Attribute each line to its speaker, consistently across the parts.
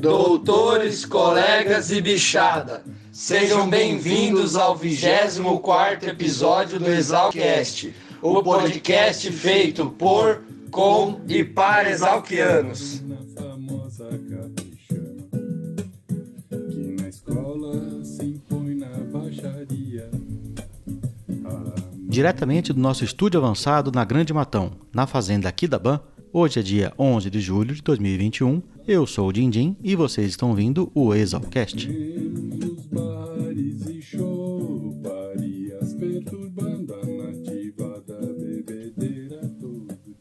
Speaker 1: Doutores, colegas e bichada, sejam bem-vindos ao 24 episódio do Exalcast, o podcast feito por, com e para exalquianos.
Speaker 2: Diretamente do nosso estúdio avançado na Grande Matão, na fazenda Ban. Hoje é dia 11 de julho de 2021. Eu sou o Dindim e vocês estão ouvindo o Exalcast.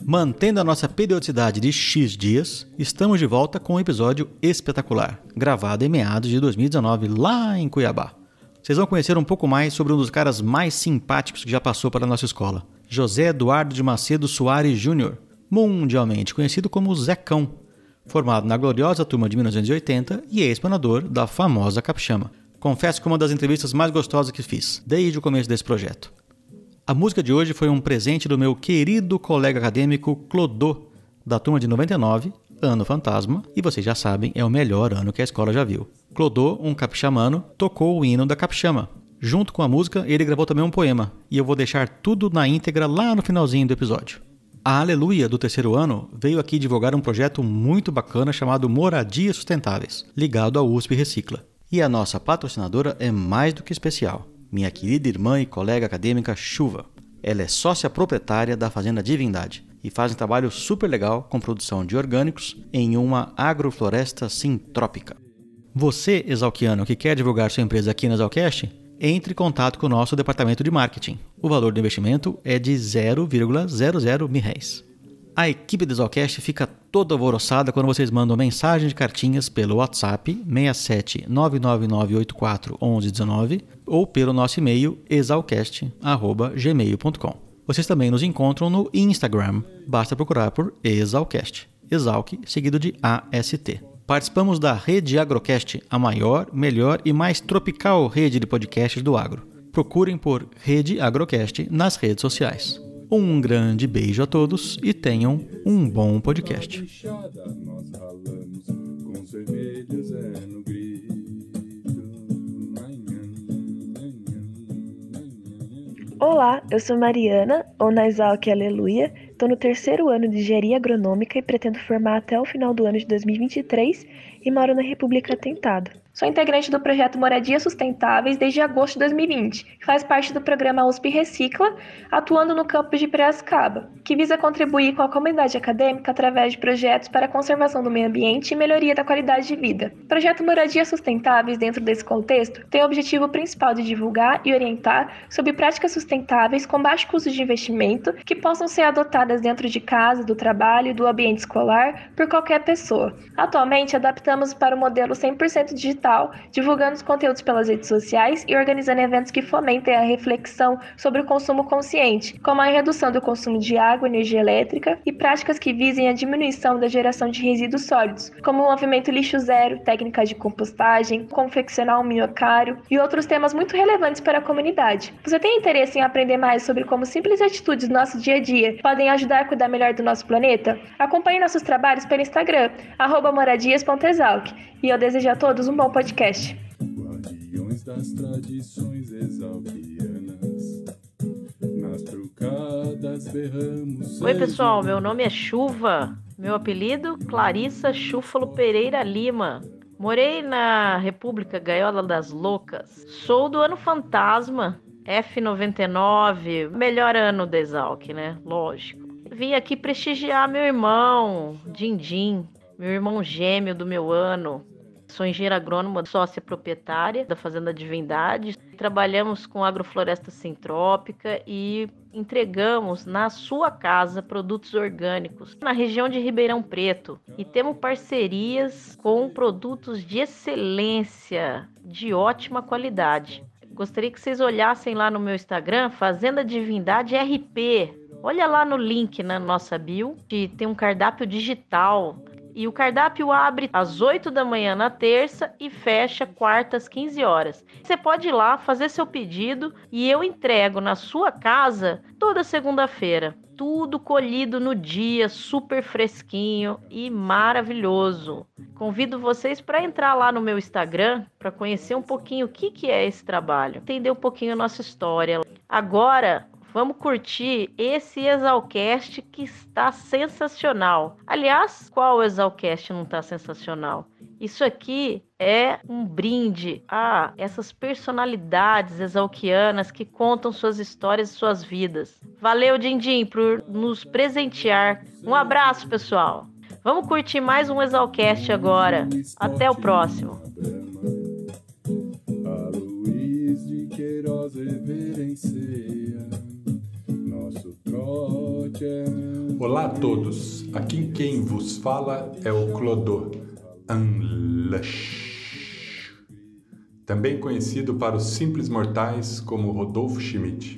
Speaker 2: Mantendo a nossa periodicidade de X dias, estamos de volta com um episódio espetacular, gravado em meados de 2019 lá em Cuiabá. Vocês vão conhecer um pouco mais sobre um dos caras mais simpáticos que já passou pela nossa escola, José Eduardo de Macedo Soares Júnior, mundialmente conhecido como Zecão, formado na gloriosa turma de 1980 e ex-planador da famosa Capixama. Confesso que é uma das entrevistas mais gostosas que fiz, desde o começo desse projeto. A música de hoje foi um presente do meu querido colega acadêmico Clodô, da turma de 99, ano fantasma, e vocês já sabem, é o melhor ano que a escola já viu. Clodô, um capixamano, tocou o hino da Capixama. Junto com a música, ele gravou também um poema, e eu vou deixar tudo na íntegra lá no finalzinho do episódio. A Aleluia do terceiro ano veio aqui divulgar um projeto muito bacana chamado Moradias Sustentáveis, ligado ao USP Recicla. E a nossa patrocinadora é mais do que especial, minha querida irmã e colega acadêmica Chuva. Ela é sócia proprietária da Fazenda Divindade e faz um trabalho super legal com produção de orgânicos em uma agrofloresta sintrópica. Você, exalquiano, que quer divulgar sua empresa aqui na Exalcast, entre em contato com o nosso departamento de marketing. O valor do investimento é de 0,00 mil reais. A equipe do Exalcast fica toda alvoroçada quando vocês mandam mensagem de cartinhas pelo WhatsApp 67 99984 1119 ou pelo nosso e-mail exalcast@gmail.com. Vocês também nos encontram no Instagram, basta procurar por Exalcast. Exalc seguido de AST. Participamos da Rede Agrocast, a maior, melhor e mais tropical rede de podcasts do agro. Procurem por Rede Agrocast nas redes sociais. Um grande beijo a todos e tenham um bom podcast.
Speaker 3: Olá, eu sou Mariana, ou Naisalque Aleluia, estou no terceiro ano de Engenharia Agronômica e pretendo formar até o final do ano de 2023 e moro na República Tentada. Sou integrante do projeto Moradias Sustentáveis desde agosto de 2020, que faz parte do programa USP Recicla, atuando no campus de Piracicaba, que visa contribuir com a comunidade acadêmica através de projetos para a conservação do meio ambiente e melhoria da qualidade de vida. O projeto Moradias Sustentáveis, dentro desse contexto, tem o objetivo principal de divulgar e orientar sobre práticas sustentáveis com baixo custo de investimento que possam ser adotadas dentro de casa, do trabalho do ambiente escolar por qualquer pessoa. Atualmente, adaptamos para o modelo 100% digital digital, divulgando os conteúdos pelas redes sociais e organizando eventos que fomentem a reflexão sobre o consumo consciente, como a redução do consumo de água energia elétrica e práticas que visem a diminuição da geração de resíduos sólidos, como o movimento lixo zero, técnicas de compostagem, confeccionar um minhocário e outros temas muito relevantes para a comunidade. Você tem interesse em aprender mais sobre como simples atitudes do nosso dia a dia podem ajudar a cuidar melhor do nosso planeta? Acompanhe nossos trabalhos pelo Instagram, moradias.exalc. E eu desejo a todos um bom podcast. Guardiões das tradições exalquianas, nas trucadas berramos.
Speaker 4: Oi, pessoal, meu nome é Chuva. Meu apelido, Clarissa Chúfalo Pereira Lima. Morei na República Gaiola das Loucas. Sou do ano fantasma, F99, melhor ano da Exalc, né? Lógico. Vim aqui prestigiar meu irmão, Dindim, meu irmão gêmeo do meu ano. Sou engenheira agrônoma, sócia proprietária da Fazenda Divindade. Trabalhamos com agrofloresta sintrópica e entregamos na sua casa produtos orgânicos na região de Ribeirão Preto e temos parcerias com produtos de excelência, de ótima qualidade. Gostaria que vocês olhassem lá no meu Instagram, Fazenda Divindade RP. Olha lá no link na nossa bio, que tem um cardápio digital E o cardápio abre às 8 da manhã na terça e fecha quarta às 15 horas. Você pode ir lá fazer seu pedido e eu entrego na sua casa toda segunda-feira. Tudo colhido no dia, super fresquinho e maravilhoso. Convido vocês para entrar lá no meu Instagram para conhecer um pouquinho o que, que é esse trabalho, entender um pouquinho a nossa história. Agora, Vamos curtir esse Exalcast que está sensacional. Aliás, qual Exalcast não está sensacional? Isso aqui é um brinde a essas personalidades exalquianas que contam suas histórias e suas vidas. Valeu, Dindim, por nos presentear. Um abraço, pessoal. Vamos curtir mais um Exalcast agora. Até o próximo.
Speaker 5: Olá a todos, aqui quem vos fala é o Clodô Anlush, também conhecido para os simples mortais como Rodolfo Schmidt.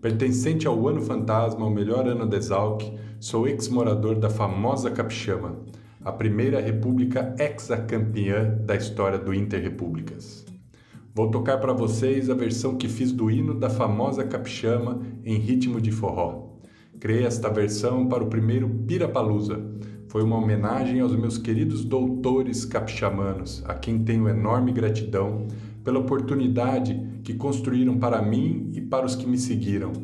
Speaker 5: Pertencente ao Ano Fantasma, o melhor ano da Exalc, sou ex-morador da famosa Capixama, a primeira república ex-campeã da história do Interrepúblicas. Vou tocar para vocês a versão que fiz do hino da famosa Capixama em ritmo de forró. Criei esta versão para o primeiro Pirapalusa. Foi uma homenagem aos meus queridos doutores capixamanos, a quem tenho enorme gratidão pela oportunidade que construíram para mim e para os que me seguiram.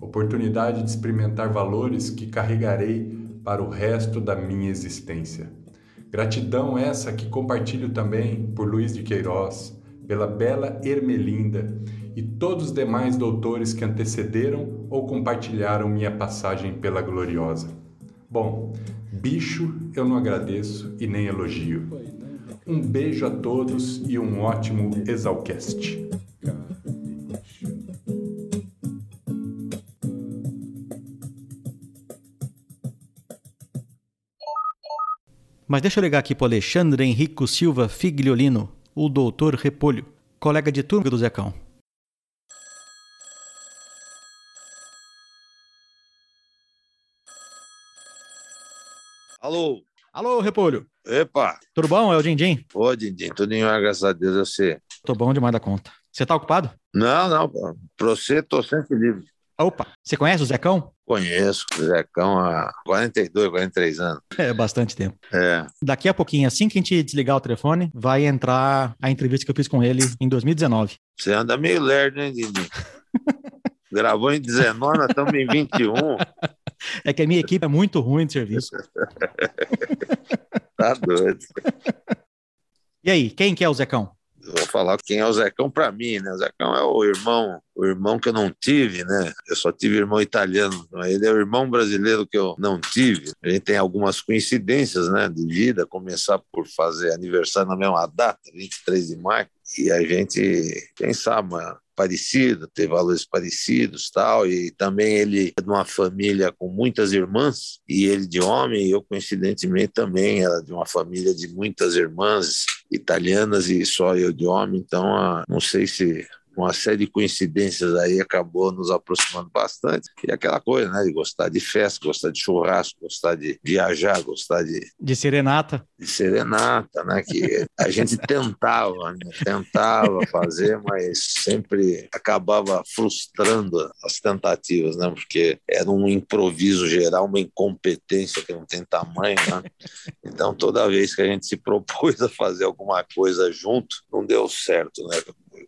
Speaker 5: Oportunidade de experimentar valores que carregarei para o resto da minha existência. Gratidão essa que compartilho também por Luiz de Queiroz, pela bela Ermelinda e todos os demais doutores que antecederam ou compartilharam minha passagem pela gloriosa. Bom, bicho eu não agradeço e nem elogio. Um beijo a todos e um ótimo Exalcast.
Speaker 6: Mas deixa eu ligar aqui para Alexandre Henrico Silva Figliolino, o doutor Repolho, colega de turma do Zecão.
Speaker 7: Alô?
Speaker 6: Alô, Repolho.
Speaker 7: Epa!
Speaker 6: Tudo bom? É o Dindim?
Speaker 7: Ô, Dindim, tudo em ordem, graças a Deus, você.
Speaker 6: Tô bom demais da conta. Você tá ocupado?
Speaker 7: Não, não, pra você tô sempre livre.
Speaker 6: Opa, você conhece o Zecão?
Speaker 7: Conheço o Zecão há 42, 43 anos.
Speaker 6: É bastante tempo.
Speaker 7: É.
Speaker 6: Daqui a pouquinho, assim que a gente desligar o telefone, vai entrar a entrevista que eu fiz com ele em 2019.
Speaker 7: Você anda meio lerdo, hein, Dindim? Gravou em 19, nós estamos em 21.
Speaker 6: É que a minha equipe é muito ruim de serviço.
Speaker 7: tá doido.
Speaker 6: E aí, quem que é o Zecão?
Speaker 7: Vou falar quem é o Zecão para mim, né? O Zecão é o irmão, o irmão que eu não tive, né? Eu só tive irmão italiano, ele é o irmão brasileiro que eu não tive. A gente tem algumas coincidências, né, de vida, começar por fazer aniversário na mesma data, 23 de maio, e a gente, quem sabe, parecido, ter valores parecidos, tal, e também ele é de uma família com muitas irmãs, e ele de homem, e eu coincidentemente também era de uma família de muitas irmãs italianas e só eu de homem, então ah, não sei se uma série de coincidências aí acabou nos aproximando bastante. E aquela coisa, né, de gostar de festa, gostar de churrasco, gostar de viajar, gostar de
Speaker 6: de serenata,
Speaker 7: de serenata, né, que a gente tentava, né, tentava fazer, mas sempre acabava frustrando as tentativas, né, porque era um improviso geral, uma incompetência que não tem tamanho, né? Então toda vez que a gente se propôs a fazer alguma coisa junto, não deu certo, né?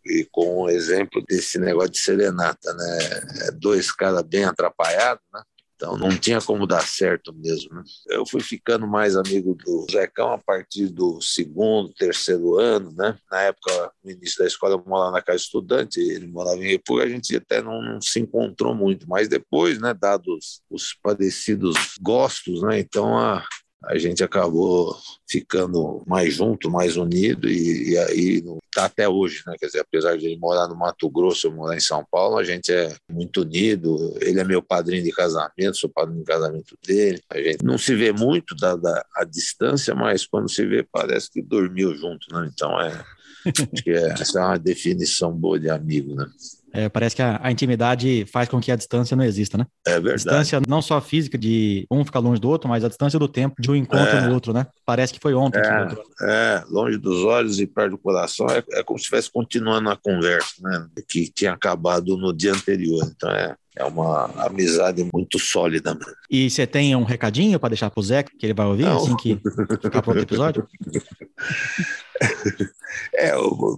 Speaker 7: E com o exemplo desse negócio de serenata, né? É dois caras bem atrapalhados, né? Então não tinha como dar certo mesmo. Né? Eu fui ficando mais amigo do Zecão a partir do segundo, terceiro ano, né? Na época, no início da escola, eu morava na casa estudante, ele morava em República, a gente até não, não, se encontrou muito. Mas depois, né, dados os parecidos gostos, né? Então a, a gente acabou ficando mais junto, mais unido e, e aí está até hoje, né? Quer dizer, apesar de ele morar no Mato Grosso, eu morar em São Paulo, a gente é muito unido. Ele é meu padrinho de casamento, sou padrinho de casamento dele. A gente não se vê muito da, da a distância, mas quando se vê parece que dormiu junto, né? Então é Acho que é, essa é uma definição boa de amigo, né?
Speaker 6: É, parece que a, a, intimidade faz com que a distância não exista, né?
Speaker 7: É verdade.
Speaker 6: Distância não só física, de um ficar longe do outro, mas a distância do tempo de um encontro é. no outro, né? Parece que foi ontem.
Speaker 7: É, é, longe dos olhos e perto do coração. É, é como se estivesse continuando a conversa, né? Que tinha acabado no dia anterior. Então é, é uma amizade muito sólida. Mesmo.
Speaker 6: E você tem um recadinho para deixar pro Zé, que ele vai ouvir Não. assim que ficar pronto o episódio?
Speaker 7: É,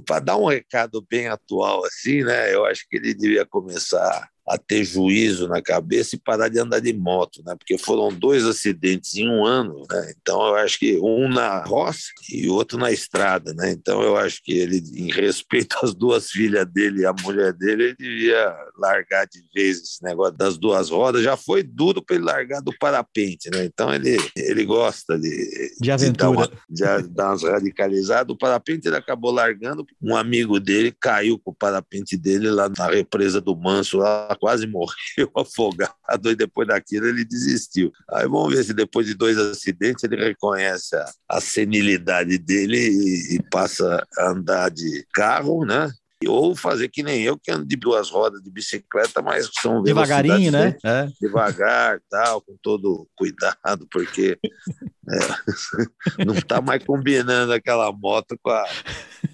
Speaker 7: para dar um recado bem atual assim, né? Eu acho que ele devia começar a ter juízo na cabeça e parar de andar de moto, né? Porque foram dois acidentes em um ano, né? Então eu acho que um na roça e outro na estrada, né? Então eu acho que ele, em respeito às duas filhas dele e à mulher dele, ele devia largar de vez esse negócio das duas rodas. Já foi duro para ele largar do parapente, né? Então ele, ele gosta de,
Speaker 6: de aventura,
Speaker 7: de dar, uma, de dar umas radicalizadas. O parapente ele acabou largando. Um amigo dele caiu com o parapente dele lá na represa do Manso, lá quase morreu afogado e depois daquilo ele desistiu. Aí vamos ver se depois de dois acidentes ele reconhece a, a senilidade dele e, e passa a andar de carro, né? ou fazer que nem eu, que ando de duas rodas de bicicleta, mas são
Speaker 6: devagarinho, né? É.
Speaker 7: Devagar, tal, com todo cuidado, porque é, não está mais combinando aquela moto com a,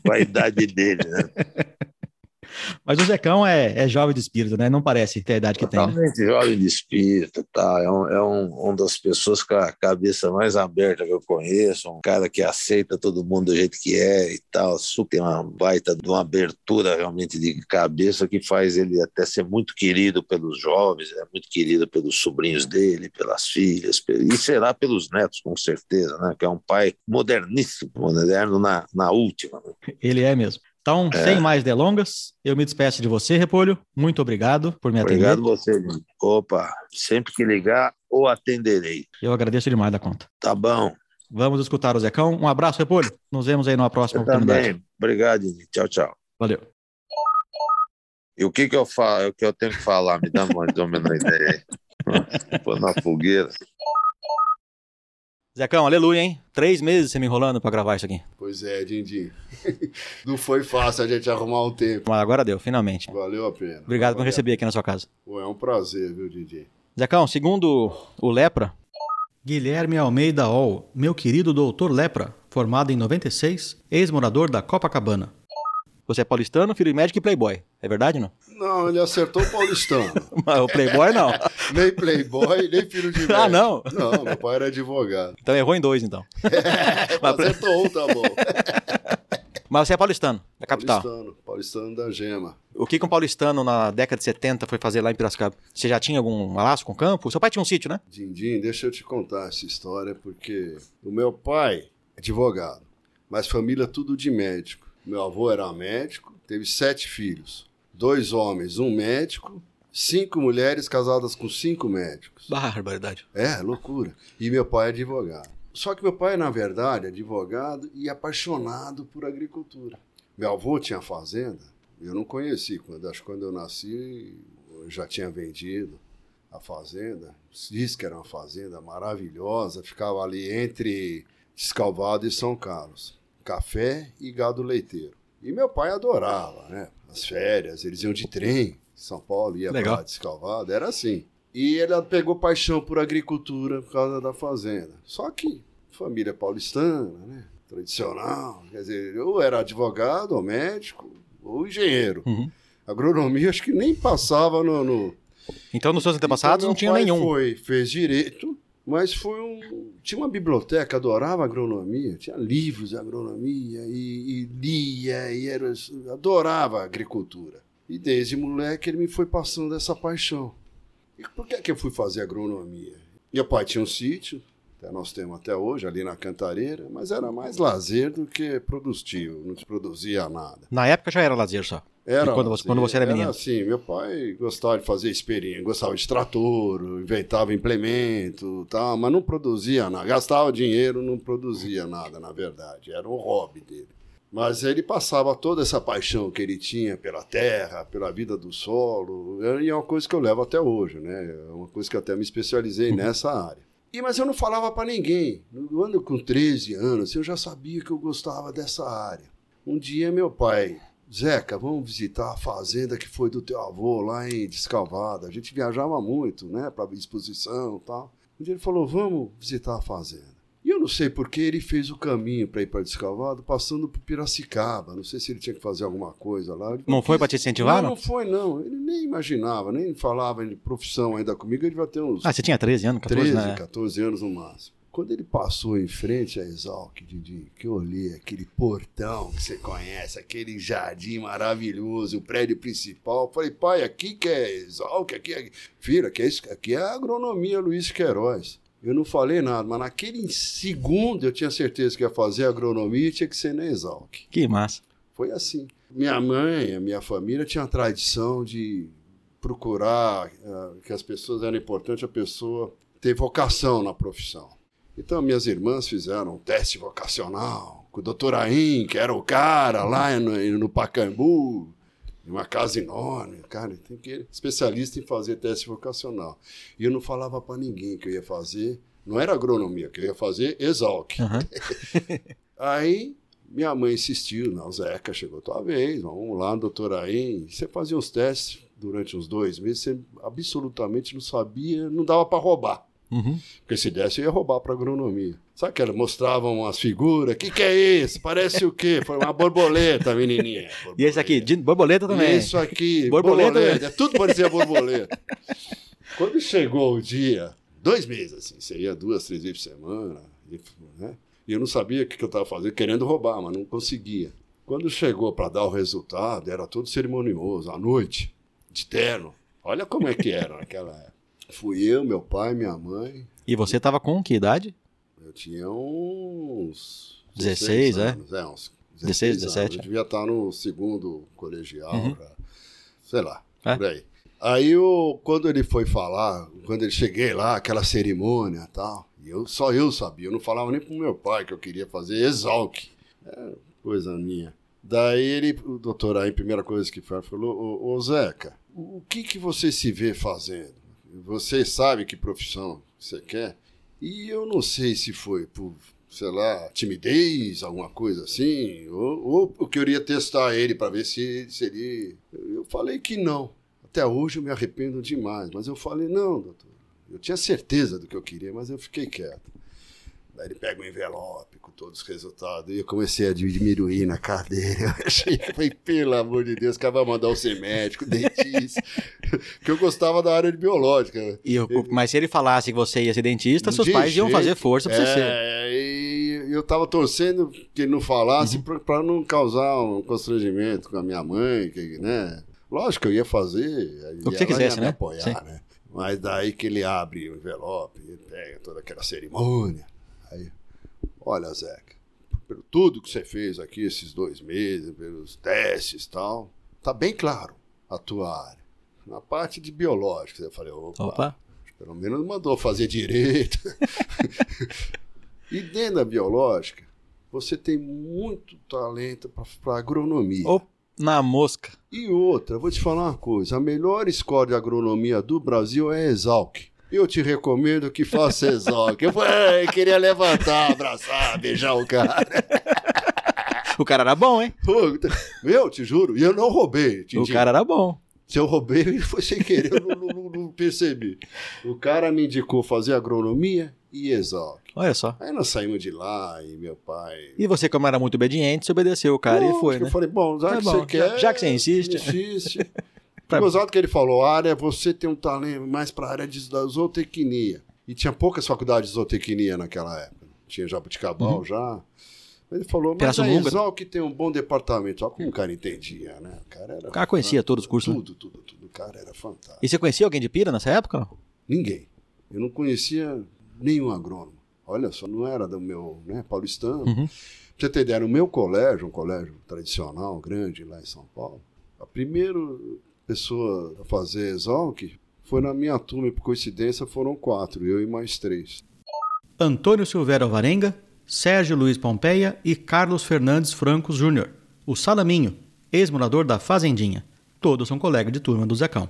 Speaker 7: com a idade dele, né?
Speaker 6: Mas o Zecão é, é jovem de espírito, né? Não parece ter a idade que
Speaker 7: Totalmente
Speaker 6: tem.
Speaker 7: Né? jovem de espírito, tá? É, um, é um, uma das pessoas com a cabeça mais aberta que eu conheço, um cara que aceita todo mundo do jeito que é e tal. Tem uma baita de uma abertura realmente de cabeça que faz ele até ser muito querido pelos jovens, é muito querido pelos sobrinhos dele, pelas filhas, e será pelos netos, com certeza, né? Que é um pai moderníssimo, moderno na, na última. Né?
Speaker 6: Ele é mesmo. Então, é. sem mais delongas, eu me despeço de você, Repolho. Muito obrigado por me
Speaker 7: obrigado
Speaker 6: atender.
Speaker 7: Obrigado você, Opa, sempre que ligar, ou atenderei.
Speaker 6: Eu agradeço demais da conta.
Speaker 7: Tá bom.
Speaker 6: Vamos escutar o Zecão. Um abraço, Repolho. Nos vemos aí numa próxima eu oportunidade. Também.
Speaker 7: Obrigado, Tchau, tchau.
Speaker 6: Valeu.
Speaker 7: E o que que eu falo, o que eu tenho que falar? Me dá mais ou menos uma ideia aí. Pô, na fogueira.
Speaker 6: Zecão, aleluia, hein? Três meses você me enrolando pra gravar isso aqui.
Speaker 8: Pois é, Dindim. Não foi fácil a gente arrumar um tempo.
Speaker 6: Mas agora deu, finalmente.
Speaker 8: Valeu a pena.
Speaker 6: Obrigado por me receber aqui na sua casa.
Speaker 8: Pô, é um prazer, viu, Dindim?
Speaker 6: Zecão, segundo o Lepra... Guilherme Almeida Ol, meu querido doutor Lepra, formado em 96, ex-morador da Copacabana. Você é paulistano, filho de médico e playboy. É verdade não?
Speaker 8: Não, ele acertou o paulistano.
Speaker 6: Mas o playboy não.
Speaker 8: nem playboy, nem filho de médico.
Speaker 6: Ah, não?
Speaker 8: Não, meu pai era advogado.
Speaker 6: Então errou em dois, então.
Speaker 8: É, Mas acertou um, tá bom.
Speaker 6: Mas você é paulistano, da capital.
Speaker 8: Paulistano, paulistano da Gema.
Speaker 6: O que, que um paulistano na década de 70 foi fazer lá em Piracicaba? Você já tinha algum laço com o campo? Seu pai tinha um sítio, né?
Speaker 8: Dindim, deixa eu te contar essa história, porque o meu pai é advogado, mas família tudo de médico. Meu avô era médico, teve sete filhos. Dois homens, um médico, cinco mulheres casadas com cinco médicos.
Speaker 6: Barbaridade.
Speaker 8: É, loucura. E meu pai é advogado. Só que meu pai, na verdade, é advogado e apaixonado por agricultura. Meu avô tinha fazenda, eu não conheci. Quando, acho que quando eu nasci, eu já tinha vendido a fazenda. Diz que era uma fazenda maravilhosa, ficava ali entre Descalvado e São Carlos café e gado leiteiro. E meu pai adorava, né? As férias, eles iam de trem, São Paulo ia Legal. para Descalvado, era assim. E ele pegou paixão por agricultura por causa da fazenda. Só que família paulistana, né? Tradicional, quer dizer, ou era advogado, ou médico, ou engenheiro. Uhum. Agronomia acho que nem passava no, no...
Speaker 6: Então, nos seus antepassados então, não tinha nenhum.
Speaker 8: Foi, fez direito, mas foi um. Tinha uma biblioteca, adorava agronomia, tinha livros de agronomia, e, e lia, e era, adorava agricultura. E desde moleque ele me foi passando essa paixão. E por que, é que eu fui fazer agronomia? Meu pai tinha um sítio, nós temos até hoje, ali na Cantareira, mas era mais lazer do que produtivo, não se produzia nada.
Speaker 6: Na época já era lazer só?
Speaker 8: Era.
Speaker 6: Quando você, quando você era, era menino?
Speaker 8: Sim, meu pai gostava de fazer experiência, gostava de trator, inventava implemento, tal, mas não produzia nada. Gastava dinheiro, não produzia nada, na verdade. Era um hobby dele. Mas ele passava toda essa paixão que ele tinha pela terra, pela vida do solo, e é uma coisa que eu levo até hoje, né? É uma coisa que eu até me especializei uhum. nessa área. E, mas eu não falava para ninguém. No ano com 13 anos, eu já sabia que eu gostava dessa área. Um dia meu pai, Zeca, vamos visitar a fazenda que foi do teu avô lá em Descalvada. A gente viajava muito, né, para exposição e tal. Um dia ele falou, vamos visitar a fazenda. E eu não sei porque ele fez o caminho para ir para Descalvado passando por Piracicaba. Não sei se ele tinha que fazer alguma coisa lá. Ele
Speaker 6: Não foi pra te incentivar,
Speaker 8: Não,
Speaker 6: não?
Speaker 8: não foi, não. Ele nem imaginava, nem falava de profissão ainda comigo. Ele vai ter uns
Speaker 6: Ah, você tinha 13 anos, 14,
Speaker 8: 13,
Speaker 6: né?
Speaker 8: 14 anos no máximo. Quando ele passou em frente à Exalc, Didi, que eu olhei aquele portão que você conhece, aquele jardim maravilhoso, o prédio principal, eu falei, pai, aqui que é Exalc, aqui é... Filho, aqui é, aqui é a agronomia Luiz Queiroz. Eu não falei nada, mas naquele segundo eu tinha certeza que ia fazer agronomia e tinha que ser na Exalc.
Speaker 6: Que massa.
Speaker 8: Foi assim. Minha mãe, a minha família tinha a tradição de procurar eh, que as pessoas era importante a pessoa ter vocação na profissão. Então minhas irmãs fizeram um teste vocacional com o doutor Aim, que era o cara lá no, no Pacaembu, em uma casa enorme, cara, tem que ir especialista em fazer teste vocacional. E eu não falava para ninguém que eu ia fazer, não era agronomia, que eu ia fazer exalc.
Speaker 6: Aham.
Speaker 8: Aí minha mãe insistiu, não, Zeca, chegou a tua vez, vamos lá, doutor Aim. Você fazia os testes durante uns dois meses, você absolutamente não sabia, não dava para roubar.
Speaker 6: Uhum.
Speaker 8: Porque se desse, eu ia roubar para agronomia. Sabe que elas mostravam umas figuras? O que, que é isso? Parece o quê? Foi uma borboleta, menininha.
Speaker 6: E esse aqui, de borboleta também.
Speaker 8: Isso aqui,
Speaker 6: Borboleta
Speaker 8: borboleta. Tudo parecia borboleta. Quando chegou o dia, dois meses assim, você ia duas, três vezes por semana, e, né? E eu não sabia o que que eu estava fazendo, querendo roubar, mas não conseguia. Quando chegou para dar o resultado, era todo cerimonioso, à noite, de terno. Olha como é que era naquela época. Fui eu, meu pai, minha mãe.
Speaker 6: E você tava com que idade?
Speaker 8: Eu tinha uns
Speaker 6: 16, é?
Speaker 8: anos, é? uns
Speaker 6: 16,
Speaker 8: anos.
Speaker 6: 17.
Speaker 8: Eu devia estar no segundo colegial,
Speaker 6: Uhum.
Speaker 8: já. sei lá,
Speaker 6: É?
Speaker 8: por aí. Aí, eu, quando ele foi falar, quando ele cheguei lá, aquela cerimônia e tal, e eu, só eu sabia, eu não falava nem pro meu pai que eu queria fazer exalc. É coisa minha. Daí ele, o doutor aí, a primeira coisa que faz, falou, ô, ô Zeca, o o que que você se vê fazendo? Você sabe que profissão você quer? E eu não sei se foi por, sei lá, timidez, alguma coisa assim, ou, ou eu queria testar ele para ver se seria. Eu falei que não. Até hoje eu me arrependo demais, mas eu falei, não, doutor. Eu tinha certeza do que eu queria, mas eu fiquei quieto. Daí ele pega um envelope com todos os resultados e eu comecei a diminuir na cadeira. Eu achei foi, pelo amor de Deus, o cara vai mandar eu ser médico, dentista. que eu gostava da área de biológica.
Speaker 6: E eu- mas se ele falasse que você ia ser dentista, seus
Speaker 8: De
Speaker 6: pais iam
Speaker 8: jeito.
Speaker 6: fazer força pra você ser.
Speaker 8: É, e eu tava torcendo que ele não falasse
Speaker 6: Uhum.
Speaker 8: pra, pra não causar um constrangimento com a minha mãe, que, né? Lógico que eu ia fazer.
Speaker 6: O que você quisesse,
Speaker 8: ia me
Speaker 6: né?
Speaker 8: apoiar, né? Mas daí que ele abre o envelope, ele pega toda aquela cerimônia. Aí, olha, Zeca, pelo tudo que você fez aqui esses dois meses, pelos testes e tal, tá bem claro a tua área. Na parte de biológica, eu falei, opa,
Speaker 6: Opa.
Speaker 8: pelo menos mandou fazer direito. e dentro da biológica, você tem muito talento para agronomia.
Speaker 6: Ô, na mosca.
Speaker 8: E outra, vou te falar uma coisa: a melhor escola de agronomia do Brasil é a Exalc. Eu te recomendo que faça Exalc. Eu, falei, eu queria levantar, abraçar, beijar o cara.
Speaker 6: O cara era bom, hein?
Speaker 8: Meu, te juro, e eu não roubei.
Speaker 6: O cara era bom.
Speaker 8: Se eu roubei, foi sem querer, eu não, não- não percebi. O cara me indicou fazer agronomia e Exalc.
Speaker 6: Olha só.
Speaker 8: Aí nós saímos de lá e meu pai.
Speaker 6: E você, como era muito obediente, você obedeceu o cara e
Speaker 8: Lógico,
Speaker 6: foi, né?
Speaker 8: Eu falei, bom, já
Speaker 6: Tá
Speaker 8: que
Speaker 6: bom,
Speaker 8: você
Speaker 6: já-
Speaker 8: quer.
Speaker 6: já que você insiste.
Speaker 8: Insiste.
Speaker 6: Pra-
Speaker 8: Gozado que ele falou, a área, você tem um talento mais para a área de, zootecnia. E tinha poucas faculdades de zootecnia naquela época. Tinha Jabuticabal
Speaker 6: Uhum.
Speaker 8: já. Ele falou, mas a
Speaker 6: Pirassununga.
Speaker 8: Exalc tem um bom departamento. Olha como o cara entendia, né? O cara, era
Speaker 6: O cara conhecia todos os cursos, né?
Speaker 8: Tudo, tudo, tudo. O cara era fantástico.
Speaker 6: E você conhecia alguém de pira nessa época? Não?
Speaker 8: Ninguém. Eu não conhecia nenhum agrônomo. Olha só, não era do meu, né, paulistano.
Speaker 6: Uhum.
Speaker 8: Pra você ter ideia, no meu colégio, um colégio tradicional, grande lá em São Paulo, a primeira pessoa a fazer exalc foi na minha turma, e por coincidência foram quatro, eu e mais três.
Speaker 6: Antônio Silvério Alvarenga, Sérgio Luiz Pompeia e Carlos Fernandes Francos Júnior. O Salaminho, ex-morador da Fazendinha. Todos são colegas de turma do Zecão.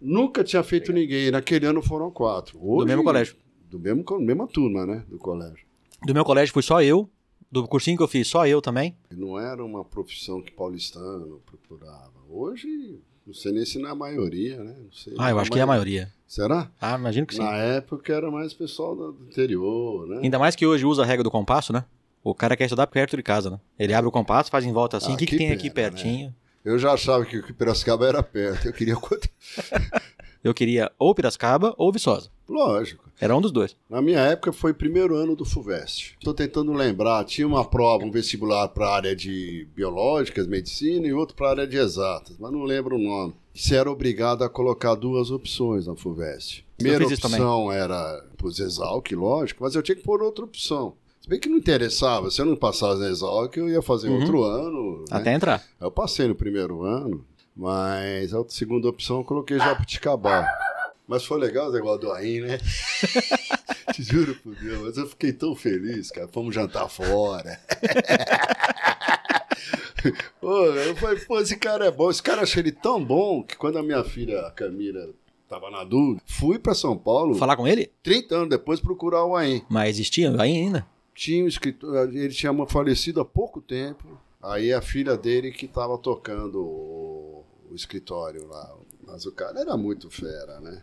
Speaker 8: Nunca tinha feito ninguém, naquele ano foram quatro. Hoje-
Speaker 6: Do mesmo colégio.
Speaker 8: Do mesmo, mesma turma, né, do colégio.
Speaker 6: Do meu colégio fui só eu Do cursinho que eu fiz, só eu também.
Speaker 8: Não era uma profissão que paulistano procurava. Hoje, não sei nem se na maioria, né? Não sei,
Speaker 6: Ah, eu acho que é a maioria.
Speaker 8: Será?
Speaker 6: Ah, imagino que sim.
Speaker 8: Na época era mais pessoal do interior, né?
Speaker 6: Ainda mais que hoje usa a regra do compasso, né? O cara quer estudar perto de casa, né? Ele abre o compasso, faz em volta assim,
Speaker 8: Ah,
Speaker 6: o que, que
Speaker 8: que
Speaker 6: tem aqui
Speaker 8: pena,
Speaker 6: pertinho?
Speaker 8: Eu já achava que o Piracicaba era perto. Eu queria.
Speaker 6: Eu queria ou Piracicaba ou Viçosa.
Speaker 8: Lógico.
Speaker 6: Era um dos dois.
Speaker 8: Na minha época foi primeiro ano do FUVEST. Estou tentando lembrar, tinha uma prova, um vestibular para a área de biológicas, medicina e outro para a área de exatas, mas não lembro o nome. Você era obrigado a colocar duas opções na FUVEST. Primeira
Speaker 6: isso também.
Speaker 8: opção era os Exalc, lógico, mas eu tinha que pôr outra opção. Se bem que não interessava, se eu não passasse na Exalc, eu ia fazer
Speaker 6: Uhum.
Speaker 8: outro ano. né?
Speaker 6: Até entrar.
Speaker 8: Eu passei no primeiro ano, mas a segunda opção eu coloquei Jabuticabal. Mas foi legal o negócio do AIM, né? Te juro por Deus, mas eu fiquei tão feliz, cara. Fomos jantar fora. Pô, eu falei, pô, esse cara é bom. Esse cara achei ele tão bom que quando a minha filha, a Camila, tava na dúvida, fui pra São Paulo,
Speaker 6: Falar com ele? 30
Speaker 8: 30 anos depois, procurar o AIM.
Speaker 6: Mas existia aí ainda?
Speaker 8: Tinha um escritor, ele tinha falecido há pouco tempo. Aí a filha dele que estava tocando o, escritório lá. Mas o cara era muito fera, né?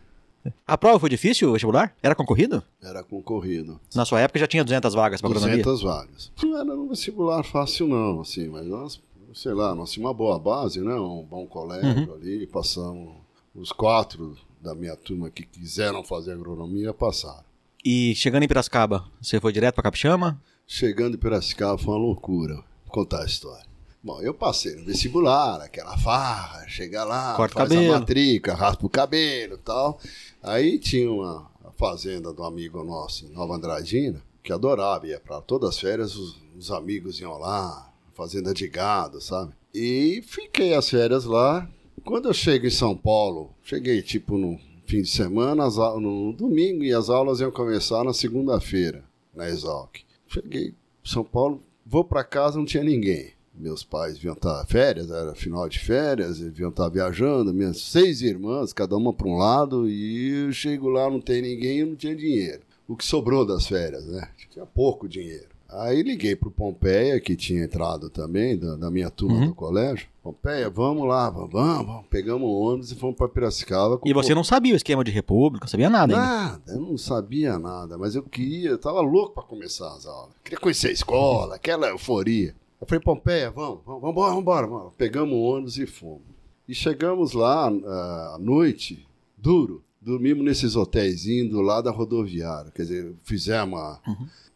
Speaker 6: A prova foi difícil, o vestibular? Era concorrido?
Speaker 8: Era concorrido.
Speaker 6: Na sua época já tinha 200 vagas para agronomia?
Speaker 8: 200 vagas. Não era um vestibular fácil não, assim, mas nós, sei lá, nós tínhamos uma boa base, né? Um bom colégio ali, passamos os quatro da minha turma que quiseram fazer agronomia, passaram.
Speaker 6: E chegando em Piracicaba, você foi direto para Capixama?
Speaker 8: Chegando em Piracicaba foi uma loucura contar a história. Bom, eu passei no vestibular, aquela farra, chega lá,
Speaker 6: Corta
Speaker 8: faz
Speaker 6: cabelo.
Speaker 8: a matrícula, raspa o cabelo e tal. Aí tinha uma fazenda do amigo nosso em Nova Andradina, que adorava, ia para todas as férias, os, os amigos iam lá, fazenda de gado, sabe? E fiquei as férias lá. Quando eu chego em São Paulo, cheguei tipo no fim de semana, no domingo, e as aulas iam começar na segunda-feira, na Exalc. Cheguei em São Paulo, vou para casa, não tinha ninguém. Meus pais deviam estar férias, era final de férias, eles deviam estar viajando, minhas seis irmãs, cada uma para um lado, e eu chego lá, não tem ninguém, eu não tinha dinheiro. O que sobrou das férias, né? Tinha pouco dinheiro. Aí liguei pro Pompeia, que tinha entrado também, da, da minha turma
Speaker 6: Uhum.
Speaker 8: do colégio. Pompeia, vamos lá, vamos, vamos. Pegamos o ônibus e fomos para Piracicaba.
Speaker 6: E você não sabia o esquema de república, sabia nada ainda.
Speaker 8: Nada, eu não sabia nada, mas eu queria, eu tava louco para começar as aulas. Queria conhecer a escola, aquela euforia. Eu falei, Pompeia, vamos, vamos, vamos embora, vamos embora. vamos. Pegamos o ônibus e fomos. E chegamos lá ah, à noite, duro, dormimos nesses hotéis do lado da rodoviária. Quer dizer, fizemos a-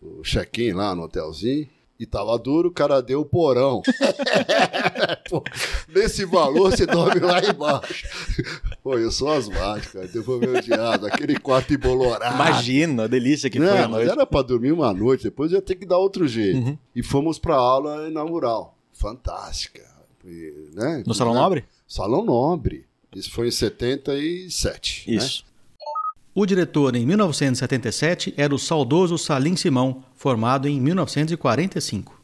Speaker 8: o check-in lá no hotelzinho. E tava duro, o cara deu o porão. Pô, nesse valor você dorme lá embaixo. Pô, eu sou asmático, cara. Devolveu o diabo, aquele quarto embolorado.
Speaker 6: Imagina a delícia que
Speaker 8: Não,
Speaker 6: foi a
Speaker 8: mas
Speaker 6: noite.
Speaker 8: era pra dormir uma noite, depois ia ter que dar outro jeito.
Speaker 6: Uhum.
Speaker 8: E fomos pra aula inaugural. Fantástica. E, né?
Speaker 6: No Salão
Speaker 8: Né?
Speaker 6: Nobre?
Speaker 8: Salão Nobre. Isso foi em 77. né?
Speaker 6: Isso. O diretor em 1977 era o saudoso Salim Simão, formado em 1945.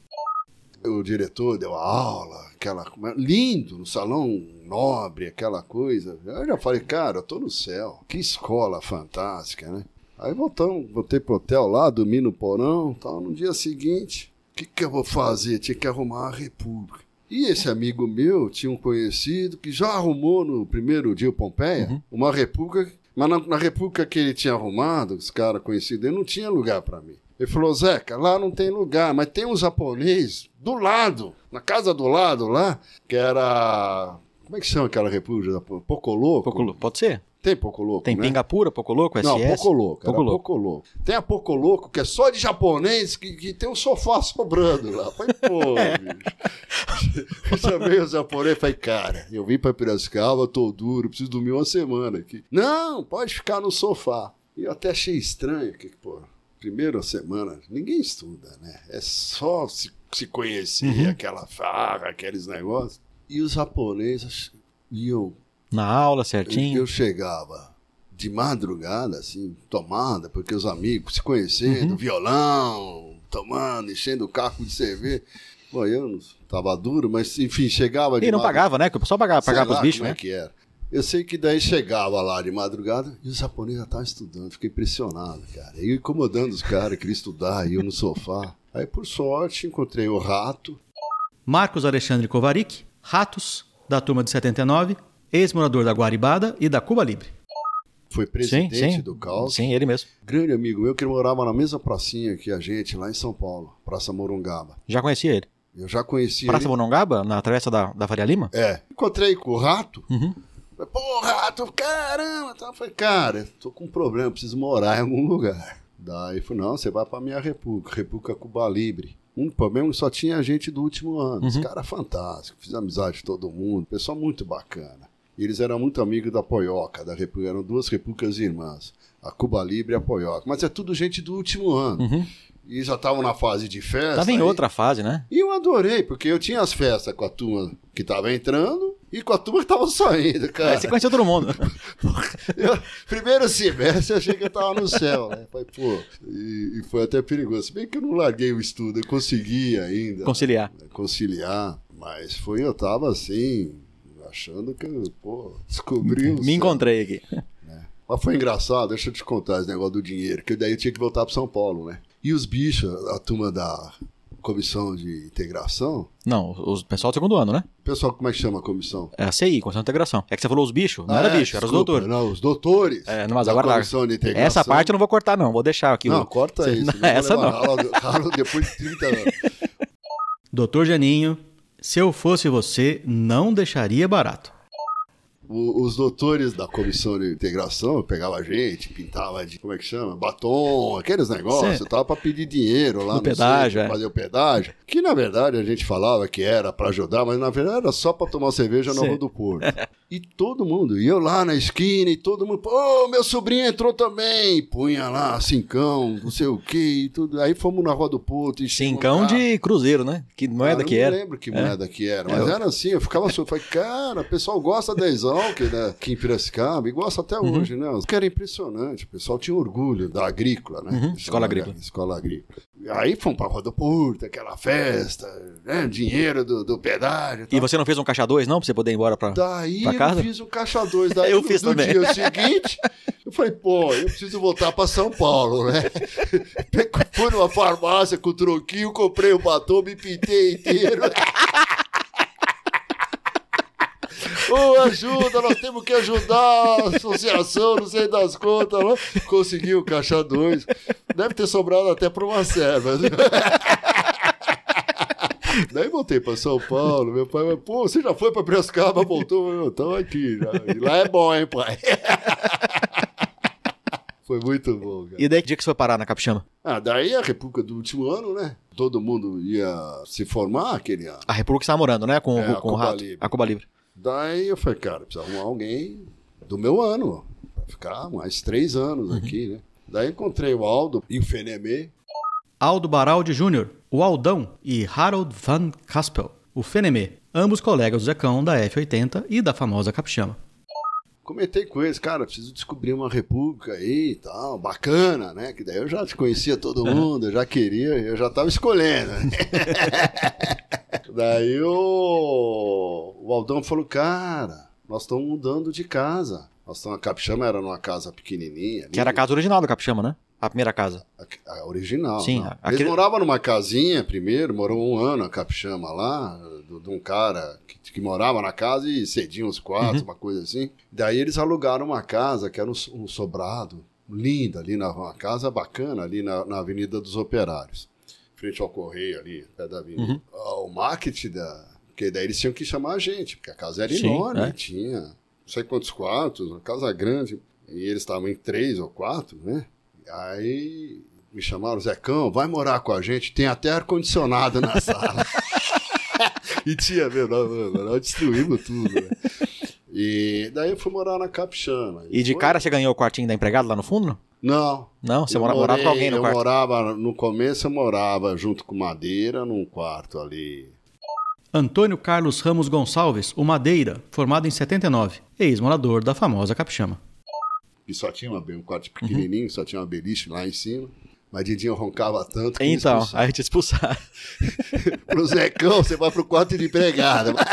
Speaker 8: O diretor deu a aula, aquela lindo no salão nobre, aquela coisa. Eu já falei, cara, eu tô no céu. Que escola fantástica, né? Aí voltamos, voltei pro hotel lá, dormi no porão, tal. No dia seguinte, o que que eu vou fazer? Tinha que arrumar a república. E esse amigo meu tinha um conhecido que já arrumou no primeiro dia o Pompeia uma república, mas na, na república que ele tinha arrumado, os caras conhecidos, ele não tinha lugar para mim. Ele falou, Zeca, lá não tem lugar, mas tem um japonês do lado, na casa do lado lá, que era. Como é que chama aquela república? Pocoloco?
Speaker 6: Pocolo- Pode ser?
Speaker 8: Tem Pocoloco,
Speaker 6: Tem
Speaker 8: né?
Speaker 6: Pingapura, Pocoloco, SS?
Speaker 8: Não, Pocoloco,
Speaker 6: Pocoloco.
Speaker 8: Pocoloco. Tem a Pocoloco, que é só de japonês, que, que tem um sofá sobrando lá. Falei, pô, bicho. Eu chamei o japonês e falei, cara, eu vim pra Piracicaba, tô duro, preciso dormir uma semana aqui. Não, pode ficar no sofá. E eu até achei estranho, que, pô, primeira semana, ninguém estuda, né? É só se, se conhecer, aquela farra, aqueles negócios. E os japoneses iam
Speaker 6: Na aula, certinho.
Speaker 8: eu chegava de madrugada, assim, tomada, porque os amigos se conhecendo, violão, tomando, enchendo o caco de cerveja. Bom, eu não tava duro, mas enfim, chegava de
Speaker 6: E não
Speaker 8: madru-
Speaker 6: pagava, né? Que o pessoal pagava, pagava os bichos,
Speaker 8: como
Speaker 6: né?
Speaker 8: é que era. Eu sei que daí chegava lá de madrugada e os japoneses já estavam estudando. Fiquei impressionado, cara. Eu incomodando os caras, queria estudar, e eu no sofá. Aí, por sorte, encontrei o Rato.
Speaker 6: Marcos Alexandre Kovarik, Ratos, da turma de 79, ex-morador da Guaribada e da Cuba Libre.
Speaker 8: Foi presidente do Caos.
Speaker 6: Sim, ele mesmo.
Speaker 8: Grande amigo meu que morava na mesma pracinha que a gente, lá em São Paulo, Praça Morungaba.
Speaker 6: Já conhecia ele.
Speaker 8: Eu já conheci
Speaker 6: Praça
Speaker 8: ele.
Speaker 6: Morungaba, na travessa da, da Faria Lima?
Speaker 8: É. Encontrei com o Rato.
Speaker 6: Uhum.
Speaker 8: Falei, Pô, Rato, caramba. Tá. Falei, cara, tô com um problema, preciso morar em algum lugar. Daí falei, não, você vai pra minha República, República Cuba Libre. Um problema só tinha gente do último ano. Os caras fantásticos, fiz amizade de todo mundo, pessoal muito bacana. E eles eram muito amigos da Poioca, da República, eram duas repúblicas irmãs, a Cuba Libre e a Poioca. Mas é tudo gente do último ano. E já estavam na fase de festa.
Speaker 6: Tava em
Speaker 8: aí-
Speaker 6: outra fase, né?
Speaker 8: E eu adorei, porque eu tinha as festas com a turma que tava entrando e com a turma que tava saindo, cara.
Speaker 6: Aí você conheceu todo mundo.
Speaker 8: Eu- primeiro semestre eu achei que eu tava no céu, né? Falei, pô, e, e foi até perigoso. Se bem que eu não larguei o estudo, eu consegui ainda
Speaker 6: Conciliar.
Speaker 8: conciliar, mas foi, eu tava assim, achando que eu, pô, descobri o
Speaker 6: Me encontrei aqui.
Speaker 8: Mas foi engraçado, deixa eu te contar esse negócio do dinheiro, que daí eu tinha que voltar para São Paulo, né? E os bichos, a turma da comissão de integração,
Speaker 6: Não, o pessoal do segundo ano, né?
Speaker 8: pessoal, como é que chama a comissão?
Speaker 6: É a CI, Comissão de Integração. É que você falou os bichos? Não era
Speaker 8: Ah, é,
Speaker 6: bicho, era os doutores.
Speaker 8: Não, os doutores.
Speaker 6: É, não, mas agora lá.
Speaker 8: comissão de integração.
Speaker 6: Essa parte eu não vou cortar, não. Vou deixar aqui.
Speaker 8: Não,
Speaker 6: o-
Speaker 8: corta isso.
Speaker 6: Não, essa não.
Speaker 8: Ralo depois de 30 anos.
Speaker 6: Doutor Janinho, se eu fosse você, não deixaria barato.
Speaker 8: O- os doutores da comissão de integração pegavam a gente, pintava de, como é que chama? Batom, aqueles negócios,
Speaker 6: Sim.
Speaker 8: tava pra pedir dinheiro lá
Speaker 6: No pedágio,
Speaker 8: centro,
Speaker 6: é.
Speaker 8: fazer o pedágio. Que na verdade a gente falava que era pra ajudar, mas na verdade era só pra tomar cerveja na
Speaker 6: Sim.
Speaker 8: Rua do Porto. e todo mundo, e eu lá na esquina, e todo mundo, pô, meu sobrinho entrou também, punha lá cincão, não sei o que, e tudo. Aí fomos na Rua do Porto.
Speaker 6: Cincão de cruzeiro, né? Que moeda
Speaker 8: Cara,
Speaker 6: que
Speaker 8: eu
Speaker 6: era.
Speaker 8: não lembro que moeda que era, mas
Speaker 6: É, eu-
Speaker 8: era assim, eu ficava só, falei, cara, o pessoal gosta da Exalc, né, aqui em Piracicaba, e gosta até
Speaker 6: Uhum.
Speaker 8: hoje, né? Que era impressionante, o pessoal tinha orgulho da agrícola, né?
Speaker 6: Uhum, escola agrícola.
Speaker 8: Escola agrícola. Aí fomos pra Rua do Porto, aquela festa, né, dinheiro do, do pedágio.
Speaker 6: E
Speaker 8: tal.
Speaker 6: você não fez um caixa 2, não? Pra você poder ir embora pra.
Speaker 8: Daí
Speaker 6: pra casa?
Speaker 8: eu fiz o caixa 2. Daí
Speaker 6: Eu
Speaker 8: no,
Speaker 6: fiz
Speaker 8: no
Speaker 6: também.
Speaker 8: dia seguinte, eu falei, pô, eu preciso voltar pra São Paulo, né? Fui numa farmácia com troquinho, comprei o batom, me pintei inteiro. Ô, ajuda, nós temos que ajudar a associação, não sei das contas. Lá. Consegui o caixa 2. Deve ter sobrado até para uma serva. Daí voltei para São Paulo. Meu pai, pô, você já foi para Piracicaba, voltou? Tô aqui. Já. E lá é bom, hein, pai? Foi muito bom, cara.
Speaker 6: E daí que dia que você foi parar na Capixama?
Speaker 8: Ah, daí a República do último ano, né? Todo mundo ia se formar aquele ano.
Speaker 6: A República estava morando, né? Com,
Speaker 8: É,
Speaker 6: com
Speaker 8: a Cuba
Speaker 6: rato.
Speaker 8: Livre.
Speaker 6: A Cuba Livre.
Speaker 8: Daí eu falei, cara, precisa arrumar alguém do meu ano, pra ficar mais três anos aqui, né? Daí encontrei o Aldo e o Fenemê.
Speaker 6: Aldo Baraldi Jr., o Aldão e Harold Van Caspel, o Fenemê, ambos colegas do Zecão da F80 e da famosa Capixama.
Speaker 8: Comentei com eles, cara, preciso descobrir uma república aí e tal, bacana, né? Que daí eu já conhecia todo mundo, eu já queria, eu já tava escolhendo. né? daí o, o Aldão falou, cara, nós estamos mudando de casa. Nós estamos, a Capixama era numa casa pequenininha. ali.
Speaker 6: Que era a casa original da Capixama, né? A primeira casa.
Speaker 8: A, a original.
Speaker 6: Sim, a-
Speaker 8: Eles
Speaker 6: aquele-
Speaker 8: moravam numa casinha primeiro, morou um ano a Capixama lá, de um cara que, que morava na casa e cedia os quartos, uma coisa assim. Daí eles alugaram uma casa que era um, um sobrado, linda ali, na, uma casa bacana ali na, na Avenida dos Operários, frente ao Correio ali, pé da avenida. Ah, O marketing da... Porque daí eles tinham que chamar a gente, porque a casa era
Speaker 6: Sim,
Speaker 8: enorme,
Speaker 6: é.
Speaker 8: tinha não sei quantos quartos, uma casa grande. E eles estavam em três ou quatro, né? Aí me chamaram, Zecão, vai morar com a gente, tem até ar-condicionado na sala. e tinha, meu, nós, destruímos tudo, né? E daí eu fui morar na Capixama.
Speaker 6: E de
Speaker 8: foi-
Speaker 6: cara você ganhou o quartinho da empregada lá no fundo?
Speaker 8: Não.
Speaker 6: Não, você
Speaker 8: Eu
Speaker 6: mora- morava com
Speaker 8: morei-
Speaker 6: alguém no
Speaker 8: eu
Speaker 6: quarto.
Speaker 8: morava, no começo eu morava junto com Madeira num quarto ali.
Speaker 6: Antônio Carlos Ramos Gonçalves, o Madeira, formado em 79, ex-morador da famosa Capixama.
Speaker 8: E só tinha uma, um quarto pequenininho, só tinha uma beliche lá em cima. Mas Didinho roncava tanto que
Speaker 6: Então, aí te expulsaram.
Speaker 8: Pro Zecão, você vai pro quarto de empregada.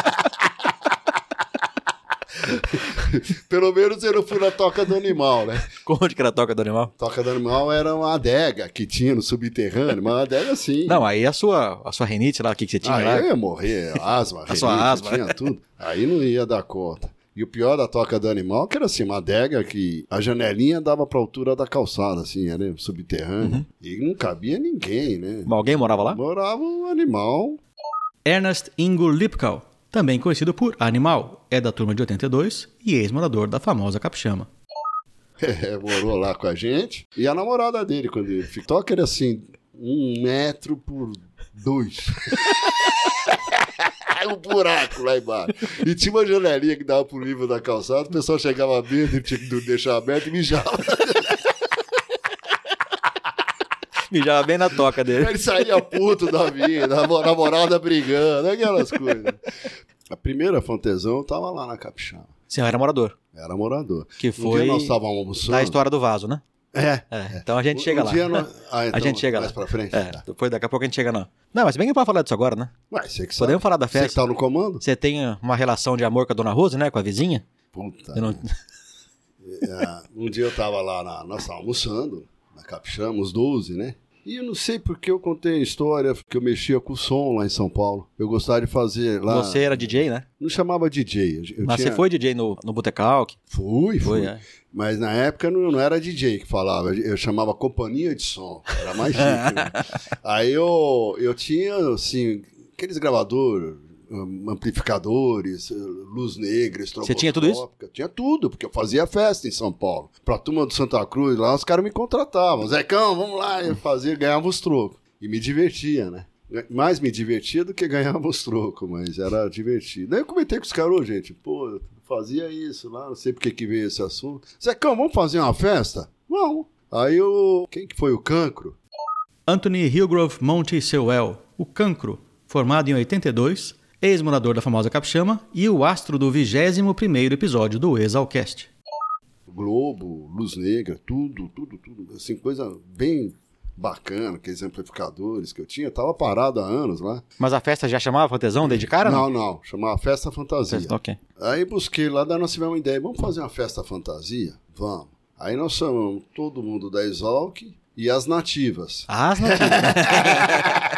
Speaker 8: Pelo menos eu não fui na Toca do Animal, né?
Speaker 6: Onde que era a toca do animal?
Speaker 8: Toca do Animal era uma adega que tinha no subterrâneo, uma adega assim.
Speaker 6: Não, aí a sua, a sua renite lá, o que, que você tinha
Speaker 8: Aí
Speaker 6: lá?
Speaker 8: eu ia morrer, asma,
Speaker 6: A sua
Speaker 8: rinite,
Speaker 6: asma.
Speaker 8: tinha tudo. Aí não ia dar conta. E o pior da Toca do Animal que era assim, uma adega que a janelinha dava pra altura da calçada, assim, era subterrâneo.
Speaker 6: Uhum.
Speaker 8: E não cabia ninguém, né?
Speaker 6: Mas Alguém morava lá?
Speaker 8: Morava um animal.
Speaker 6: Ernest Ingo Lipkau, também conhecido por Animal, é da turma de 82 e ex-morador da famosa Capixama.
Speaker 8: É, morou lá com a gente. E a namorada dele, quando ele ficou. Toca era assim, um metro por dois. um buraco lá embaixo. E tinha uma janelinha que dava pro nível da calçada, o pessoal chegava e tinha que deixar aberto e mijava.
Speaker 6: Mijava bem na toca dele.
Speaker 8: Ele saía puto da vida, a namorada brigando, aquelas coisas. A primeira fantesão tava lá na Capixaba.
Speaker 6: Você era morador,
Speaker 8: Era morador.
Speaker 6: que
Speaker 8: Um
Speaker 6: foi
Speaker 8: nós estávamos almoçando.
Speaker 6: da história do vaso, né?
Speaker 8: É.
Speaker 6: É, então a gente
Speaker 8: Um-
Speaker 6: chega
Speaker 8: um
Speaker 6: lá.
Speaker 8: dia nós- Ah, então,
Speaker 6: a gente chega
Speaker 8: mais
Speaker 6: lá.
Speaker 8: pra frente?
Speaker 6: É,
Speaker 8: Tá.
Speaker 6: depois daqui a pouco a gente chega não. Não, mas se bem que pode falar disso agora, né?
Speaker 8: Ué, você que sabe.
Speaker 6: Podemos falar da
Speaker 8: Você que
Speaker 6: festa.
Speaker 8: tá no comando?
Speaker 6: Você tem uma relação de amor com a dona Rose, né? Com a vizinha?
Speaker 8: Puta.
Speaker 6: Não-
Speaker 8: É, um dia eu tava lá, na, nós estávamos almoçando, na Capixama, os 12, né? E eu não sei porque eu contei a história que eu mexia com o som lá em São Paulo. Eu gostava de fazer lá.
Speaker 6: Você era DJ, né?
Speaker 8: Não chamava DJ. Eu
Speaker 6: Mas
Speaker 8: tinha-
Speaker 6: você foi DJ no, no Botecalque?
Speaker 8: Fui,
Speaker 6: Foi,
Speaker 8: fui.
Speaker 6: é.
Speaker 8: Mas na época não, não era DJ que falava, eu chamava companhia de som, era mais chique. né? Aí eu, eu tinha, assim, aqueles gravadores, amplificadores, eh, luz negra,
Speaker 6: Você tinha tudo isso?
Speaker 8: Tinha tudo, porque eu fazia festa em São Paulo. Pra turma do Santa Cruz lá, os caras me contratavam. Zecão, vamos lá, eu fazia, ganhava os trocos. E me divertia, né? Mais me divertia do que ganhava os trocos, mas era divertido. Daí eu comentei com os caras, "Ô, gente, pô, eu fazia isso lá, não sei por que que veio esse assunto. Zecão, vamos fazer uma festa? Vamos. Aí o. Quem que foi o cancro?
Speaker 6: Anthony Hillgrove Monte Sewell, o Cancro, formado em 82, ex-morador da famosa Capixama e o astro do 21º episódio do Exalcast.
Speaker 8: Globo, Luz Negra, tudo, tudo, tudo. Assim, coisa bem bacana, aqueles amplificadores que eu tinha. Tava parado há anos lá.
Speaker 6: Mas a festa já chamava Fantesão desde cara?
Speaker 8: não, não. Chamava Festa Fantasia.
Speaker 6: Festa- Ok.
Speaker 8: Aí busquei lá, daí nós tivemos uma ideia. Vamos fazer uma festa fantasia? Vamos. Aí nós chamamos todo mundo da Exalc e as nativas.
Speaker 6: As notícias.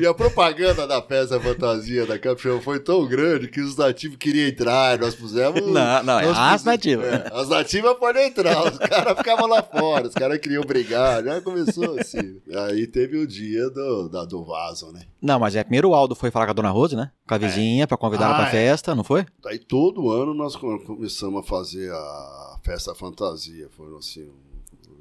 Speaker 8: E a propaganda da festa fantasia da Capixaba foi tão grande que os nativos queriam entrar. Nós pusemos.
Speaker 6: Não, não, é
Speaker 8: nós
Speaker 6: as nativas.
Speaker 8: é, as nativas podem entrar, os caras ficavam lá fora, os caras queriam brigar. Já começou assim. Aí teve o dia do, da, do vaso, né?
Speaker 6: não, mas é primeiro o Aldo foi falar com a dona Rose, né? Com a vizinha, pra convidar ela
Speaker 8: Ah,
Speaker 6: pra
Speaker 8: é.
Speaker 6: festa, não foi?
Speaker 8: Aí todo ano nós come- começamos a fazer a festa fantasia. Foi assim,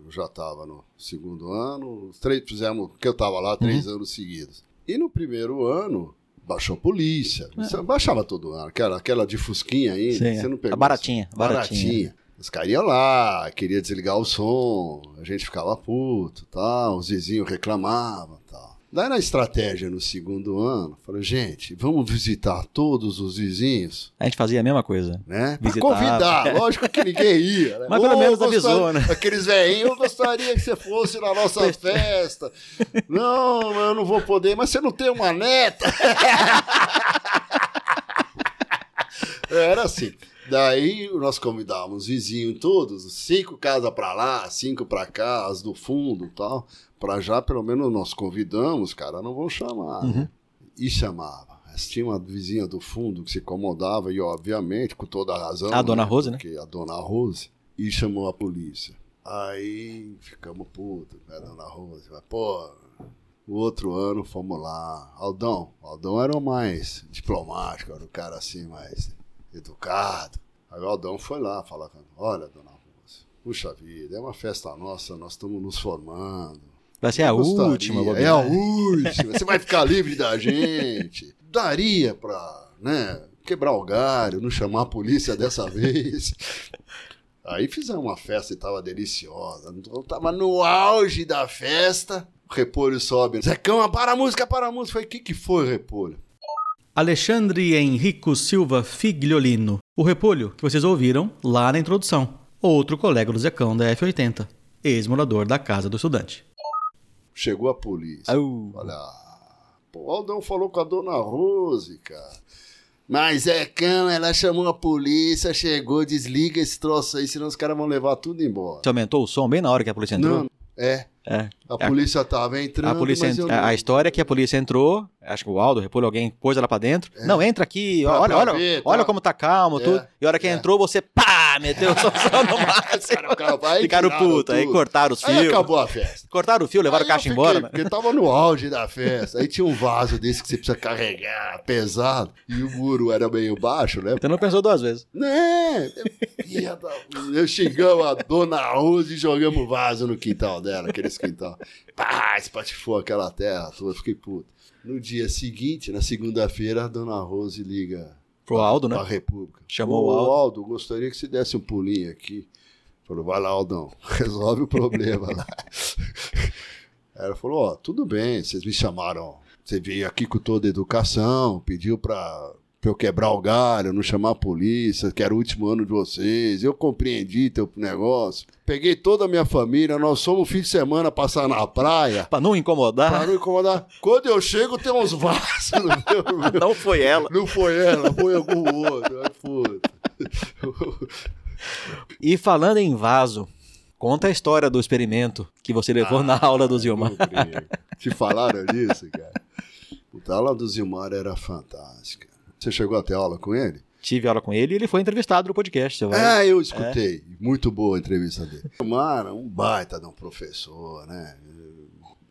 Speaker 8: eu já estava no segundo ano, os três fizemos, que eu estava lá três
Speaker 6: Uhum.
Speaker 8: anos seguidos. E no primeiro ano, baixou a polícia.
Speaker 6: É.
Speaker 8: Baixava todo ano, aquela, aquela de fusquinha.
Speaker 6: Sim,
Speaker 8: você não pegou
Speaker 6: A baratinha,
Speaker 8: isso?
Speaker 6: baratinha.
Speaker 8: baratinha. Os caras iam lá, queria desligar o som, a gente ficava puto, tal, os vizinhos reclamavam, tal. Daí na estratégia no segundo ano, falei, gente, vamos visitar todos os vizinhos,
Speaker 6: A gente fazia a mesma coisa.
Speaker 8: né? Pra
Speaker 6: Visitava.
Speaker 8: convidar, lógico que ninguém ia. Né?
Speaker 6: Mas pelo
Speaker 8: Ô,
Speaker 6: menos
Speaker 8: gostaria-
Speaker 6: avisou, né?
Speaker 8: Aqueles velhinhos, eu gostaria que você fosse na nossa festa. Não, eu não vou poder, mas você não tem uma neta? Era assim. Daí nós convidávamos os vizinhos todos, cinco casas pra lá, cinco pra cá, as do fundo e tal. Pra já, pelo menos, nós convidamos, os caras não vão chamar. né? E chamava. Tinha uma vizinha do fundo que se incomodava, e obviamente, com toda a razão.
Speaker 6: A dona Rose, né?
Speaker 8: Porque a dona Rose. E chamou a polícia. Aí ficamos putos, né, dona Rose? Mas, pô, o outro ano fomos lá. Aldão. Aldão era o mais diplomático, era o cara assim, mais educado. Aí o Aldão foi lá falar. Olha, dona Rose, puxa vida, é uma festa nossa, nós estamos nos formando.
Speaker 6: Vai ser a
Speaker 8: gostaria,
Speaker 6: última,
Speaker 8: É
Speaker 6: bobeira.
Speaker 8: a última. Você vai ficar livre da gente. Daria pra, né, quebrar o galho, não chamar a polícia dessa vez. Aí fizemos uma festa e tava deliciosa. Eu tava no auge da festa. O repolho sobe. Zecão, para a música, para a música. Falei, o que, que foi, repolho?
Speaker 6: Alexandre Henrico Silva Figliolino, o repolho que vocês ouviram lá na introdução. Outro colega do Zecão da F80, ex-morador da Casa do Estudante.
Speaker 8: Chegou a polícia.
Speaker 6: Au.
Speaker 8: Olha, pô, o Aldão falou com a dona Rose, cara. Mas é cão, ela chamou a polícia, chegou, desliga esse troço aí, senão os caras vão levar tudo embora.
Speaker 6: Você aumentou o som bem na hora que a polícia entrou?
Speaker 8: Não, é.
Speaker 6: É.
Speaker 8: A polícia tava entrando,
Speaker 6: A, polícia ent- a-
Speaker 8: não-
Speaker 6: a história é que a polícia entrou, acho que o Aldo, Repolho, alguém pôs ela pra dentro. Não, entra aqui,
Speaker 8: É. Pra-
Speaker 6: olha,
Speaker 8: pra
Speaker 6: olha,
Speaker 8: ver, tá?
Speaker 6: olha como tá calmo,
Speaker 8: É,
Speaker 6: tudo. E a hora que
Speaker 8: é.
Speaker 6: entrou, você pá, meteu o som no máximo.
Speaker 8: Cara, cara, aí
Speaker 6: Ficaram putos, aí cortaram os
Speaker 8: Aí
Speaker 6: fios.
Speaker 8: acabou a festa.
Speaker 6: Cortaram o fio, levaram
Speaker 8: Aí
Speaker 6: o caixa embora. né?
Speaker 8: Porque tava no auge da festa. Aí tinha um vaso desse que você precisa carregar, pesado. E o muro era meio baixo, né?
Speaker 6: Você não pensou duas vezes.
Speaker 8: Né? Eu xingamos a dona Rose e jogamos o vaso no quintal dela, aqueles quintal. Pá, espatifou aquela terra toda, fiquei puto. No dia seguinte, na segunda-feira, a dona Rose liga
Speaker 6: Pro Aldo, né?
Speaker 8: pra República.
Speaker 6: Chamou o Aldo.
Speaker 8: Aldo, gostaria que você desse um pulinho aqui. Falou, vai lá, Aldão, resolve o problema lá. Ela falou, ó, tudo bem, vocês me chamaram, você veio aqui com toda a educação, pediu pra, pra eu quebrar o galho, não chamar a polícia, que era o último ano de vocês, eu compreendi teu negócio. Peguei toda a minha família, nós fomos um fim de semana passar na praia,
Speaker 6: Pra não incomodar,
Speaker 8: pra não incomodar. Quando eu chego, tem uns vasos no meu,
Speaker 6: não foi ela.
Speaker 8: não foi ela, foi algum outro.
Speaker 6: E falando em vaso, conta a história do experimento que você levou na aula do Zilmar.
Speaker 8: Te falaram disso, cara? Puta, a aula do Zilmar era fantástica. Você chegou até aula com ele?
Speaker 6: Tive aula com ele e ele foi entrevistado no podcast. Vai...
Speaker 8: Ah, eu escutei. Muito boa a entrevista dele. Zilmar, um baita de um professor, né?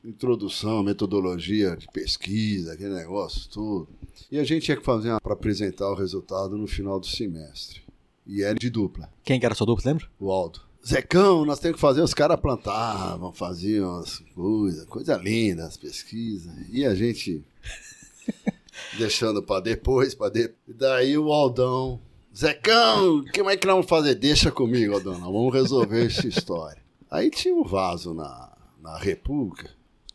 Speaker 8: Introdução, metodologia de pesquisa, aquele negócio, tudo. E a gente tinha que fazer para apresentar o resultado no final do semestre. E era de dupla.
Speaker 6: Quem que era sua dupla, lembra?
Speaker 8: o Aldo. Zecão, nós temos que fazer, os caras plantavam, faziam as coisas, coisa linda, as pesquisas. E a gente deixando para depois, para depois. Daí o Aldão, Zecão, como é que nós vamos fazer? Deixa comigo, Aldão, nós vamos resolver essa história. Aí tinha um vaso na, na República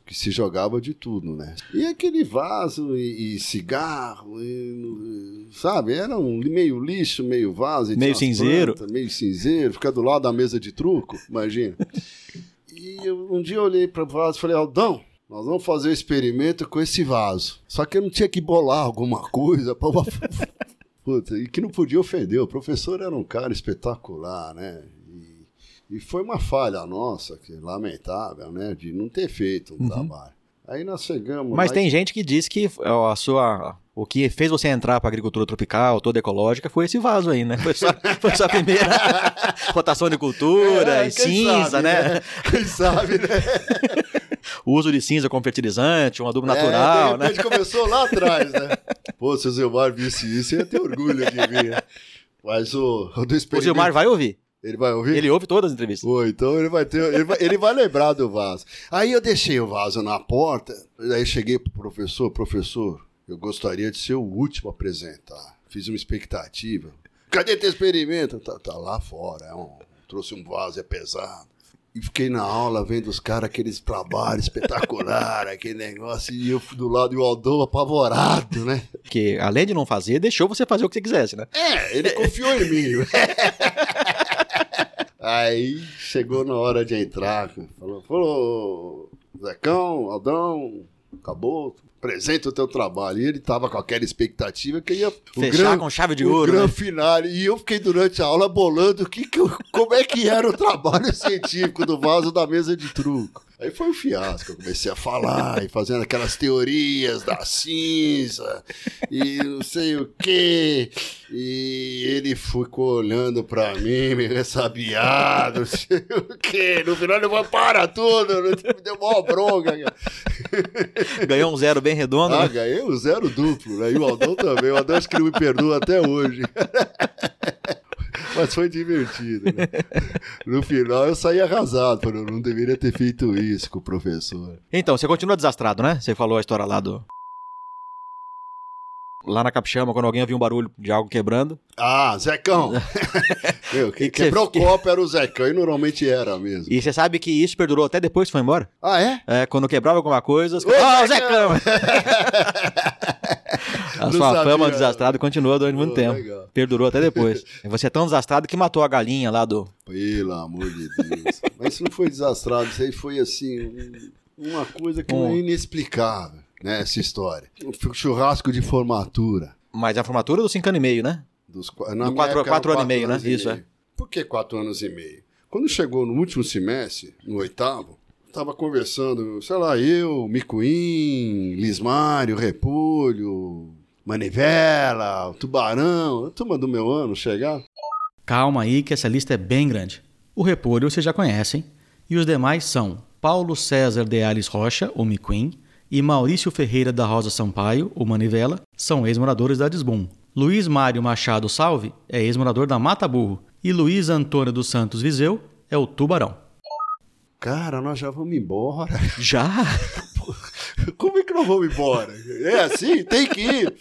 Speaker 8: que se jogava de tudo, né? E aquele vaso e, e cigarro, e, sabe? Era um meio lixo, meio vaso.
Speaker 6: Meio cinzeiro.
Speaker 8: plantas, meio cinzeiro, fica do lado da mesa de truco, imagina. E eu- um dia eu olhei para o vaso e falei, Aldão, nós vamos fazer o experimento com esse vaso. Só que eu não tinha que bolar alguma coisa para Puta, e que não podia ofender. O professor era um cara espetacular, né? E, e foi uma falha nossa, que lamentável, né? De não ter feito um trabalho. Aí nós chegamos.
Speaker 6: Mas
Speaker 8: lá
Speaker 6: tem gente que diz que a sua. O que fez você entrar para agricultura tropical, toda ecológica, foi esse vaso aí, né? Foi sua, foi sua primeira rotação de cultura
Speaker 8: É,
Speaker 6: e cinza,
Speaker 8: sabe,
Speaker 6: né?
Speaker 8: Quem sabe, né?
Speaker 6: O uso de cinza como fertilizante, um adubo
Speaker 8: É,
Speaker 6: natural,
Speaker 8: de
Speaker 6: né?
Speaker 8: repente começou lá atrás, né? Pô, se o Zilmar visse isso, ia ter orgulho de mim. né? Mas o, o do
Speaker 6: O
Speaker 8: experimento...
Speaker 6: Gilmar vai ouvir.
Speaker 8: Ele vai ouvir?
Speaker 6: Ele ouve todas as entrevistas.
Speaker 8: Pô, então ele vai ter. Ele vai, ele vai lembrar do vaso. Aí eu deixei o vaso na porta, aí cheguei pro professor, professor, eu gostaria de ser o último a apresentar. Fiz uma expectativa. Cadê teu experimento? Tá, tá lá fora. É um, trouxe um vaso, é pesado. E fiquei na aula vendo os caras, aqueles trabalhos espetaculares, aquele negócio, e eu fui do lado e o Aldão apavorado, né?
Speaker 6: Porque além de não fazer, deixou você fazer o que você quisesse, né?
Speaker 8: É, ele confiou em mim. Aí chegou na hora de entrar, falou, falou, Zecão, Aldão, acabou, apresenta o teu trabalho. E ele tava com aquela expectativa que ia
Speaker 6: Fechar
Speaker 8: gran-
Speaker 6: com chave de
Speaker 8: o
Speaker 6: ouro,
Speaker 8: gran
Speaker 6: né?
Speaker 8: finale. E eu fiquei durante a aula bolando que que como é que era o trabalho científico do vaso da mesa de truco. Aí foi um fiasco, eu comecei a falar e fazendo aquelas teorias da cinza e não sei o quê. E ele ficou olhando pra mim, me ressabiado, não sei o quê. No final ele falou, para tudo, me deu mó bronca. cara.
Speaker 6: Ganhou um zero bem redondo.
Speaker 8: Ah,
Speaker 6: né?
Speaker 8: ganhei um zero duplo, né? E o Aldão também. O Aldão acho que ele me perdoa até hoje. Mas foi divertido, né? No final eu saí arrasado, eu não deveria ter feito isso com o professor.
Speaker 6: Então, você continua desastrado, né? Você falou a história lá do. Lá na Capixama, quando alguém ouvia um barulho de algo quebrando.
Speaker 8: Ah, Zecão! Meu, quem
Speaker 6: Que que
Speaker 8: quebrou o copo era o Zecão e normalmente era mesmo.
Speaker 6: E você sabe que isso perdurou até depois que foi embora?
Speaker 8: Ah, é?
Speaker 6: É, quando quebrava alguma coisa.
Speaker 8: Ô,
Speaker 6: Ah,
Speaker 8: Zecão!
Speaker 6: Zecão! A sua
Speaker 8: sabia.
Speaker 6: fama de desastrado continua durante muito
Speaker 8: Pô,
Speaker 6: tempo.
Speaker 8: legal.
Speaker 6: Perdurou até depois. E você é tão desastrado que matou a galinha lá do.
Speaker 8: Pelo amor de Deus. Mas isso não foi desastrado, isso aí foi assim, um- uma coisa que
Speaker 6: Um-
Speaker 8: é inexplicável, né? Essa história. Um churrasco de formatura.
Speaker 6: Mas a formatura dos 5 anos e meio, né?
Speaker 8: Dos, na
Speaker 6: Do quatro- anos e meio, né?
Speaker 8: anos
Speaker 6: Isso,
Speaker 8: meio. Por que quatro anos e meio? Quando chegou no último semestre, no oitavo, tava conversando, sei lá, eu, Micuim, Lismário, Repolho, Manivela, Tubarão, a turma do meu ano chegar.
Speaker 6: Calma aí que essa lista é bem grande. O Repolho vocês já conhecem, e os demais são Paulo César de Alice Rocha, o McQueen, e Maurício Ferreira da Rosa Sampaio, o Manivela, são ex-moradores da Desbum. Luiz Mário Machado Salve é ex-morador da Mata Burro, e Luiz Antônio dos Santos Viseu é o Tubarão.
Speaker 8: Cara, nós já vamos embora.
Speaker 6: Já?
Speaker 8: Como é que nós vamos embora? É assim? Tem que ir.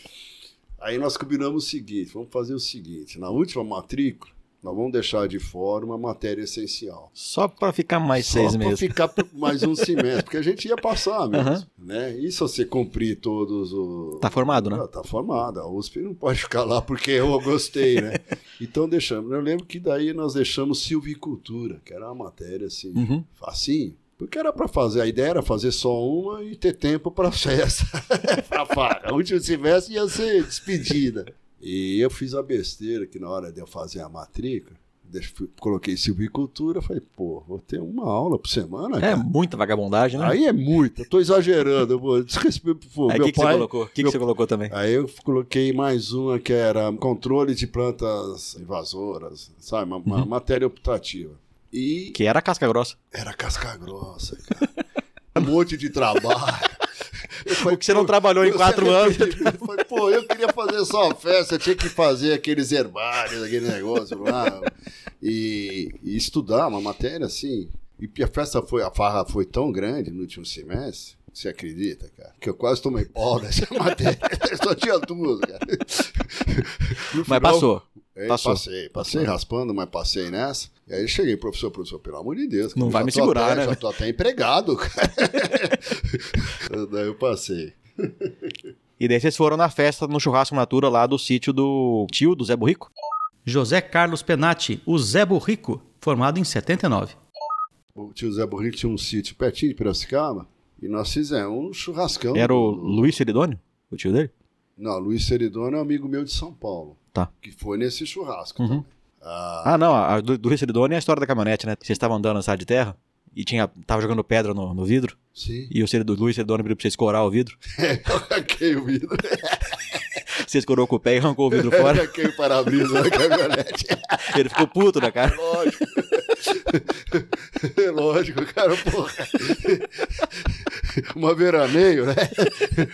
Speaker 8: Aí nós combinamos o seguinte: vamos fazer o seguinte: na última matrícula, nós vamos deixar de fora uma matéria essencial.
Speaker 6: Só para ficar mais
Speaker 8: Só
Speaker 6: seis meses.
Speaker 8: ficar por mais um semestre, porque a gente ia passar mesmo.
Speaker 6: Aham.
Speaker 8: Né? E se você cumprir todos os.
Speaker 6: Tá formado, né?
Speaker 8: Ah, tá formado. A USP não pode ficar lá porque eu gostei, né? Então deixamos. Eu lembro que daí nós deixamos silvicultura, que era uma matéria assim,
Speaker 6: Uhum.
Speaker 8: facinho. Porque era para fazer, a ideia era fazer só uma e ter tempo para festa. pra faca. O último semestre ia ser despedida. E eu fiz a besteira que na hora de eu fazer a matrícula, coloquei silvicultura, falei, pô, vou ter uma aula por semana,
Speaker 6: É
Speaker 8: cara.
Speaker 6: muita vagabundagem, né?
Speaker 8: Aí é muito, eu tô exagerando, eu vou desrespeito pro
Speaker 6: Aí o
Speaker 8: meu
Speaker 6: que, que você
Speaker 8: pai.
Speaker 6: colocou? O que, que você colocou também?
Speaker 8: Aí eu coloquei mais uma que era controle de plantas invasoras, sabe? Uma, uma matéria optativa. E
Speaker 6: Que era casca grossa.
Speaker 8: era casca grossa, cara. um monte de trabalho. Falei,
Speaker 6: O que você não trabalhou em quatro anos.
Speaker 8: falei, pô, eu queria fazer só uma festa, tinha que fazer aqueles herbários, aquele negócio lá. E, e estudar uma matéria assim. E a festa foi, a farra foi tão grande no último semestre. Você acredita, cara? Que eu quase tomei pau nessa matéria. Só tinha duas, cara. No
Speaker 6: Mas
Speaker 8: final-
Speaker 6: passou.
Speaker 8: é,
Speaker 6: Passou.
Speaker 8: Passei, passei raspando, mas passei nessa. E aí cheguei, professor, professor, pelo amor de Deus.
Speaker 6: Não vai me segurar,
Speaker 8: até-
Speaker 6: né?
Speaker 8: Já tô até empregado, cara. Daí eu passei.
Speaker 6: E daí vocês foram na festa, no churrasco natura lá do sítio do tio do Zé Burrico? José Carlos Penati, o Zé Burrico, formado em 79.
Speaker 8: O tio Zé Burrico tinha um sítio pertinho de Piracicaba. E nós fizemos um churrascão.
Speaker 6: Era o
Speaker 8: do-
Speaker 6: Luiz Seridônio, o tio dele?
Speaker 8: Não, Luiz Seridone é um amigo meu de São Paulo.
Speaker 6: Tá.
Speaker 8: Que foi nesse churrasco
Speaker 6: Uhum.
Speaker 8: também. Ah,
Speaker 6: Ah, não, a do, do é a história da caminhonete, né? Vocês estavam andando na estrada de terra e tinha, tava jogando pedra no, no vidro
Speaker 8: sim.
Speaker 6: e o Seridônio pediu pra você escorar o vidro.
Speaker 8: eu arranquei o vidro.
Speaker 6: Você escorou com o pé e arrancou o vidro
Speaker 8: Eu
Speaker 6: fora.
Speaker 8: arranquei o para-brisa da caminhonete.
Speaker 6: Ele ficou puto, né, cara?
Speaker 8: Lógico. Lógico, cara, porra. Uma veraneio, né?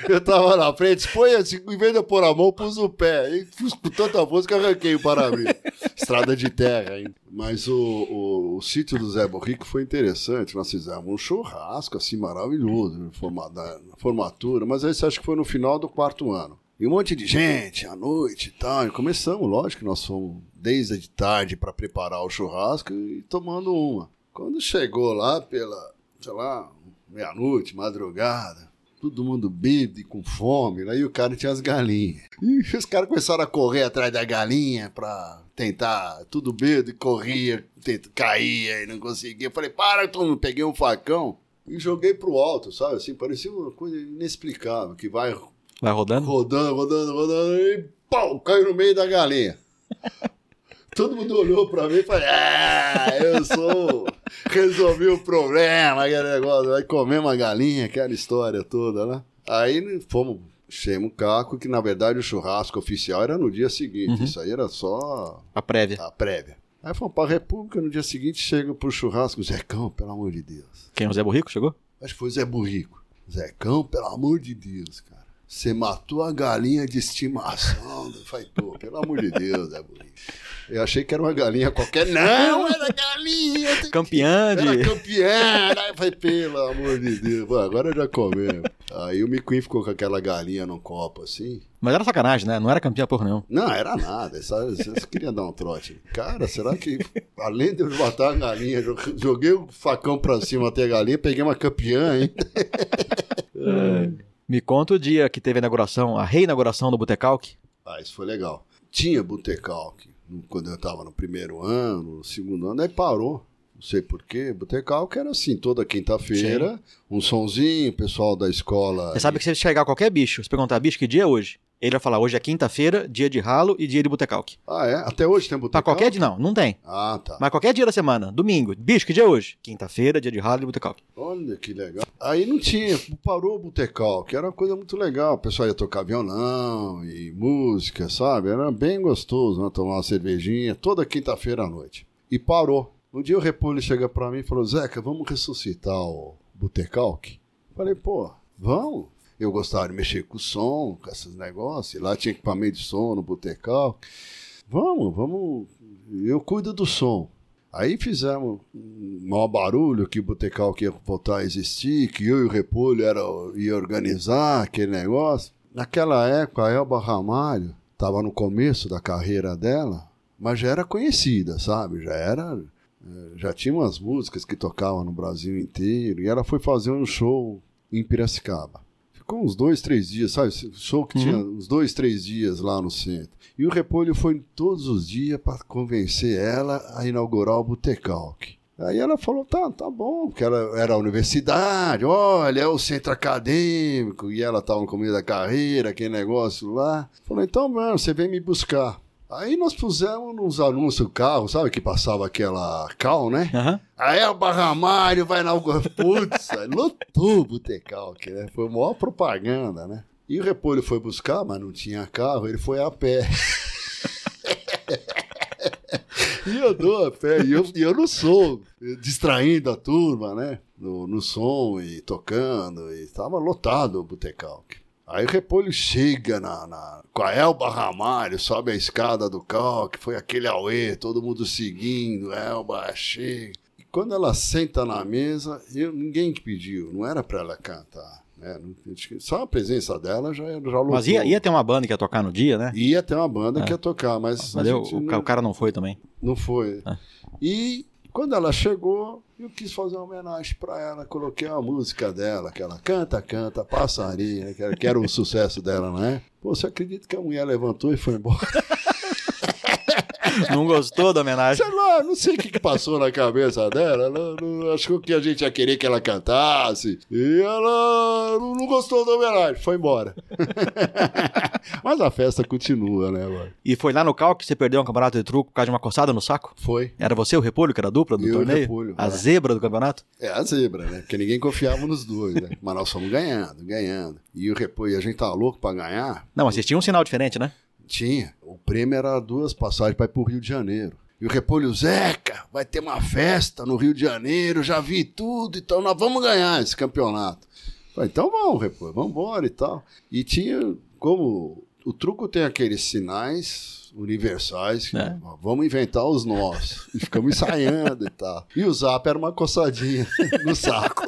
Speaker 8: Eu tava na frente, põe assim, em vez de eu pôr a mão, pus o pé. E fui com tanta força que arranquei o para-brisa. Estrada de terra ainda. Mas o, o, o sítio do Zé Borrico foi interessante. Nós fizemos um churrasco, assim, maravilhoso, na forma- na formatura. Mas esse acho que foi no final do quarto ano. E um monte de gente, à noite e tal. E começamos, lógico nós fomos desde de tarde para preparar o churrasco e tomando uma. Quando chegou lá pela, sei lá, meia-noite, madrugada, todo mundo bêbado e com fome, aí o cara tinha as galinhas. E os caras começaram a correr atrás da galinha pra tentar, tudo bêbado e corria, tenta, caía e não conseguia. Eu falei, para, todo peguei um facão e joguei pro alto, sabe? Assim, parecia uma coisa inexplicável, que vai
Speaker 6: Vai rodando?
Speaker 8: rodando, rodando, rodando, e pau, caiu no meio da galinha. Todo mundo olhou pra mim e falou: Ah, eu sou. Resolvi o problema, aquele negócio. Vai comer uma galinha, aquela história toda, né? Aí fomos, enchemos o caco, que na verdade o churrasco oficial era no dia seguinte. Isso aí era só
Speaker 6: A prévia.
Speaker 8: a prévia. Aí fomos pra República, no dia seguinte chega pro churrasco, Zecão, pelo amor de Deus.
Speaker 6: Quem? O Zé Burrico chegou?
Speaker 8: Acho que foi Zé Burrico. Zecão, pelo amor de Deus, cara. Você matou a galinha de estimação. Eu falei, pô, pelo amor de Deus, Zé Burrico. Eu achei que era uma galinha qualquer. Não, era galinha. que-
Speaker 6: Campeã de.
Speaker 8: Era campeã. Aí eu falei, pelo amor de Deus. Pô, agora já comemos. Aí o McQueen ficou com aquela galinha num copo assim.
Speaker 6: Mas era sacanagem, né? Não era campeã porra nenhuma.
Speaker 8: Não, era nada. Só, só queria dar um trote. Cara, será que além de eu matar a galinha, jo- joguei o facão pra cima até a galinha, peguei uma campeã, hein?
Speaker 6: Me conta o dia que teve a inauguração, a reinauguração do Botecalque.
Speaker 8: Ah, isso foi legal. Tinha Botecalque quando eu estava no primeiro ano, no segundo ano, aí parou. Não sei porquê. Botecalque era assim, toda quinta-feira, um sonzinho, o pessoal da escola.
Speaker 6: Você sabe que se você chegar qualquer bicho, se perguntar, bicho, que dia é hoje? Ele vai falar hoje é quinta-feira, dia de ralo e dia de botecalque.
Speaker 8: Ah, é? Até hoje tem botecalque?
Speaker 6: Pra qualquer dia, não, não tem.
Speaker 8: Ah, tá.
Speaker 6: Mas qualquer dia da semana, domingo, bicho, que dia é hoje? Quinta-feira, dia de ralo e botecalque.
Speaker 8: Olha que legal. Aí não tinha, parou o botecal, que era uma coisa muito legal. O pessoal ia tocar violão e música, sabe? Era bem gostoso, né? Tomar uma cervejinha toda quinta-feira à noite. E parou. Um dia o Repolho chega pra mim e falou: Zeca, vamos ressuscitar o Botecalque? Falei, pô, vamos. Eu gostava de mexer com o som, com esses negócios. Lá tinha equipamento de som no Botecal. Vamos, vamos. Eu cuido do som. Aí fizemos um maior barulho que o Botecal que ia voltar a existir, que eu e o Repolho era, ia organizar aquele negócio. Naquela época, a Elba Ramalho estava no começo da carreira dela, mas já era conhecida, sabe? Já era. eh, Já tinha umas músicas que tocavam no Brasil inteiro. E ela foi fazer um show em Piracicaba. Ficou uns dois, três dias, sabe? Esse Show que tinha uns dois, três dias lá no centro. E o Repolho foi todos os dias para convencer ela a inaugurar o Botecalque. Aí ela falou, tá, tá bom, porque ela era a universidade, olha, é o centro acadêmico, e ela estava no começo da carreira, aquele negócio lá. Falou, então, mano, você vem me buscar. Aí nós pusemos nos anúncios do carro, sabe, que passava aquela cal, né?
Speaker 6: Aham.
Speaker 8: Aí o Barramário vai na Putz, lotou o Botecalque, né? Foi a maior propaganda, né? E o Repolho foi buscar, mas não tinha carro, ele foi a pé. e eu dou a pé, e eu, e eu não sou distraindo a turma, né? No, no som e tocando, e estava lotado o Botecalque. Aí o Repolho chega na, na, com a Elba Ramalho, sobe a escada do calque, foi aquele auê, todo mundo seguindo, Elba chega. E quando ela senta na mesa, eu, ninguém que pediu, não era para ela cantar. Né? Que Só a presença dela já, já.
Speaker 6: Mas ia, ia ter uma banda que ia tocar no dia, né?
Speaker 8: Ia ter uma banda
Speaker 6: É.
Speaker 8: que ia tocar, mas,
Speaker 6: Mas eu- o,
Speaker 8: não,
Speaker 6: o cara não foi também.
Speaker 8: não foi.
Speaker 6: É.
Speaker 8: E quando ela chegou, eu quis fazer uma homenagem para ela, coloquei a música dela, que ela canta, canta, passarinho, que era, o sucesso dela, né? Pô, você acredita que a mulher levantou e foi embora?
Speaker 6: Não gostou da homenagem?
Speaker 8: Sei lá, não sei o que, que passou na cabeça dela. Ela não, achou que a gente ia querer que ela cantasse. E ela não, não gostou da homenagem, foi embora. Mas a festa continua, né, mano?
Speaker 6: E foi lá no cal que você perdeu um campeonato de truco por causa de uma coçada no saco?
Speaker 8: Foi.
Speaker 6: Era você o repolho, que era a dupla do
Speaker 8: Eu o
Speaker 6: torneio?
Speaker 8: Repolho,
Speaker 6: a
Speaker 8: é.
Speaker 6: zebra do campeonato?
Speaker 8: É a zebra, né? Porque ninguém confiava nos dois, né? Mas nós fomos ganhando, ganhando. E o repolho, a gente tava louco pra ganhar.
Speaker 6: Não, mas vocês tinham um sinal diferente, né?
Speaker 8: Tinha. O prêmio era duas passagens para ir pro Rio de Janeiro. E o Repolho, Zeca, vai ter uma festa no Rio de Janeiro, já vi tudo, então nós vamos ganhar esse campeonato. Falei, então vamos, Repolho, vamos embora e tal. E tinha, como o truco tem aqueles sinais universais, que,
Speaker 6: É.
Speaker 8: vamos inventar os nossos. E ficamos ensaiando e tal. E o zap era uma coçadinha no saco.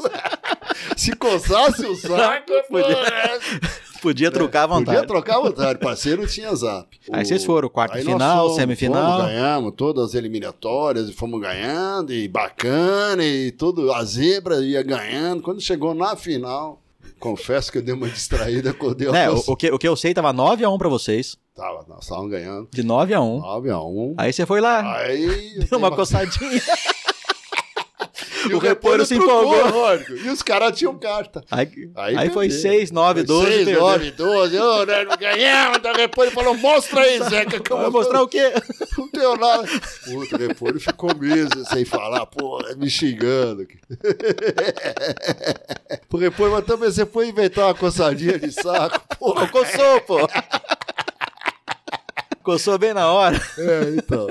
Speaker 8: Se coçasse o saco,
Speaker 6: Podia-
Speaker 8: pô,
Speaker 6: Podia trucar à vontade.
Speaker 8: Podia trocar à vontade, parceiro tinha zap.
Speaker 6: Aí vocês foram, quarta
Speaker 8: Aí
Speaker 6: final,
Speaker 8: fomos,
Speaker 6: semifinal.
Speaker 8: Fomos, ganhamos todas as eliminatórias e fomos ganhando, e bacana, e tudo, a zebra ia ganhando. Quando chegou na final, confesso que eu dei uma distraída, acordei
Speaker 6: É,
Speaker 8: a
Speaker 6: o, o que, o que eu sei tava 9x1 pra vocês.
Speaker 8: Tava, nós estávamos ganhando.
Speaker 6: De 9x1.
Speaker 8: 9 a 1.
Speaker 6: Aí você foi lá,
Speaker 8: Aí.
Speaker 6: deu uma
Speaker 8: tem
Speaker 6: coçadinha.
Speaker 8: E
Speaker 6: o repolho se empolgou.
Speaker 8: lógico. E os caras tinham carta.
Speaker 6: Aí,
Speaker 8: Aí,
Speaker 6: aí foi
Speaker 8: perdeu.
Speaker 6: 6, 9, 12.
Speaker 8: 6,
Speaker 6: perdeu.
Speaker 8: 9, 12. Ô, nós não ganhamos. Então o repolho falou: mostra aí, Zeca, que eu
Speaker 6: Vai
Speaker 8: vou
Speaker 6: mostrar o quê?
Speaker 8: Não deu nada. Puta, o repolho ficou meses sem falar, pô, me xingando. O repolho, mas também você foi inventar uma coçadinha de saco. Pô,
Speaker 6: coçou, pô. Coçou bem na hora.
Speaker 8: É, então.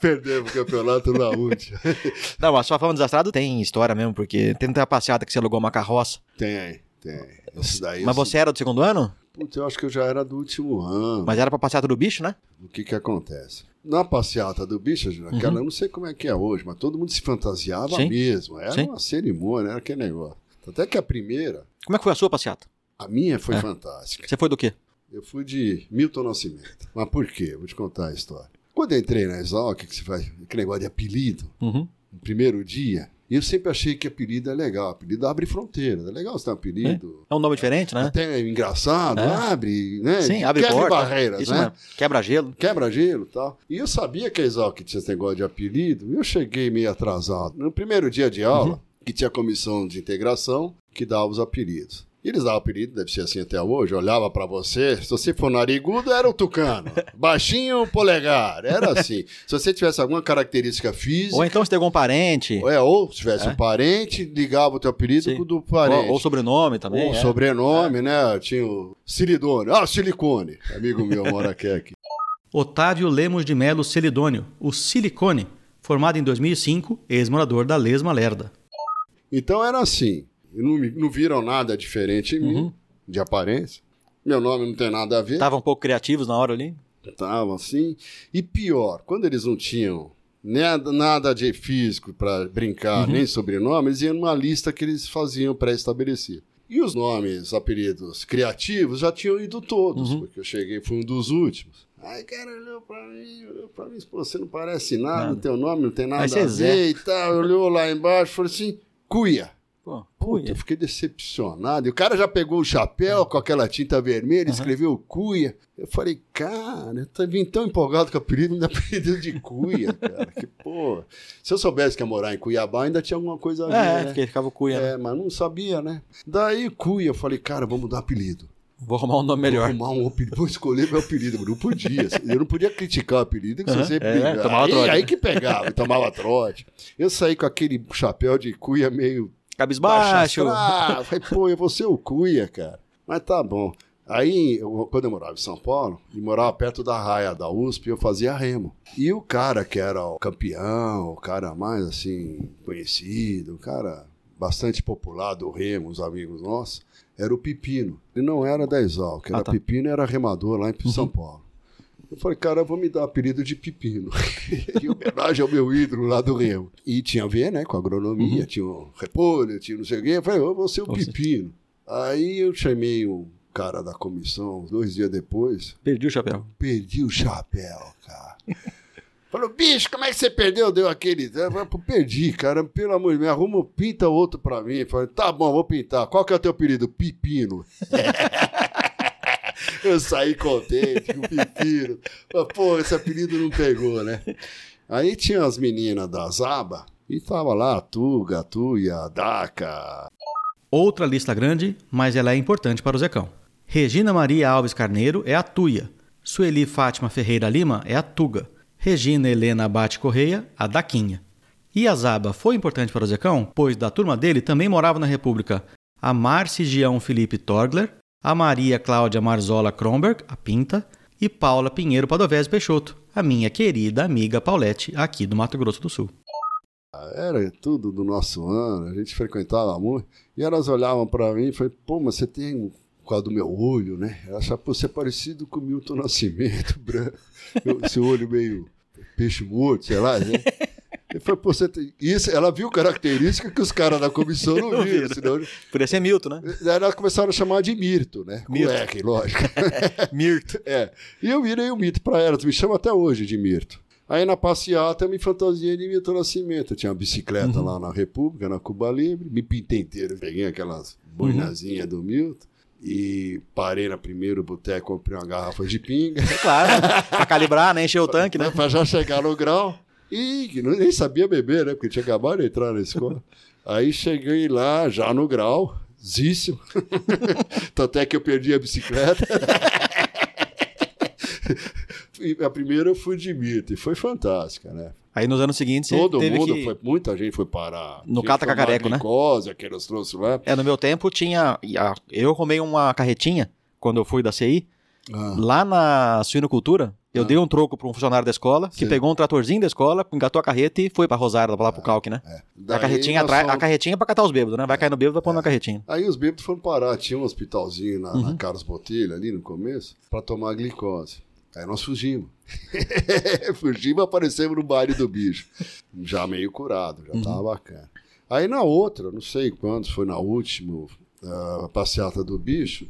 Speaker 8: Perdemos o campeonato na última.
Speaker 6: Não, mas sua fama desastrado tem história mesmo, porque tem muita passeata que você alugou uma carroça.
Speaker 8: Tem, tem. Isso daí.
Speaker 6: Mas você era do segundo ano?
Speaker 8: Putz, eu acho que eu já era do último ano.
Speaker 6: Mas era pra passeata do bicho, né?
Speaker 8: O que que acontece? Na passeata do bicho, naquela, eu não sei como é que é hoje, mas todo mundo se fantasiava
Speaker 6: Uhum. Sim.
Speaker 8: mesmo. Era
Speaker 6: Sim.
Speaker 8: uma cerimônia, era aquele negócio. Até que a primeira,
Speaker 6: Como é que foi a sua passeata?
Speaker 8: a minha foi
Speaker 6: É.
Speaker 8: fantástica.
Speaker 6: Você foi do quê?
Speaker 8: Eu fui de Milton Nascimento. Mas por quê? Vou te contar a história. Quando eu entrei na Exalc, que você faz aquele negócio de apelido,
Speaker 6: Uhum.
Speaker 8: no primeiro dia, eu sempre achei que apelido é legal. Apelido abre fronteiras. É legal você ter um apelido.
Speaker 6: É um nome diferente, né?
Speaker 8: Até engraçado,
Speaker 6: É.
Speaker 8: abre, né?
Speaker 6: Sim, abre
Speaker 8: Quebra
Speaker 6: porta.
Speaker 8: barreiras,
Speaker 6: Isso
Speaker 8: né?
Speaker 6: mesmo. Quebra gelo.
Speaker 8: Quebra gelo e tal. E eu sabia que a Exalc tinha esse negócio de apelido, e eu cheguei meio atrasado. No primeiro dia de aula,
Speaker 6: Uhum.
Speaker 8: que tinha a comissão de integração, que dava os apelidos. E eles davam apelido, deve ser assim até hoje, olhava pra você, se você for narigudo, era o tucano, baixinho, polegar, era assim. Se você tivesse alguma característica física...
Speaker 6: Ou então se tem algum parente.
Speaker 8: É, ou se tivesse
Speaker 6: É.
Speaker 8: um parente, ligava o teu apelido
Speaker 6: Sim.
Speaker 8: com o do parente.
Speaker 6: Ou, ou sobrenome também.
Speaker 8: Ou
Speaker 6: é.
Speaker 8: sobrenome, né? Tinha o Silidone. Ah, Silicone. Amigo meu mora aqui. aqui.
Speaker 6: Otávio Lemos de Melo Celidônio, o Silicone, formado em 2005, ex-morador da Lesma Lerda.
Speaker 8: Então era assim. Não, não viram nada diferente em mim,
Speaker 6: Uhum.
Speaker 8: de aparência. Meu nome não tem nada a ver.
Speaker 6: Estavam um pouco criativos na hora ali.
Speaker 8: Estavam assim. E pior, quando eles não tinham nada, nada de físico para brincar,
Speaker 6: Uhum.
Speaker 8: nem sobrenome, eles iam numa lista que eles faziam pré-estabelecida. E os nomes, apelidos criativos já tinham ido todos,
Speaker 6: Uhum.
Speaker 8: porque eu cheguei, fui um dos últimos. Aí o cara olhou pra mim, olhou pra mim, pô, você não parece nada,
Speaker 6: Nada.
Speaker 8: teu nome não tem nada a ver e tal. Olhou lá embaixo e falou assim, cuia.
Speaker 6: Pô,
Speaker 8: Puta, eu fiquei decepcionado. E o cara já pegou o chapéu com aquela tinta vermelha, escreveu Cuia. Eu falei, cara, eu vim tão empolgado com o apelido, dá apelido de Cuia, cara. Que porra. Se eu soubesse que ia morar em Cuiabá, ainda tinha alguma coisa a ver,
Speaker 6: É,
Speaker 8: né?
Speaker 6: porque ficava cuia. né?
Speaker 8: É, mas não sabia, né? Daí Cuia, eu falei, cara, vamos dar apelido.
Speaker 6: Vou arrumar um nome melhor.
Speaker 8: Vou arrumar um apelido, vou escolher meu apelido. mas Não podia. Eu não podia criticar o apelido, que
Speaker 6: Aham,
Speaker 8: você
Speaker 6: é,
Speaker 8: pegava.
Speaker 6: tomava
Speaker 8: aí, aí que pegava, tomava trote. Eu saí com aquele chapéu de cuia meio
Speaker 6: Cabisbaixo.
Speaker 8: Ah, falei, pô, eu vou ser o cuia, cara. Mas tá bom. Aí, eu- quando eu morava em São Paulo, e morava perto da raia da USP, eu fazia remo. E o cara que era o campeão, o cara mais, assim, conhecido, o cara bastante popular do remo, os amigos nossos, era o Pepino. Ele não era da Exalc, era
Speaker 6: Ah, tá.
Speaker 8: Pepino era remador lá em São Paulo. Eu falei, cara, vou me dar o apelido de Pepino. em homenagem ao meu ídolo lá do Remo. E tinha a ver, né, com agronomia, tinha o repolho, tinha não sei o quê. Eu falei, eu vou ser o
Speaker 6: Você.
Speaker 8: Pepino. Aí eu chamei o cara da comissão, dois dias depois,
Speaker 6: Perdi o chapéu.
Speaker 8: perdi o chapéu, cara. Falou, bicho, como é que você perdeu? Deu aquele. Eu falei, "Pô, perdi, cara. Pelo amor de Deus, arruma, pinta outro pra mim. Eu Falei, tá bom, vou pintar. Qual que é o teu apelido? Pepino. Eu saí contente o Pepino. Falei, Pô, esse apelido não pegou, né? Aí tinha as meninas da Zaba e tava lá a Tuga, a Daca.
Speaker 6: Outra lista grande, mas ela é importante para o Zecão. Regina Maria Alves Carneiro é a Tuia. Sueli Fátima Ferreira Lima é a Tuga. Regina Helena Abate Correia, a Daquinha. E a Zaba foi importante para o Zecão, pois da turma dele também morava na República a Marci Gião Felipe Torgler, a Maria Cláudia Marzola Kronberg, a Pinta, e Paula Pinheiro Padovese Peixoto, a minha querida amiga Paulette, aqui do Mato Grosso do Sul.
Speaker 8: Era tudo do nosso ano, a gente frequentava muito. E elas olhavam pra mim e falavam, pô, mas você tem um quadro do meu olho, né? Ela achava, pô, você é parecido com o Milton Nascimento, branco. Eu- Esse olho meio peixe morto, sei lá, né? Você tem... Isso, ela viu característica que os caras da comissão não
Speaker 6: Não
Speaker 8: viram, senão...
Speaker 6: Podia ser Milton, né?
Speaker 8: Daí elas começaram a chamar de Mirto, né? Com
Speaker 6: Mirto.
Speaker 8: Lógico.
Speaker 6: Mirto.
Speaker 8: É. E eu virei o mito pra elas, me chama até hoje de Mirto. Aí na passeata eu me fantasiei de Milton Nascimento. Eu tinha uma bicicleta lá na República, na Cuba Livre, me pintei inteiro, peguei aquelas boinazinhas do Milton e parei na primeiro boteco, comprei uma garrafa de pinga
Speaker 6: É claro, pra calibrar, né? Encher o tanque, né?
Speaker 8: pra já chegar no grau. E nem sabia beber, né? Porque tinha acabado de entrar na escola. Aí cheguei lá, já no grau, zíssimo. Tanto é que eu perdi a bicicleta. A primeira eu fui de Mirta e foi fantástica, né?
Speaker 6: Aí nos anos seguintes
Speaker 8: Todo mundo
Speaker 6: que...
Speaker 8: foi, muita gente foi parar.
Speaker 6: No Cata Cacareco, né?
Speaker 8: glicose, que trouxeram lá.
Speaker 6: É, no meu tempo tinha... Eu arrumei uma carretinha, quando eu fui da CI,
Speaker 8: Ah,
Speaker 6: lá na suinocultura, eu dei um troco para um funcionário da escola, que
Speaker 8: Sim.
Speaker 6: pegou um tratorzinho da escola, engatou a carreta e foi pra Rosário, lá pro Calque, né?
Speaker 8: é.
Speaker 6: A carretinha,
Speaker 8: nós
Speaker 6: atrai-
Speaker 8: fomos-
Speaker 6: a carretinha é pra catar os bêbados, né? Vai cair no bêbado, vai pôr na carretinha.
Speaker 8: Aí os bêbados foram parar. Tinha um hospitalzinho na,
Speaker 6: Uhum.
Speaker 8: na Carlos Botelho, ali no começo, para tomar glicose. Aí nós fugimos. fugimos e aparecemos no baile do bicho. Já meio curado, já
Speaker 6: Uhum.
Speaker 8: tava bacana. Aí na outra, não sei quando, foi na última ah, passeata do bicho,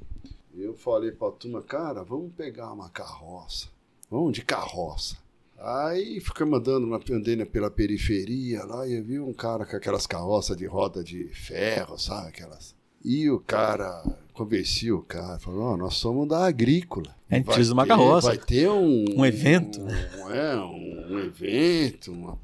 Speaker 8: eu falei pra turma, cara, vamos pegar uma carroça. Vamos de carroça. Aí ficamos andando, na, andei na- pela periferia lá e eu vi um cara com aquelas carroças de roda de ferro, sabe? Aquelas. E o cara convenci o cara, falou, ó, nós somos da agrícola.
Speaker 6: A gente precisa de uma carroça.
Speaker 8: Vai ter um...
Speaker 6: Um evento.
Speaker 8: Um, é, um, um evento, uma...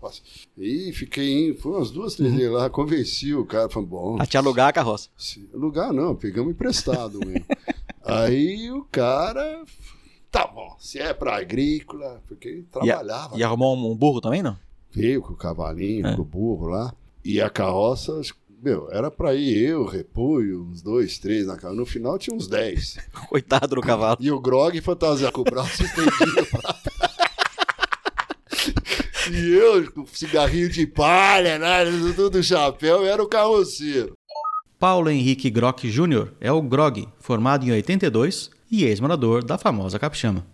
Speaker 8: E fiquei, foi umas duas, três
Speaker 6: Uhum.
Speaker 8: vezes lá, convenci o cara, falou, bom...
Speaker 6: A te alugar a carroça.
Speaker 8: se- Lugar não, pegamos emprestado mesmo. Aí o cara, tá bom, se é pra agrícola, porque ele trabalhava.
Speaker 6: E arrumou um, burro também, não?
Speaker 8: Veio com o cavalinho,
Speaker 6: É.
Speaker 8: com o burro lá. E a carroça, meu, era pra ir eu, repolho, uns dois, três na carroça. No final tinha uns dez.
Speaker 6: Coitado do cavalo.
Speaker 8: E o Grog fantasiado com o braço estendido pra E eu, com cigarrinho de palha, né? Tudo chapéu, era o carroceiro.
Speaker 6: Paulo Henrique Grock Jr. é o Grog, formado em 82 e ex-morador da famosa Capixama.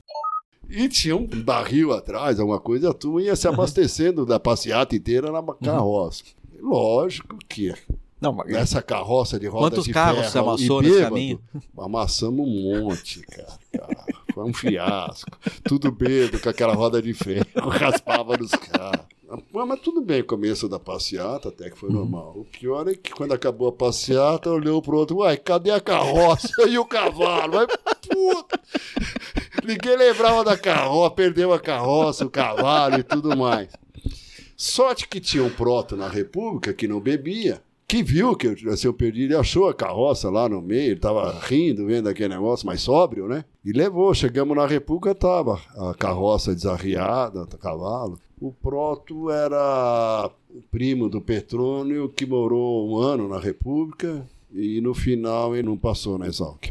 Speaker 8: E tinha um barril atrás, alguma coisa, a turma ia se abastecendo da passeata inteira na carroça. Lógico que
Speaker 6: Não, mas-
Speaker 8: nessa carroça de roda
Speaker 6: Quantos
Speaker 8: de
Speaker 6: carros
Speaker 8: ferro
Speaker 6: você amassou
Speaker 8: e
Speaker 6: nesse
Speaker 8: bêbado,
Speaker 6: caminho?
Speaker 8: Amassamos um monte, cara. cara. Foi um fiasco. Tudo bêbado com aquela roda de ferro, raspava nos carros. Mas, tudo bem, começo da passeata, até que foi
Speaker 6: Uhum.
Speaker 8: normal. O pior é que quando acabou a passeata, olhou pro outro, uai, cadê a carroça e o cavalo? Mas, puta! Ninguém lembrava da carroça, perdeu a carroça, o cavalo e tudo mais. Sorte que tinha um proto na República que não bebia, que viu que eu tinha sido perdido e achou a carroça lá no meio, ele tava rindo, vendo aquele negócio, mais sóbrio, né? E levou, chegamos na República, tava a carroça desarriada, o cavalo. O proto era o primo do Petrônio, que morou um ano na República, e no final ele não passou na Exalc.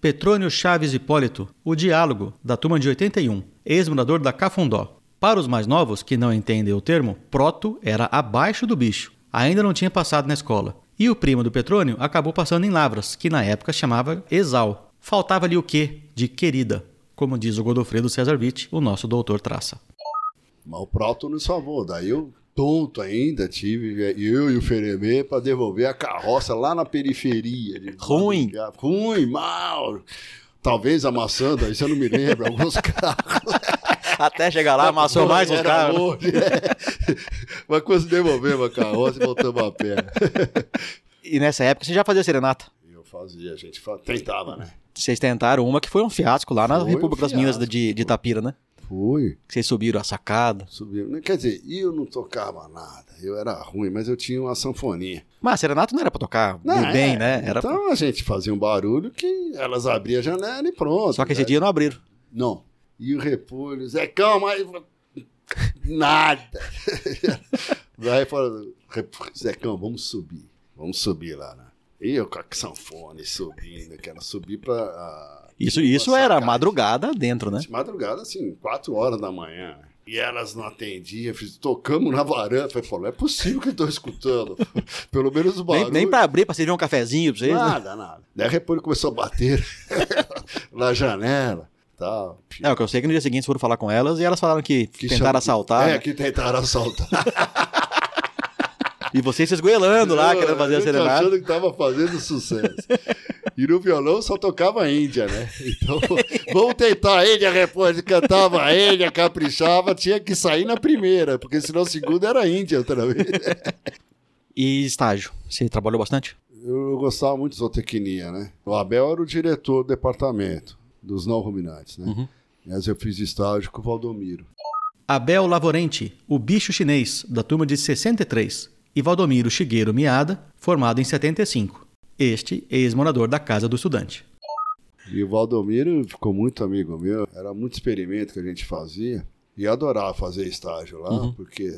Speaker 6: Petrônio Chaves Hipólito, o diálogo, da turma de 81, ex-morador da Cafundó. Para os mais novos que não entendem o termo, proto era abaixo do bicho. Ainda não tinha passado na escola. E o primo do Petrônio acabou passando em Lavras, que na época chamava Exal. Faltava ali o quê? De querida, como diz o Godofredo Cesar Witt, o nosso doutor traça.
Speaker 8: Mas o Proto nos salvou. Daí eu, tonto ainda, tive eu e o Feremê para devolver a carroça lá na periferia. de-
Speaker 6: Ruim.
Speaker 8: Ruim, mal. Talvez amassando, aí você não me lembra, alguns carros.
Speaker 6: Até chegar lá, amassou mais uns
Speaker 8: Era
Speaker 6: carros.
Speaker 8: longe, né? Mas quando devolvemos a carroça e voltamos a pé.
Speaker 6: E nessa época você já fazia serenata.
Speaker 8: Eu fazia, a gente tentava, né?
Speaker 6: Vocês tentaram uma que foi um fiasco lá na
Speaker 8: Foi um
Speaker 6: República das Minas
Speaker 8: fiasco,
Speaker 6: de, de Itapira, né?
Speaker 8: Fui.
Speaker 6: Vocês subiram a sacada.
Speaker 8: Subimos. Quer dizer, eu não tocava nada. Eu era ruim, mas eu tinha uma sanfoninha.
Speaker 6: Mas a serenata não era pra tocar
Speaker 8: Não,
Speaker 6: bem,
Speaker 8: é.
Speaker 6: né? Era
Speaker 8: Então a gente fazia um barulho que elas abriam a janela e pronto.
Speaker 6: Só que esse
Speaker 8: né?
Speaker 6: dia não abriram.
Speaker 8: Não. E o repolho, Zecão, mas. Nada. Daí falou, "Rep- Zecão, vamos subir. Vamos subir lá, né? E eu com a sanfone subindo, quero subir pra. ah,
Speaker 6: Isso, isso era madrugada dentro, né?
Speaker 8: Madrugada, assim, quatro horas da manhã. E elas não atendiam, tocamos na varanda. Falei, pô, não é possível que tô escutando. Pelo menos o
Speaker 6: Nem,
Speaker 8: barulho.
Speaker 6: nem pra abrir, pra servir um cafezinho pra vocês, né?
Speaker 8: Nada, nada. Daí a começou a bater na janela. Tal.
Speaker 6: É, o que eu sei é que no dia seguinte foram falar com elas e elas falaram que,
Speaker 8: Que
Speaker 6: tentaram assaltar.
Speaker 8: É,
Speaker 6: né?
Speaker 8: que tentaram assaltar.
Speaker 6: E vocês se esgoelando lá, querendo fazer a
Speaker 8: gente
Speaker 6: serenata.
Speaker 8: achando que tava fazendo sucesso. E no violão só tocava a Índia, né? Então, vamos tentar a Índia, repórter. Cantava a Índia, caprichava, tinha que sair na primeira, porque senão a segunda era a Índia outra vez.
Speaker 6: E estágio? Você trabalhou bastante?
Speaker 8: Eu gostava muito de zootecnia, né? O Abel era o diretor do departamento dos não ruminantes, né?
Speaker 6: Uhum.
Speaker 8: Mas eu fiz estágio com o Valdomiro.
Speaker 6: Abel Lavorente, o bicho chinês, da turma de 63. E Valdomiro Shigeru Miada, formado em 75. Este ex-morador da Casa do Estudante.
Speaker 8: E o Valdomiro ficou muito amigo meu. Era muito experimento que a gente fazia. E adorava fazer estágio lá,
Speaker 6: Uhum.
Speaker 8: porque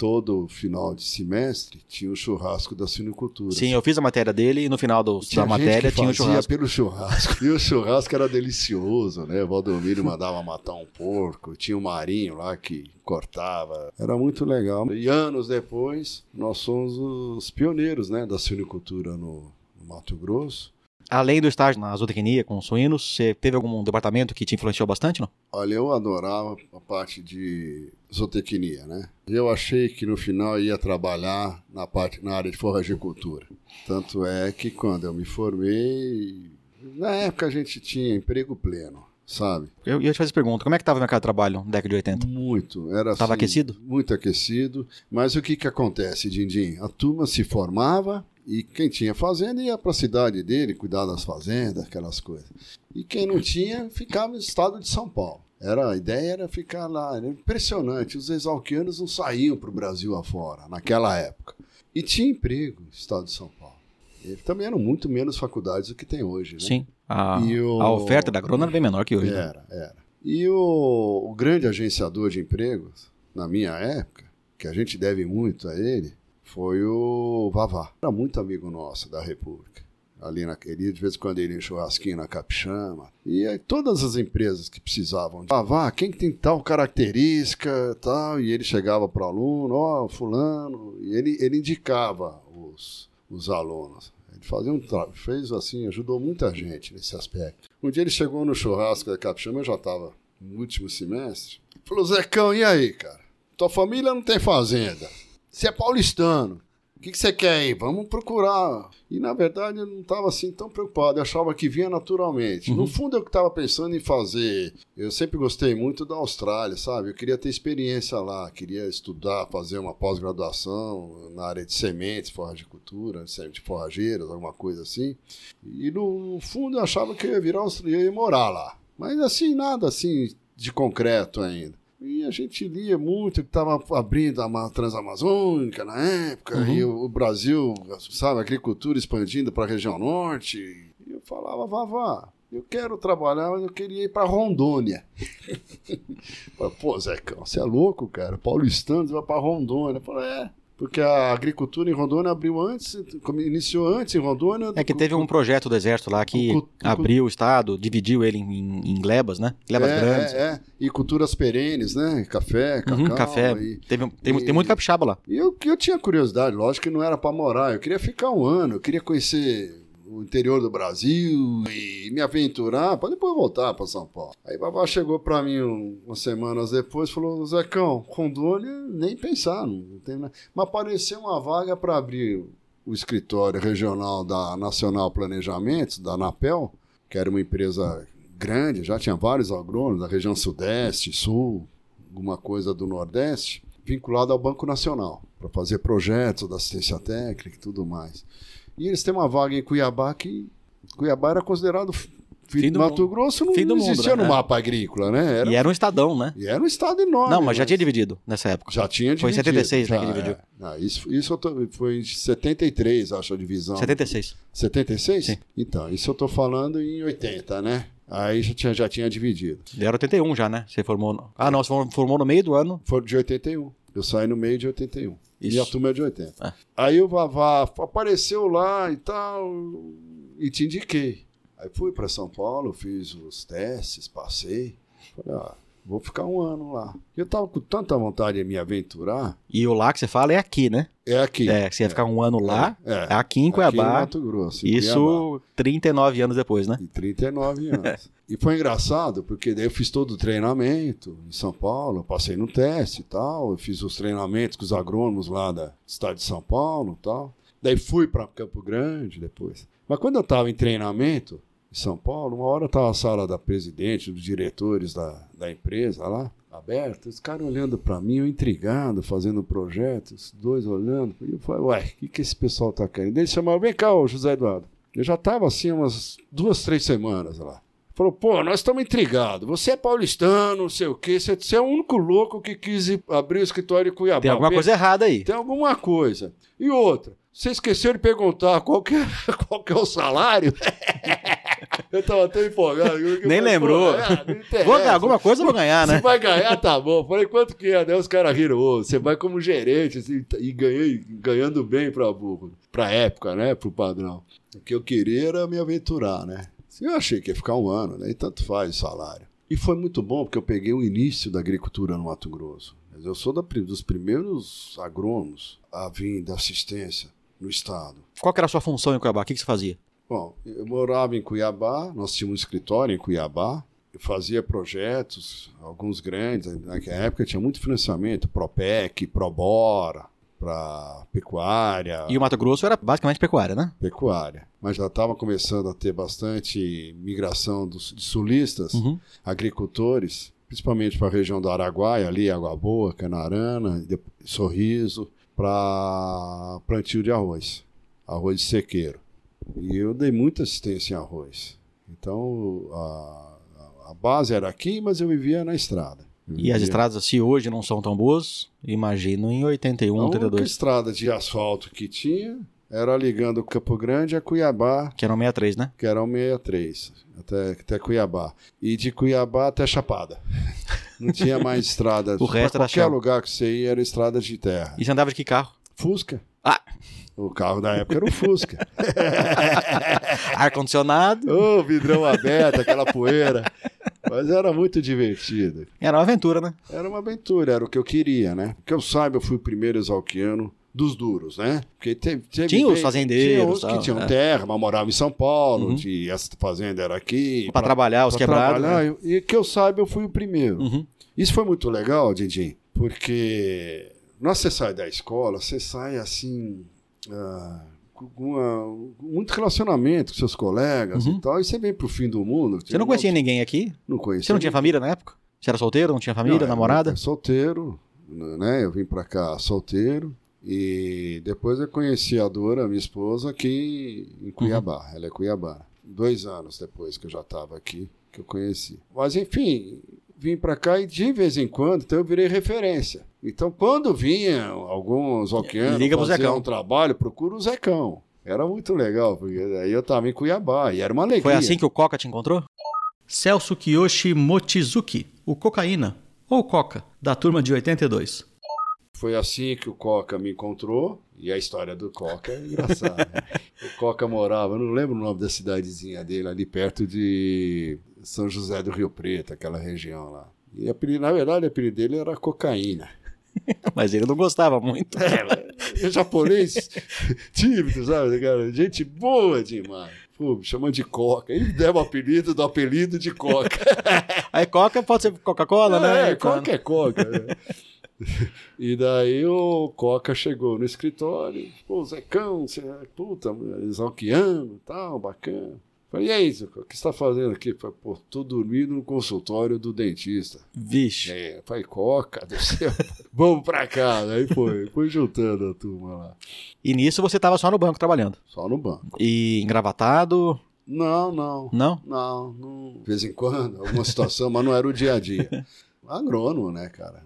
Speaker 8: todo final de semestre tinha o churrasco da sinicultura.
Speaker 6: Sim, eu fiz a matéria dele e no final do, da matéria tinha o churrasco.
Speaker 8: pelo churrasco. E o churrasco era delicioso, né? O Valdomiro mandava matar um porco, tinha um marinho lá que cortava. Era muito legal. E anos depois, nós somos os pioneiros, né, da suinicultura no, no Mato Grosso.
Speaker 6: Além do estágio na zootecnia com suínos, você teve algum departamento que te influenciou bastante, não?
Speaker 8: Olha, eu adorava a parte de zootecnia, né? Eu achei que no final ia trabalhar na parte na área de forragicultura. Tanto é que quando eu me formei, na época a gente tinha emprego pleno, sabe?
Speaker 6: Eu ia te fazer pergunta, como é que tava o mercado de trabalho na década de 80?
Speaker 8: Muito. Era
Speaker 6: Tava
Speaker 8: assim,
Speaker 6: aquecido?
Speaker 8: Muito aquecido. Mas o que que acontece, Dindim? A turma se formava E quem tinha fazenda ia para a cidade dele, cuidar das fazendas, aquelas coisas. E quem não tinha, ficava no estado de São Paulo. Era, a ideia era ficar lá. Era impressionante. Os exalquianos não saíam para o Brasil afora, naquela época. E tinha emprego no estado de São Paulo. E também eram muito menos faculdades do que tem hoje. Né?
Speaker 6: Sim. A,
Speaker 8: o-
Speaker 6: a oferta da agrônoma era bem menor que hoje. né?
Speaker 8: Era, era. E o, o grande agenciador de empregos, na minha época, que a gente deve muito a ele, foi o Vavá. Era muito amigo nosso da República. Ali naquele, de vez em quando ele ia churrasquinho na Capixama. E aí, todas as empresas que precisavam de Vavá, quem que tem tal característica tal, e ele chegava para o aluno, ó, fulano, e ele, ele indicava os, os alunos. Ele fazia um tra- fez assim, ajudou muita gente nesse aspecto. Um dia ele chegou no churrasco da Capixama, eu já estava no último semestre. Falou, Zecão, e aí, cara? Tua família não tem fazenda. Você é paulistano. O que, que você quer aí? Vamos procurar. E na verdade eu não estava assim tão preocupado. Eu achava que vinha naturalmente. No fundo eu estava pensando em fazer. Eu sempre gostei muito da Austrália, sabe? Eu queria ter experiência lá, queria estudar, fazer uma pós-graduação na área de sementes, forragicultura, de forrageiras, alguma coisa assim. E no fundo eu achava que eu ia virar australiano e morar lá. Mas assim, nada assim de concreto ainda. E a gente lia muito que estava abrindo a ma- Transamazônica na época, e o, o Brasil, sabe, a agricultura expandindo para a região norte. E eu falava, vá, vá, eu quero trabalhar, mas eu queria ir para Rondônia. Falei, Pô, Zecão, você é louco, cara? Paulistano, você vai para Rondônia. Eu falei, é. Porque a agricultura em Rondônia abriu antes, iniciou antes em Rondônia.
Speaker 6: É que teve um projeto do exército lá que
Speaker 8: cu- cu-
Speaker 6: abriu o estado, dividiu ele em, em glebas, né? Glebas
Speaker 8: é,
Speaker 6: grandes.
Speaker 8: É, é. E culturas perenes, né? Café, cacau.
Speaker 6: Uhum, café.
Speaker 8: E,
Speaker 6: Teve, tem,
Speaker 8: e-
Speaker 6: tem muito capixaba lá.
Speaker 8: e eu, eu tinha curiosidade, lógico que não era para morar. Eu queria ficar um ano, eu queria conhecer o interior do Brasil e me aventurar para depois voltar para São Paulo. Aí Babá chegou para mim um- umas semanas depois e falou: Zecão, Rondônia, nem pensar, não tem nada. Mas apareceu uma vaga para abrir o escritório regional da Nacional Planejamentos, da ANAPEL, que era uma empresa grande, já tinha vários agrônomos da região Sudeste, Sul, alguma coisa do Nordeste, vinculado ao Banco Nacional, para fazer projetos da assistência técnica e tudo mais. E eles têm uma vaga em Cuiabá que Cuiabá era considerado fi-
Speaker 6: Fim do
Speaker 8: do Mato
Speaker 6: mundo.
Speaker 8: Grosso, não,
Speaker 6: do
Speaker 8: não
Speaker 6: mundo,
Speaker 8: existia
Speaker 6: né?
Speaker 8: no mapa agrícola, né? Era,
Speaker 6: E era um estadão, né?
Speaker 8: e era um estado enorme.
Speaker 6: Não, mas já tinha
Speaker 8: mas-
Speaker 6: dividido nessa época.
Speaker 8: já tinha
Speaker 6: Foi em
Speaker 8: dividido.
Speaker 6: 76, né,
Speaker 8: já,
Speaker 6: que dividiu.
Speaker 8: é. Não, isso, isso eu tô- foi em 73, acho, a divisão.
Speaker 6: 76.
Speaker 8: 76?
Speaker 6: Sim.
Speaker 8: Então, isso eu tô falando em 80, né? Aí já tinha, já tinha dividido.
Speaker 6: Ele era 81 já, né? Você formou. No... Ah, não, você formou no meio do ano.
Speaker 8: Foi de 81. Eu saí no meio de 81. E
Speaker 6: Isso.
Speaker 8: a turma é de 80.
Speaker 6: Ah.
Speaker 8: Aí o Vavá apareceu lá e tal, e te indiquei. Aí fui para São Paulo, fiz os testes, passei. Falei, ah, vou ficar um ano lá. Eu tava com tanta vontade de me aventurar.
Speaker 6: E o lá que você fala é aqui, né?
Speaker 8: É aqui.
Speaker 6: É, você ia ficar um ano lá,
Speaker 8: É,
Speaker 6: é aqui em
Speaker 8: Aqui no
Speaker 6: Cuiabá.
Speaker 8: Mato Grosso. em Cuiabá.
Speaker 6: Isso 39 anos depois, né?
Speaker 8: E 39 anos. e foi engraçado, porque daí eu fiz todo o treinamento em São Paulo, passei no teste e tal, eu fiz os treinamentos com os agrônomos lá da cidade de São Paulo e tal. Daí fui para Campo Grande depois. Mas quando eu estava em treinamento em São Paulo, uma hora estava a sala da presidente, dos diretores da, da empresa lá, aberta, os caras olhando para mim, eu intrigado, fazendo projeto, os dois olhando. E eu falei, ué, o que, que esse pessoal tá querendo? Eles chamaram, vem cá, ô José Eduardo. Eu já estava assim umas duas, três semanas lá. Falou, pô, nós estamos intrigados. Você é paulistano, não sei o quê. Você, você é o único louco que quis ir abrir o escritório em Cuiabá.
Speaker 6: Tem alguma coisa errada aí.
Speaker 8: Tem alguma coisa. E outra, você esqueceu de perguntar qual que é, qual que é o salário? eu tava tão empolgado. eu-
Speaker 6: Nem lembrou.
Speaker 8: é.
Speaker 6: Vou ganhar alguma coisa, vou ganhar,
Speaker 8: Se
Speaker 6: né?
Speaker 8: vai ganhar, tá bom. Falei, quanto que é? Daí os caras riram, ô, você vai como gerente assim, e ganhei, ganhando bem pra, pra época, né? Pro padrão. O que eu queria era me aventurar, né? Eu achei que ia ficar um ano, né? E tanto faz o salário. E foi muito bom, porque eu peguei o início da agricultura no Mato Grosso. Eu sou da dos primeiros agrônomos a vir da assistência no estado.
Speaker 6: Qual que era a sua função em Cuiabá? O que, que você fazia?
Speaker 8: Bom, eu morava em Cuiabá, nós tínhamos um escritório em Cuiabá, eu fazia projetos, alguns grandes, naquela época tinha muito financiamento, Propec, Probora, para pecuária,
Speaker 6: E o Mato Grosso era basicamente pecuária, né?
Speaker 8: pecuária. Mas já estava começando a ter bastante migração dos, de sulistas,
Speaker 6: Uhum.
Speaker 8: agricultores, principalmente para a região do Araguaia, ali, Água Boa, Canarana, Sorriso, para plantio de arroz. arroz de sequeiro. E eu dei muita assistência em arroz. Então, a, a base era aqui, mas eu vivia na estrada.
Speaker 6: E as estradas, se hoje não são tão boas, imagino em 81,
Speaker 8: A única
Speaker 6: 82,
Speaker 8: estrada de asfalto que tinha era ligando Campo Grande a Cuiabá,
Speaker 6: que eram 63, né?
Speaker 8: que era o 63, até, até Cuiabá. E de Cuiabá até Chapada. Não tinha mais estrada.
Speaker 6: O resto
Speaker 8: Pra
Speaker 6: era
Speaker 8: qualquer
Speaker 6: chão.
Speaker 8: lugar que você ia era estrada de terra.
Speaker 6: E você andava de que carro?
Speaker 8: Fusca.
Speaker 6: Ah.
Speaker 8: O carro da época era o Fusca.
Speaker 6: Ar-condicionado.
Speaker 8: Ô, vidrão aberto, aquela poeira. Mas era muito divertido.
Speaker 6: Era uma aventura, né?
Speaker 8: Era uma aventura, era o que eu queria, né? Que eu saiba, eu fui o primeiro exalquiano dos duros, né? Porque teve, teve
Speaker 6: Tinha os fazendeiros,
Speaker 8: Tinha que tinham
Speaker 6: é.
Speaker 8: terra, mas moravam em São Paulo,
Speaker 6: Uhum.
Speaker 8: de, essa fazenda era aqui.
Speaker 6: Pra trabalhar, os quebrados. né?
Speaker 8: E que eu saiba, eu fui o primeiro.
Speaker 6: Uhum.
Speaker 8: Isso foi muito legal, Didi, porque nós você sai da escola, você sai assim. Ah, com uma- muito relacionamento com seus colegas
Speaker 6: Uhum.
Speaker 8: e tal, e você vem pro fim do mundo.
Speaker 6: Você não conhecia ninguém aqui?
Speaker 8: Não conhecia.
Speaker 6: Você não tinha família na época? Você era solteiro, não tinha família,
Speaker 8: Não,
Speaker 6: namorada?
Speaker 8: eu- solteiro, né? Eu vim pra cá solteiro. E depois eu conheci a Dora, minha esposa, aqui em Cuiabá.
Speaker 6: Uhum.
Speaker 8: Ela é Cuiabá. Dois anos depois que eu já estava aqui, que eu conheci. Mas enfim, vim pra cá e de vez em quando, então eu virei referência. Então quando vinha alguns alquianos
Speaker 6: Liga
Speaker 8: fazer
Speaker 6: Zecão.
Speaker 8: um trabalho, procura o Zecão. Era muito legal, porque aí eu estava em Cuiabá e era uma alegria.
Speaker 6: Foi assim que o Coca te encontrou? Celso Kiyoshi Mochizuki, o Cocaína, ou Coca, da turma de 82.
Speaker 8: Foi assim que o Coca me encontrou. E a história do Coca é engraçada. o Coca morava, não lembro o nome da cidadezinha dele, ali perto de São José do Rio Preto, aquela região lá. E apelido- na verdade, o apelido dele era cocaína.
Speaker 6: Mas ele não gostava muito.
Speaker 8: O japonês tímido, sabe? Cara? Gente boa demais. Pô, me chamando de Coca. Ele deu o apelido do apelido de Coca.
Speaker 6: Aí Coca pode ser Coca-Cola, né?
Speaker 8: É, qualquer Coca. E daí o Coca chegou no escritório, pô, Zecão, você é puta, exalquiano e tal, bacana. Falei, e aí, Zeca, o que você está fazendo aqui? Falei, pô, tô dormindo no consultório do dentista.
Speaker 6: Vixe.
Speaker 8: É, falei, Coca do céu, vamos pra cá. Aí foi, foi juntando a turma lá,
Speaker 6: E nisso você tava só no banco trabalhando.
Speaker 8: só no banco.
Speaker 6: E engravatado?
Speaker 8: Não, não.
Speaker 6: Não?
Speaker 8: Não, não. De vez em quando, alguma situação, mas não era o dia a dia. Agrônomo, né, cara?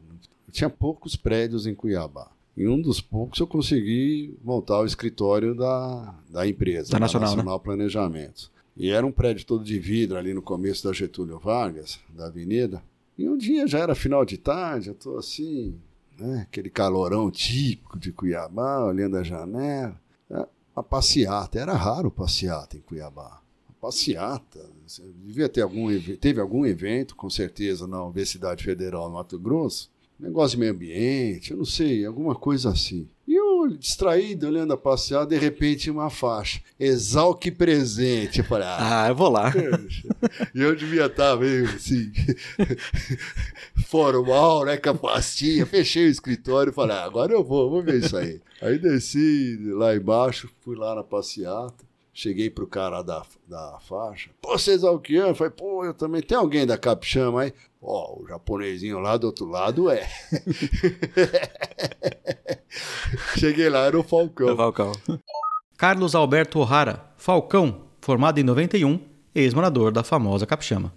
Speaker 8: Tinha poucos prédios em Cuiabá. Em um dos poucos eu consegui montar o escritório da, da empresa,
Speaker 6: Da Nacional, né?
Speaker 8: Planejamento. E era um prédio todo de vidro ali no começo da Getúlio Vargas, da avenida. E um dia já era final de tarde, eu tô assim, né, aquele calorão típico de Cuiabá, olhando a janela. É, a passeata, era raro passeata em Cuiabá passeata. Você Devia ter algum eve- teve algum evento, com certeza, na Universidade Federal no Mato Grosso. Negócio de meio ambiente, eu não sei, alguma coisa assim. E eu, distraído, olhando a passeata, de repente uma faixa. Exalque presente. Eu falei, ah,
Speaker 6: Ah, eu vou lá.
Speaker 8: E eu devia estar meio assim, formal, né, com a pastinha. Fechei o escritório e falei, ah, agora eu vou, vou ver isso aí. Aí desci lá embaixo, fui lá na passeata. Cheguei pro cara da, da faixa. Pô, você é exalquiano? Eu Falei, pô, eu também. Tem alguém da Capixama aí? Ó, o japonesinho lá do outro lado é. Cheguei lá, era o Falcão.
Speaker 6: Falcão. Carlos Alberto O'Hara, Falcão, formado em 91, ex-morador da famosa Capixama.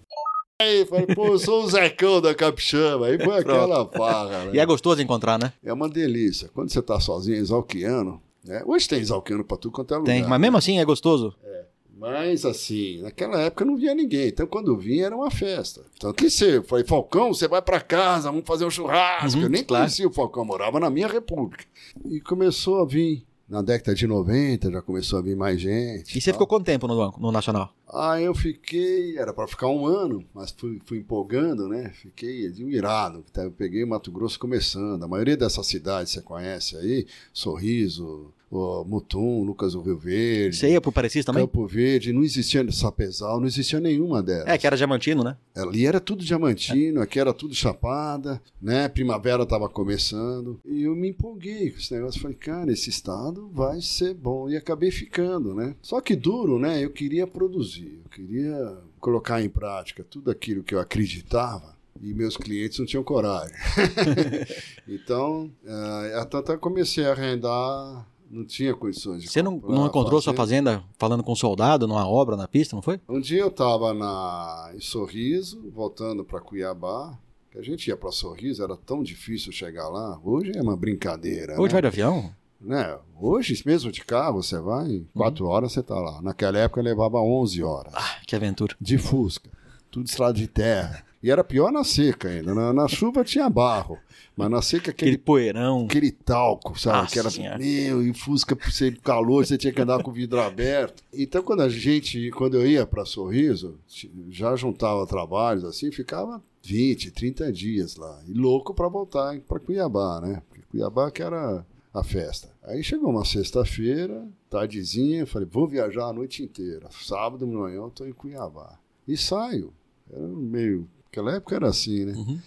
Speaker 8: Aí, falei, pô, eu sou o Zecão da Capixama. Aí foi aquela farra, né?
Speaker 6: E é gostoso encontrar, né?
Speaker 8: É uma delícia. Quando você tá sozinho, exalquiano, né? Hoje tem exalquiano pra tudo quanto é lugar.
Speaker 6: Tem, mas mesmo assim é gostoso.
Speaker 8: Mas assim, naquela época não via ninguém. Então quando vinha era uma festa. Então que você, falei, Falcão, você vai pra casa, vamos fazer um churrasco.
Speaker 6: Uhum,
Speaker 8: Eu nem
Speaker 6: claro.
Speaker 8: conhecia o Falcão, morava na minha república. E começou a vir. Na década de 90 já começou a vir mais gente.
Speaker 6: E você
Speaker 8: tal.
Speaker 6: ficou quanto tempo no banco, no Nacional?
Speaker 8: Aí eu fiquei, era para ficar um ano, mas fui, fui empolgando, né? Fiquei admirado. Eu peguei Mato Grosso começando. A maioria dessas cidades você conhece aí, Sorriso, o Mutum, Lucas do Rio Verde,
Speaker 6: Você ia pro Parecis também?
Speaker 8: Campo Verde, não existia Sapezal, não existia nenhuma delas.
Speaker 6: É, que era diamantino, né?
Speaker 8: Ali era tudo diamantino, aqui era tudo chapada, né? Primavera estava começando. E eu me empolguei com esse negócio. Falei, cara, esse estado vai ser bom. E acabei ficando, né? Só que duro, né? Eu queria produzir, eu queria colocar em prática tudo aquilo que eu acreditava. E meus clientes não tinham coragem. então, até até comecei a arrendar não tinha condições de
Speaker 6: Você não, não encontrou
Speaker 8: a
Speaker 6: sua fazenda falando com um soldado numa obra na pista, não foi?
Speaker 8: Um dia eu estava em Sorriso, voltando para Cuiabá, que a gente ia para Sorriso, era tão difícil chegar lá. Hoje é uma brincadeira.
Speaker 6: Hoje
Speaker 8: né?
Speaker 6: vai de avião?
Speaker 8: Né? Hoje, mesmo de carro, você vai, em quatro horas você está lá. Naquela época levava 11 horas.
Speaker 6: Ah, que aventura.
Speaker 8: De Fusca. Tudo estrada de terra. E era pior na seca ainda. Na, na chuva tinha barro. Mas na seca
Speaker 6: Aquele
Speaker 8: aquele,
Speaker 6: poeirão.
Speaker 8: aquele talco, sabe?
Speaker 6: Nossa
Speaker 8: que era
Speaker 6: Senhora.
Speaker 8: meu, e Fusca por ser calor, você tinha que andar com o vidro aberto. Então, quando a gente, quando eu ia para Sorriso, já juntava trabalhos assim, ficava 20, 30 dias lá. E louco para voltar para Cuiabá, né? Porque Cuiabá que era a festa. Aí chegou uma sexta-feira, tardezinha, falei, vou viajar a noite inteira. Sábado de manhã eu tô em Cuiabá. E saio. Era meio. Naquela época era assim, né?
Speaker 6: Uhum.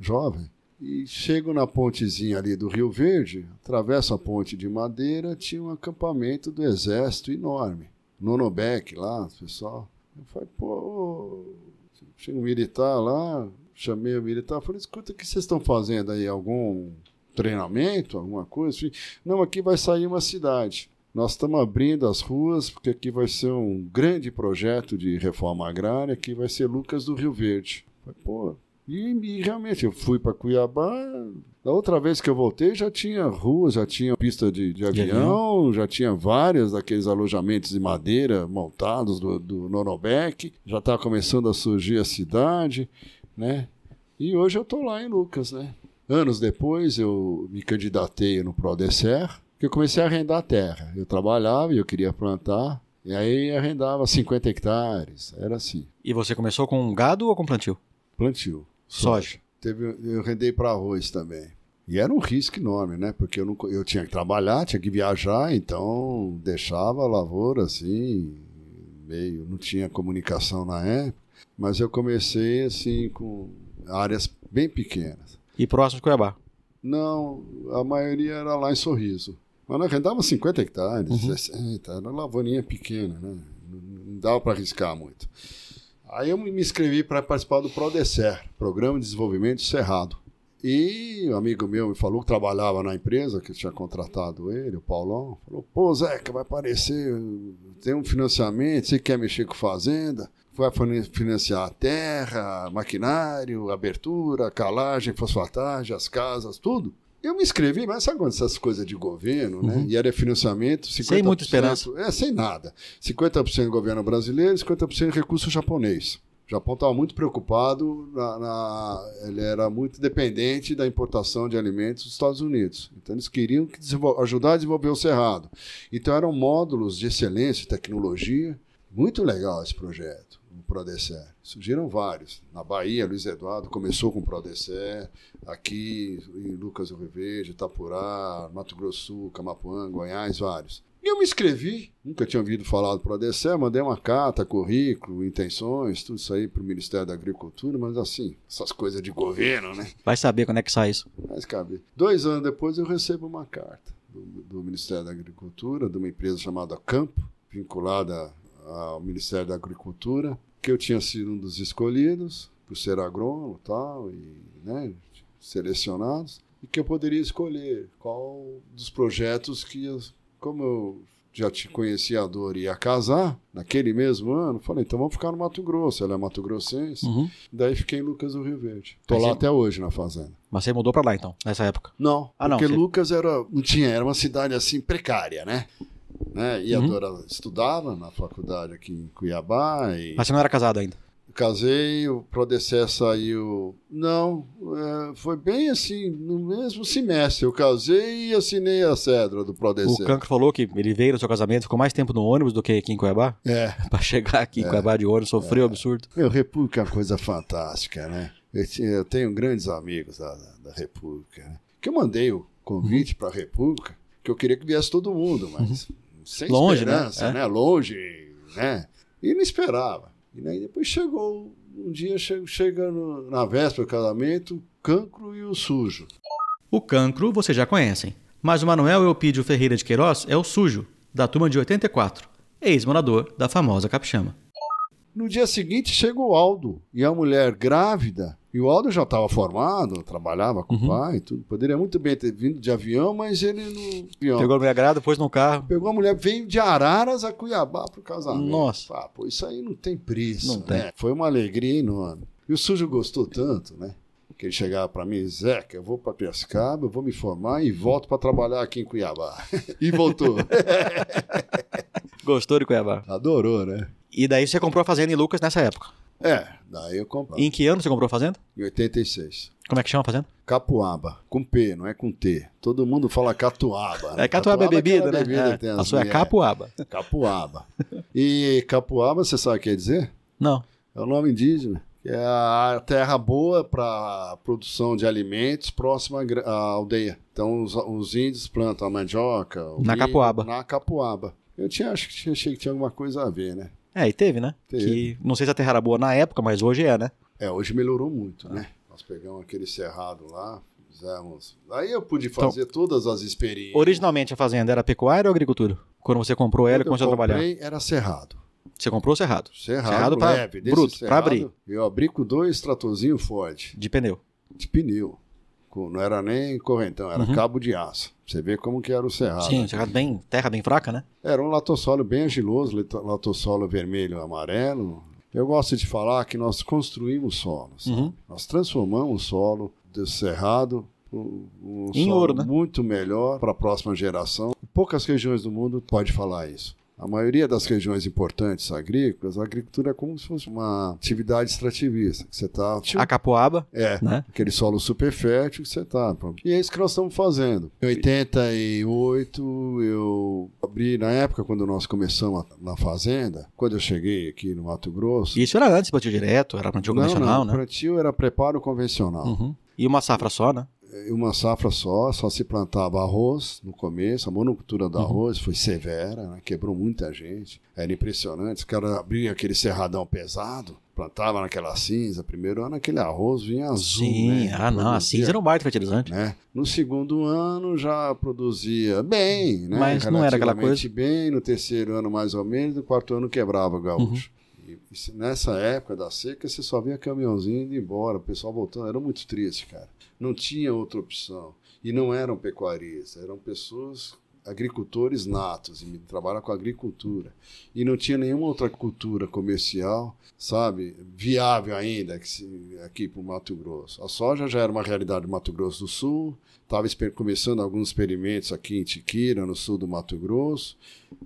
Speaker 8: Jovem. E chego na pontezinha ali do Rio Verde, atravesso a ponte de madeira, tinha um acampamento do exército enorme. Nonobec lá, pessoal. Eu falei, pô, chega um militar lá, chamei o militar, falei, escuta, o que vocês estão fazendo aí? Algum treinamento, alguma coisa? Falei, Não, aqui vai sair uma cidade. Nós estamos abrindo as ruas, porque aqui vai ser um grande projeto de reforma agrária, que vai ser Lucas do Rio Verde. Falei, pô, e, e realmente eu fui para Cuiabá. Da outra vez que eu voltei já tinha ruas, já tinha pista de, de avião, já tinha vários daqueles alojamentos de madeira montados do, do já estava começando a surgir a cidade, né? E hoje eu estou lá em Lucas, né? Anos depois eu me candidatei no Prodecer, que eu comecei a arrendar terra. Eu trabalhava e eu queria plantar, e aí arrendava 50 hectares, era assim,
Speaker 6: E você começou com gado ou com plantio?
Speaker 8: Plantio.
Speaker 6: Soja.
Speaker 8: Teve, eu rendei para arroz também. E era um risco enorme, né? Porque eu, não, eu tinha que trabalhar, tinha que viajar, então deixava a lavoura assim, meio. Não tinha comunicação na época, mas eu comecei assim com áreas bem pequenas.
Speaker 6: E próximo de Cuiabá.
Speaker 8: Não, a maioria era lá em Sorriso. Mas nós arrendava 50 hectares, 60, era uma lavourinha pequena, né? Não, não dava para arriscar muito. Aí eu me inscrevi para participar do PRODECER, Programa de Desenvolvimento Cerrado. E um amigo meu me falou que trabalhava na empresa, que tinha contratado ele, o Paulão. Falou, pô, Zeca, vai aparecer, tem um financiamento, você quer mexer com fazenda? Vai fina- financiar a terra, maquinário, abertura, calagem, fosfatagem, as casas, tudo. Eu me inscrevi, mas sabe quando essas coisas de governo, né? E era financiamento, 50%.
Speaker 6: Sem muita esperança.
Speaker 8: É, sem nada. 50% governo brasileiro, 50% recurso japonês. O Japão estava muito preocupado, na, na- ele era muito dependente da importação de alimentos dos Estados Unidos. Então eles queriam que ajudar a desenvolver o cerrado. Então eram módulos de excelência, tecnologia. Muito legal esse projeto, o Prodecer. Surgiram vários. Na Bahia, Luiz Eduardo começou com o Prodecer, aqui em Lucas do Rio Verde, Itapurá, Mato Grosso Sul, Camapuã, Goiás, vários. E eu me inscrevi, nunca tinha ouvido falar do Prodecer, mandei uma carta, currículo, intenções, tudo isso aí para o Ministério da Agricultura, mas assim, essas coisas de governo, né?
Speaker 6: Vai saber quando é que sai isso.
Speaker 8: Mas cabe. Dois anos depois eu recebo uma carta do, do Ministério da Agricultura, de uma empresa chamada Campo, vinculada ao Ministério da Agricultura, que eu tinha sido um dos escolhidos por ser agrônomo tal, e né, selecionados, e que eu poderia escolher qual dos projetos que, eu- como eu já te conhecia a dor e ia casar, naquele mesmo ano, falei, então vamos ficar no Mato Grosso, ela é Mato Grossense.
Speaker 6: Uhum.
Speaker 8: Daí fiquei em Lucas do Rio Verde. Tô
Speaker 6: Mas
Speaker 8: lá
Speaker 6: você-
Speaker 8: até hoje na fazenda.
Speaker 6: Mas você mudou pra lá então, nessa época.
Speaker 8: Não,
Speaker 6: Ah, não,
Speaker 8: porque
Speaker 6: você-
Speaker 8: Lucas era, não tinha, era uma cidade assim precária, né? Né? E a
Speaker 6: Uhum.
Speaker 8: Dora estudava na faculdade aqui em Cuiabá e
Speaker 6: Mas você não era casado ainda.
Speaker 8: casei, o Prodecé saiu. Não, é, foi bem assim, no mesmo semestre. Eu casei e assinei a cédula do
Speaker 6: O
Speaker 8: Prodecé.
Speaker 6: Cancro falou que ele veio no seu casamento, ficou mais tempo no ônibus do que aqui em Cuiabá.
Speaker 8: É,
Speaker 6: Pra chegar aqui em Cuiabá de ônibus, sofreu absurdo.
Speaker 8: meu, República é uma coisa fantástica, né? Eu, tenho grandes amigos da, da, República, né? Que eu mandei o
Speaker 6: Uhum.
Speaker 8: convite para a República, que eu queria que viesse todo mundo, mas sem
Speaker 6: Longe, né?
Speaker 8: esperança,
Speaker 6: É.
Speaker 8: né? Longe, né? E não esperava. E aí depois chegou, um dia che- chega no- na véspera do casamento, o cancro e o sujo.
Speaker 6: O cancro vocês já conhecem, mas o Manuel Eupídio Ferreira de Queiroz é o sujo, da turma de 84, ex-morador da famosa Capixama.
Speaker 8: No dia seguinte chega o Aldo e a mulher grávida. E o Aldo já estava formado, trabalhava com
Speaker 6: Uhum.
Speaker 8: o pai e tudo. Poderia muito bem ter vindo de avião, mas ele não. Avião.
Speaker 6: Pegou a mulher grávida, pôs no carro.
Speaker 8: Pegou a mulher, veio de Araras a Cuiabá pro casamento.
Speaker 6: Nossa.
Speaker 8: Ah, pô, isso aí não tem preço.
Speaker 6: Não tem.
Speaker 8: né? Foi uma alegria enorme. E o Sujo gostou tanto, né? Que ele chegava pra mim, Zeca, eu vou pra Piracicaba, eu vou me formar e volto pra trabalhar aqui em Cuiabá. e voltou.
Speaker 6: Gostou de Cuiabá.
Speaker 8: Adorou, né?
Speaker 6: E daí você comprou a fazenda em Lucas nessa época.
Speaker 8: É, daí eu comprei.
Speaker 6: Em que ano você comprou a fazenda?
Speaker 8: Em 86.
Speaker 6: Como é que chama a fazenda?
Speaker 8: Capuaba, com P, não é com T. Todo mundo fala catuaba. né?
Speaker 6: É, catuaba é bebida,
Speaker 8: aquela
Speaker 6: né?
Speaker 8: bebida
Speaker 6: É, a sua é capuaba.
Speaker 8: Capuaba. E capuaba, você sabe o que quer dizer?
Speaker 6: Não.
Speaker 8: É o nome indígena. É a terra boa para produção de alimentos próxima à aldeia. Então os, os índios plantam a mandioca.
Speaker 6: Na
Speaker 8: milho,
Speaker 6: Capuaba.
Speaker 8: Na capuaba. Eu tinha, acho que tinha, achei que tinha alguma coisa a ver, né?
Speaker 6: É, e teve, né?
Speaker 8: Teve.
Speaker 6: Que não sei se a terra era boa na época, mas hoje é, né?
Speaker 8: É, hoje melhorou muito,
Speaker 6: Ah.
Speaker 8: né? Nós pegamos aquele cerrado lá, fizemos. Aí eu pude
Speaker 6: Então,
Speaker 8: fazer todas as experiências.
Speaker 6: Originalmente a fazenda era pecuária ou agricultura? Quando você comprou ela e
Speaker 8: Quando eu
Speaker 6: começou a trabalhar?
Speaker 8: comprei, era cerrado.
Speaker 6: Você comprou o cerrado.
Speaker 8: Cerrado,
Speaker 6: Cerrado pra-
Speaker 8: leve,
Speaker 6: bruto,
Speaker 8: cerrado,
Speaker 6: abrir.
Speaker 8: Eu abri com dois tratorzinhos Ford,
Speaker 6: De pneu.
Speaker 8: de pneu. Não era nem correntão, era
Speaker 6: Uhum.
Speaker 8: cabo de aço. Você vê como que era o cerrado.
Speaker 6: Sim, cerrado bem, terra bem fraca, né?
Speaker 8: Era um latossolo bem agiloso, lito- latossolo vermelho amarelo. Eu gosto de falar que nós construímos solos.
Speaker 6: Uhum.
Speaker 8: Nós transformamos o solo do cerrado um, um
Speaker 6: Em
Speaker 8: solo
Speaker 6: ouro, né?
Speaker 8: muito melhor para a próxima geração. Poucas regiões do mundo pode falar isso. A maioria das regiões importantes agrícolas, a agricultura é como se fosse uma atividade extrativista. Que você está
Speaker 6: A capoaba,
Speaker 8: é,
Speaker 6: né?
Speaker 8: aquele solo super fértil que você tá. pô. E é isso que nós estamos fazendo. Em 88, eu abri, na época, quando nós começamos na fazenda, quando eu cheguei aqui no Mato Grosso.
Speaker 6: Isso era antes do plantio direto, era plantio
Speaker 8: não,
Speaker 6: convencional,
Speaker 8: não,
Speaker 6: né?
Speaker 8: plantio era preparo convencional.
Speaker 6: Uhum. E uma safra só, né?
Speaker 8: E Uma safra só, só se plantava arroz no começo. A monocultura
Speaker 6: Uhum.
Speaker 8: do arroz foi severa, né? quebrou muita gente. Era impressionante. Os caras abriam aquele cerradão pesado, plantava naquela cinza. Primeiro ano, aquele arroz vinha azul.
Speaker 6: Sim,
Speaker 8: né?
Speaker 6: ah não, a cinza era um baita fertilizante.
Speaker 8: né? No segundo ano já produzia bem, né?
Speaker 6: Mas não era aquela
Speaker 8: Relativamente bem, no terceiro ano mais ou menos, no quarto ano quebrava o gaúcho.
Speaker 6: Uhum.
Speaker 8: E, nessa época da seca, você só via caminhãozinho indo embora, o pessoal voltando, era muito triste, cara. Não tinha outra opção. E não eram pecuaristas, eram pessoas agricultores natos e trabalham com agricultura. E não tinha nenhuma outra cultura comercial, sabe, viável ainda aqui para o Mato Grosso. A soja já era uma realidade do Mato Grosso do Sul, estava começando alguns experimentos aqui em Tiquira, no sul do Mato Grosso,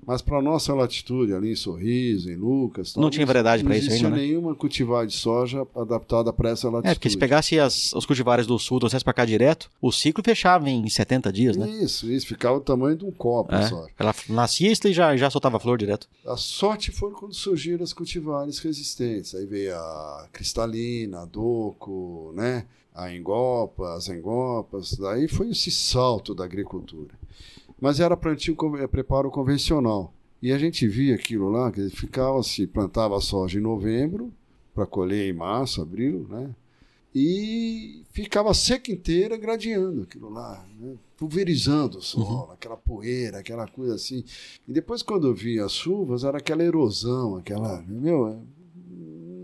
Speaker 8: mas para nossa latitude, ali em Sorriso, em Lucas, tal,
Speaker 6: Não tinha variedade
Speaker 8: não
Speaker 6: isso
Speaker 8: existia
Speaker 6: ainda, né?
Speaker 8: nenhuma cultivar de soja adaptada para essa latitude.
Speaker 6: É, porque se pegasse as- os cultivares do sul, trouxesse pra cá direto, o ciclo fechava em 70 dias, né?
Speaker 8: Isso, isso, ficava o tamanho de um copo a
Speaker 6: É.
Speaker 8: soja.
Speaker 6: Ela nascia e já, já soltava flor direto.
Speaker 8: A sorte foi quando surgiram as cultivares resistentes. Aí veio a cristalina, a doco, né? A engopa, as engopas. Daí foi esse salto da agricultura. Mas era plantio, eh, preparo convencional. E a gente via aquilo lá, que ficava se plantava soja em novembro, para colher em março, abril, né? E ficava seca inteira gradeando aquilo lá, né? pulverizando o solo, aquela poeira, aquela coisa assim. E depois, quando eu vi as chuvas, era aquela erosão, aquela. Meu,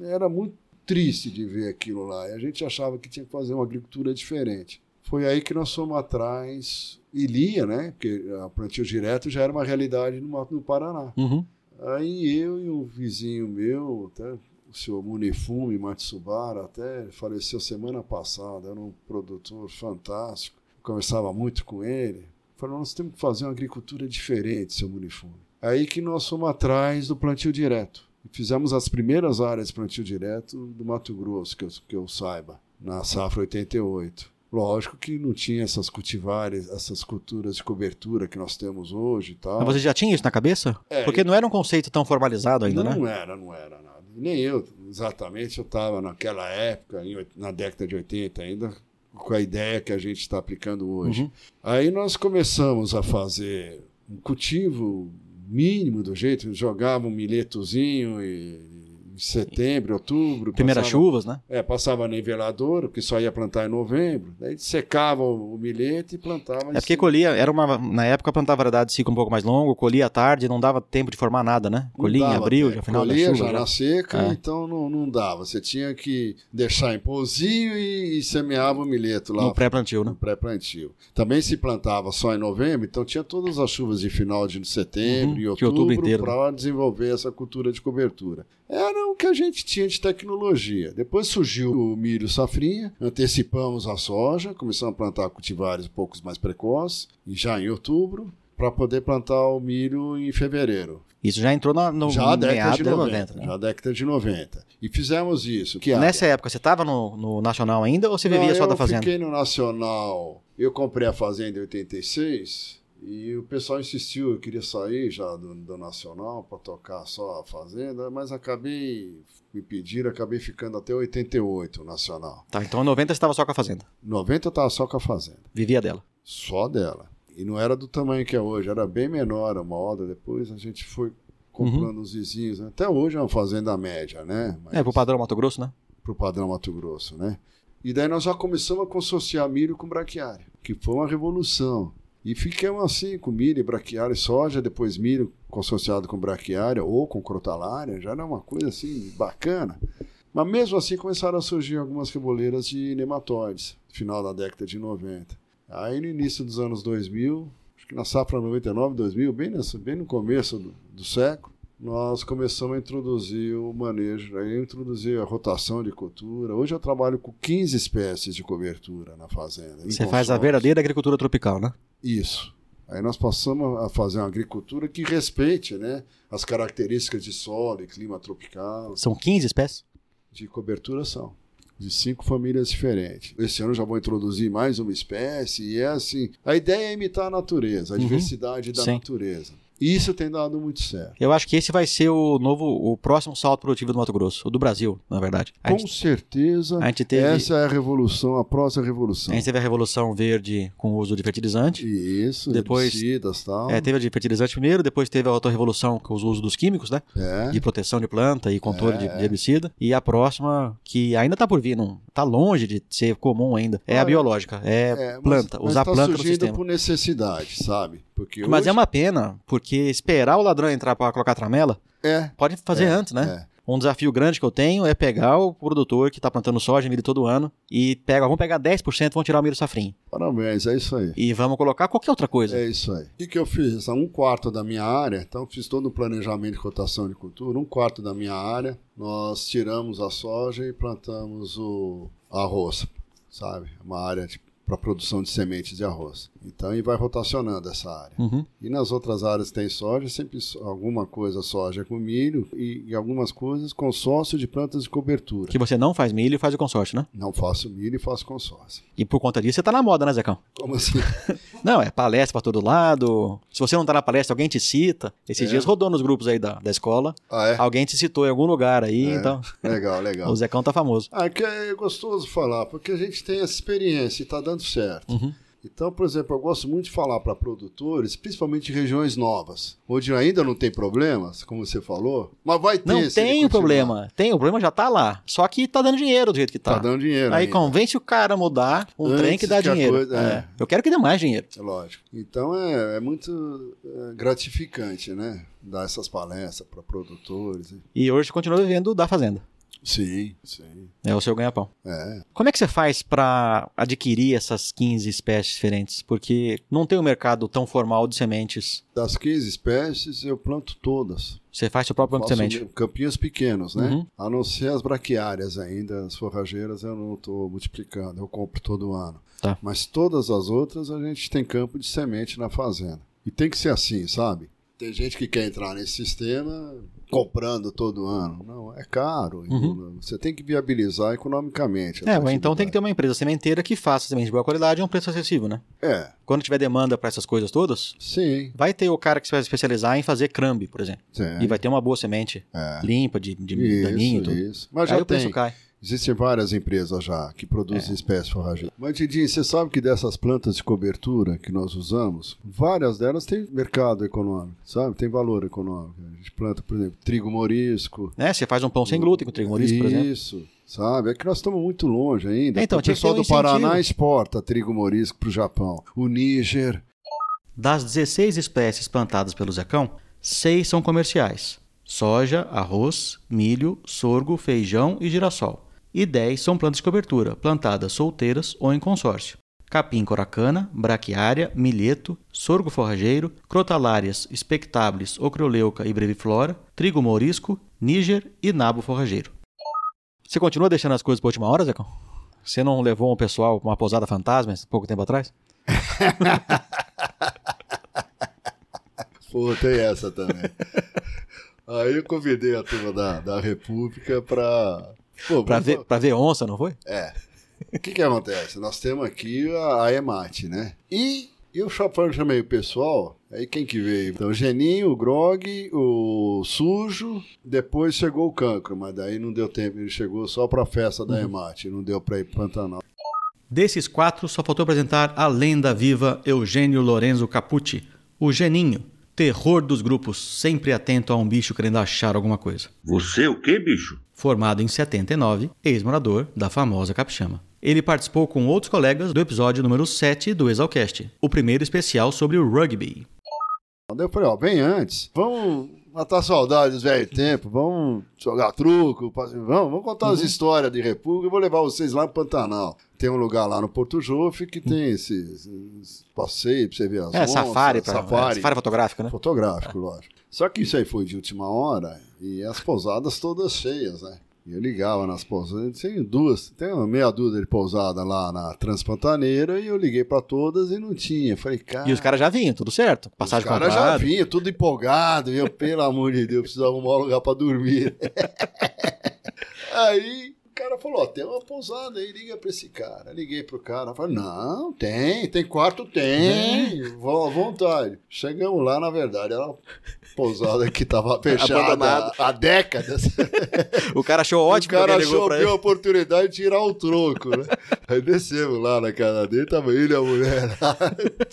Speaker 8: era muito triste de ver aquilo lá. E a gente achava que tinha que fazer uma agricultura diferente. Foi aí que nós fomos atrás, e lia, né? Porque a plantio direto já era uma realidade no, no Paraná.
Speaker 6: Uhum.
Speaker 8: Aí eu e um vizinho meu, até o senhor Munifume Matsubara, até faleceu semana passada, era um produtor fantástico, conversava muito com ele. Falou, nós temos que fazer uma agricultura diferente, seu Munifume. Aí que nós fomos atrás do plantio direto. Fizemos as primeiras áreas de plantio direto do Mato Grosso, que eu, que eu saiba, na safra 88. Lógico que não tinha essas cultivares, essas culturas de cobertura que nós temos hoje e tal.
Speaker 6: Mas você já tinha isso na cabeça?
Speaker 8: É,
Speaker 6: Porque não era um conceito tão formalizado ainda,
Speaker 8: não
Speaker 6: né?
Speaker 8: era, não era nada. Nem eu, exatamente, eu estava naquela época, na década de 80 ainda, com a ideia que a gente está aplicando hoje.
Speaker 6: Uhum.
Speaker 8: Aí nós começamos a fazer um cultivo mínimo do jeito, jogava um milhetozinho e setembro, outubro.
Speaker 6: Primeiras chuvas, né?
Speaker 8: É, passava nivelador, porque só ia plantar em novembro. Daí secava o, o milhete e plantava. em
Speaker 6: É porque colhia, era uma. Na época plantava variedade de ciclo um pouco mais longo, colhia à tarde, não dava tempo de formar nada, né? Colhia em abril,
Speaker 8: tempo.
Speaker 6: já final
Speaker 8: Colhia
Speaker 6: da
Speaker 8: já
Speaker 6: chuva.
Speaker 8: na
Speaker 6: já.
Speaker 8: seca,
Speaker 6: É.
Speaker 8: então não, não dava. Você tinha que deixar em pousinho e, e semeava o milheto lá.
Speaker 6: No pré-plantio, né?
Speaker 8: no pré-plantio. Também se plantava só em novembro, então tinha todas as chuvas de final de setembro
Speaker 6: Uhum,
Speaker 8: e
Speaker 6: outubro
Speaker 8: outubro
Speaker 6: inteiro,
Speaker 8: para desenvolver essa cultura de cobertura. Era o que a gente tinha de tecnologia. Depois surgiu o milho safrinha, antecipamos a soja, começamos a plantar cultivares um pouco mais precoces, e já em outubro, para poder plantar o milho em fevereiro.
Speaker 6: Isso já entrou na, no
Speaker 8: já a década de
Speaker 6: de
Speaker 8: 90.
Speaker 6: 90, né?
Speaker 8: Já década de 90. E fizemos isso. Que área?
Speaker 6: Nessa época, você estava no, no Nacional ainda ou você vivia
Speaker 8: Não,
Speaker 6: só da
Speaker 8: eu
Speaker 6: fazenda?
Speaker 8: fiquei no Nacional. Eu comprei a fazenda em 86 e o pessoal insistiu, eu queria sair já do, do Nacional para tocar só a fazenda, mas acabei, me pediram, acabei ficando até 88 o Nacional.
Speaker 6: Tá, então em 90 você estava só com a fazenda.
Speaker 8: 90 eu estava só com a fazenda,
Speaker 6: Vivia dela.
Speaker 8: só dela. E não era do tamanho que é hoje, era bem menor uma hora. Depois a gente foi comprando os vizinhos. né? Até hoje é uma fazenda média, né? Mas-
Speaker 6: É, pro padrão Mato Grosso, né?
Speaker 8: para o padrão Mato Grosso, né? E daí nós já começamos a consociar milho com braquiária, que foi uma revolução. E ficamos assim, com milho, braquiária e soja, depois milho consociado com braquiária ou com crotalária, já era uma coisa assim bacana. Mas mesmo assim começaram a surgir algumas reboleiras de nematóides, final da década de 90. Aí no início dos anos 2000, acho que na safra 99, 2000, bem, nessa, bem no começo do, do século, nós começamos a introduzir o manejo, aí eu introduzi a rotação de cultura. Hoje eu trabalho com 15 espécies de cobertura na fazenda.
Speaker 6: Você faz a verdadeira agricultura tropical, né?
Speaker 8: Isso. Aí nós passamos a fazer uma agricultura que respeite né, as características de solo e clima tropical,
Speaker 6: São 15 espécies?
Speaker 8: de cobertura são. De cinco famílias diferentes. Esse ano já vou introduzir mais uma espécie, e é assim. A ideia é imitar a natureza, a
Speaker 6: Uhum.
Speaker 8: diversidade da
Speaker 6: Sim.
Speaker 8: natureza. E isso tem dado muito certo.
Speaker 6: Eu acho que esse vai ser o novo, o próximo salto produtivo do Mato Grosso, o do Brasil, na verdade. A
Speaker 8: Com
Speaker 6: gente,
Speaker 8: certeza,
Speaker 6: a gente teve,
Speaker 8: essa é a revolução, a próxima revolução.
Speaker 6: a gente teve a Revolução Verde com o uso de fertilizante.
Speaker 8: Isso,
Speaker 6: Depois-
Speaker 8: herbicidas e tal.
Speaker 6: É, teve a de fertilizante primeiro, depois teve a outra revolução com os usos dos químicos, né?
Speaker 8: É.
Speaker 6: De proteção de planta e controle de,
Speaker 8: É.
Speaker 6: de herbicida. E a próxima, que ainda tá por vir, não tá longe de ser comum ainda, é a
Speaker 8: Olha,
Speaker 6: biológica. É,
Speaker 8: É, mas-
Speaker 6: planta,
Speaker 8: mas
Speaker 6: usar
Speaker 8: tá
Speaker 6: planta no
Speaker 8: surgindo
Speaker 6: sistema.
Speaker 8: por necessidade, sabe? Porque
Speaker 6: Mas
Speaker 8: hoje-
Speaker 6: é uma pena, porque esperar o ladrão entrar para colocar tramela,
Speaker 8: É,
Speaker 6: pode fazer
Speaker 8: É,
Speaker 6: antes, né?
Speaker 8: é.
Speaker 6: Um desafio grande que eu tenho é pegar o produtor que tá plantando soja e milho todo ano e pega, vamos pegar 10%, vamos tirar o milho safrinho.
Speaker 8: Parabéns, é isso aí.
Speaker 6: E vamos colocar qualquer outra coisa.
Speaker 8: É isso aí. O que, que eu fiz? Um quarto da minha área, então fiz todo o planejamento de rotação de cultura. Um quarto da minha área, nós tiramos a soja e plantamos o arroz, sabe? Uma área para produção de sementes de arroz. Então, e vai rotacionando essa área.
Speaker 6: Uhum.
Speaker 8: E nas outras áreas tem soja, sempre alguma coisa soja com milho e, e algumas coisas consórcio de plantas de cobertura.
Speaker 6: Que você não faz milho e faz o consórcio, né?
Speaker 8: Não faço milho e faço consórcio.
Speaker 6: E por conta disso você tá na moda, né, Zecão?
Speaker 8: Como assim?
Speaker 6: Não, é palestra pra todo lado. Se você não tá na palestra, alguém te cita. Esses
Speaker 8: É.
Speaker 6: dias rodou nos grupos aí da, da escola.
Speaker 8: Ah, é?
Speaker 6: Alguém te citou em algum lugar aí,
Speaker 8: É.
Speaker 6: então
Speaker 8: Legal, legal.
Speaker 6: o Zecão tá famoso.
Speaker 8: Ah, que é gostoso falar, porque a gente tem essa experiência e está dando certo.
Speaker 6: Uhum.
Speaker 8: Então, por exemplo, eu gosto muito de falar para produtores, principalmente em regiões novas, onde ainda não tem problemas, como você falou, mas vai ter.
Speaker 6: Não tem o problema. Tem, o problema já tá lá. Só que tá dando dinheiro do jeito que tá.
Speaker 8: Tá dando dinheiro.
Speaker 6: Aí
Speaker 8: ainda.
Speaker 6: convence o cara a mudar um
Speaker 8: Antes
Speaker 6: trem que dá
Speaker 8: que
Speaker 6: dinheiro.
Speaker 8: coisa-
Speaker 6: É.
Speaker 8: é.
Speaker 6: Eu quero que dê mais dinheiro.
Speaker 8: É lógico. Então é, é muito é, gratificante, né? Dar essas palestras para produtores.
Speaker 6: E hoje continua vivendo da fazenda.
Speaker 8: Sim, sim.
Speaker 6: É o seu ganha-pão.
Speaker 8: É.
Speaker 6: Como é que você faz pra adquirir essas 15 espécies diferentes? Porque não tem um mercado tão formal de sementes.
Speaker 8: Das 15 espécies, eu planto todas.
Speaker 6: Você faz seu próprio banco de semente.
Speaker 8: campinhos pequenos, né?
Speaker 6: Uhum.
Speaker 8: A não ser as braquiárias ainda, as forrageiras eu não estou multiplicando, eu compro todo ano.
Speaker 6: Tá.
Speaker 8: Mas todas as outras a gente tem campo de semente na fazenda. E tem que ser assim, sabe? Tem gente que quer entrar nesse sistema comprando todo ano. Não, é caro.
Speaker 6: Uhum.
Speaker 8: Você tem que viabilizar economicamente.
Speaker 6: É, mas então tem que ter uma empresa sementeira que faça semente de boa qualidade e um preço acessível, né?
Speaker 8: É,
Speaker 6: Quando tiver demanda pra essas coisas todas,
Speaker 8: sim.
Speaker 6: vai ter o cara que se vai especializar em fazer crambe, por exemplo.
Speaker 8: tem.
Speaker 6: E vai ter uma boa semente
Speaker 8: É.
Speaker 6: limpa, de, de
Speaker 8: Isso,
Speaker 6: daninho e tudo.
Speaker 8: isso. Mas
Speaker 6: Aí
Speaker 8: já
Speaker 6: o preço
Speaker 8: tem.
Speaker 6: cai.
Speaker 8: Existem várias empresas já que produzem
Speaker 6: É.
Speaker 8: espécies forrageiras. Mas, Didinho, você sabe que dessas plantas de cobertura que nós usamos, várias delas têm mercado econômico, sabe? Tem valor econômico. A gente planta, por exemplo, trigo morisco.
Speaker 6: Né? Você faz um pão sem glúten com trigo morisco, por exemplo.
Speaker 8: Isso, sabe? É que nós estamos muito longe ainda.
Speaker 6: Então,
Speaker 8: o pessoal
Speaker 6: um
Speaker 8: do Paraná exporta trigo morisco para o Japão. O Níger.
Speaker 6: Das 16 espécies plantadas pelo Zecão, 6 são comerciais: soja, arroz, milho, sorgo, feijão e girassol. E 10 são plantas de cobertura, plantadas solteiras ou em consórcio. Capim coracana, braquiária, milheto, sorgo forrageiro, crotalárias, espectables, ocroleuca e breviflora, trigo morisco, níger e nabo forrageiro. Você continua deixando as coisas para última hora, Zecão? Você não levou um pessoal para uma pousada fantasma pouco tempo atrás?
Speaker 8: Pô, tem essa também. Aí eu convidei a turma da, da República para.
Speaker 6: Pra ver, pra ver onça, não foi?
Speaker 8: É. O que que acontece? Nós temos aqui a, a EMAT, né? E eu chapando chamei o pessoal, aí quem que veio? Então, o Geninho, o Grog, o Sujo, depois chegou o Cancro, mas daí não deu tempo, ele chegou só pra festa da EMAT, não deu pra ir pro Pantanal.
Speaker 6: Desses quatro, só faltou apresentar a lenda viva Eugênio Lorenzo Capucci, o Geninho, terror dos grupos, sempre atento a um bicho querendo achar alguma coisa.
Speaker 9: Você o que, bicho?
Speaker 6: Formado em 79, ex-morador da famosa Capixama. Ele participou com outros colegas do episódio número 7 do Exalcast, o primeiro especial sobre o rugby.
Speaker 8: Eu falei, ó, bem antes, vamos matar a saudade dos velhos tempos, vamos jogar truco, vamos, vamos contar
Speaker 6: Uhum.
Speaker 8: as histórias de República, eu vou levar vocês lá pro Pantanal. Tem um lugar lá no Porto Jofe que tem esses, esses passeios pra você ver as
Speaker 6: É,
Speaker 8: onças,
Speaker 6: safari, pra,
Speaker 8: safari,
Speaker 6: é, safari fotográfico, né?
Speaker 8: fotográfico, lógico. Só que isso aí foi de última hora e as pousadas todas cheias, né? E eu ligava nas pousadas, tem duas, tem uma meia dúzia de pousada lá na Transpantaneira e eu liguei pra todas e não tinha. Falei, cara...
Speaker 6: E os caras já vinham, tudo certo. Passagem
Speaker 8: Os caras já vinham, tudo empolgado. E eu, pelo amor de Deus, precisava arrumar um lugar pra dormir. aí o cara falou: ó, tem uma pousada aí, liga pra esse cara. Liguei pro cara, falei: não, tem, tem quarto, tem, vão à vontade. Chegamos lá, na verdade, era pousada que tava fechada há décadas.
Speaker 6: O cara achou ótimo
Speaker 8: o cara achou que a oportunidade de tirar o troco, né? Aí descemos lá na casa dele, tava ele e a mulher lá,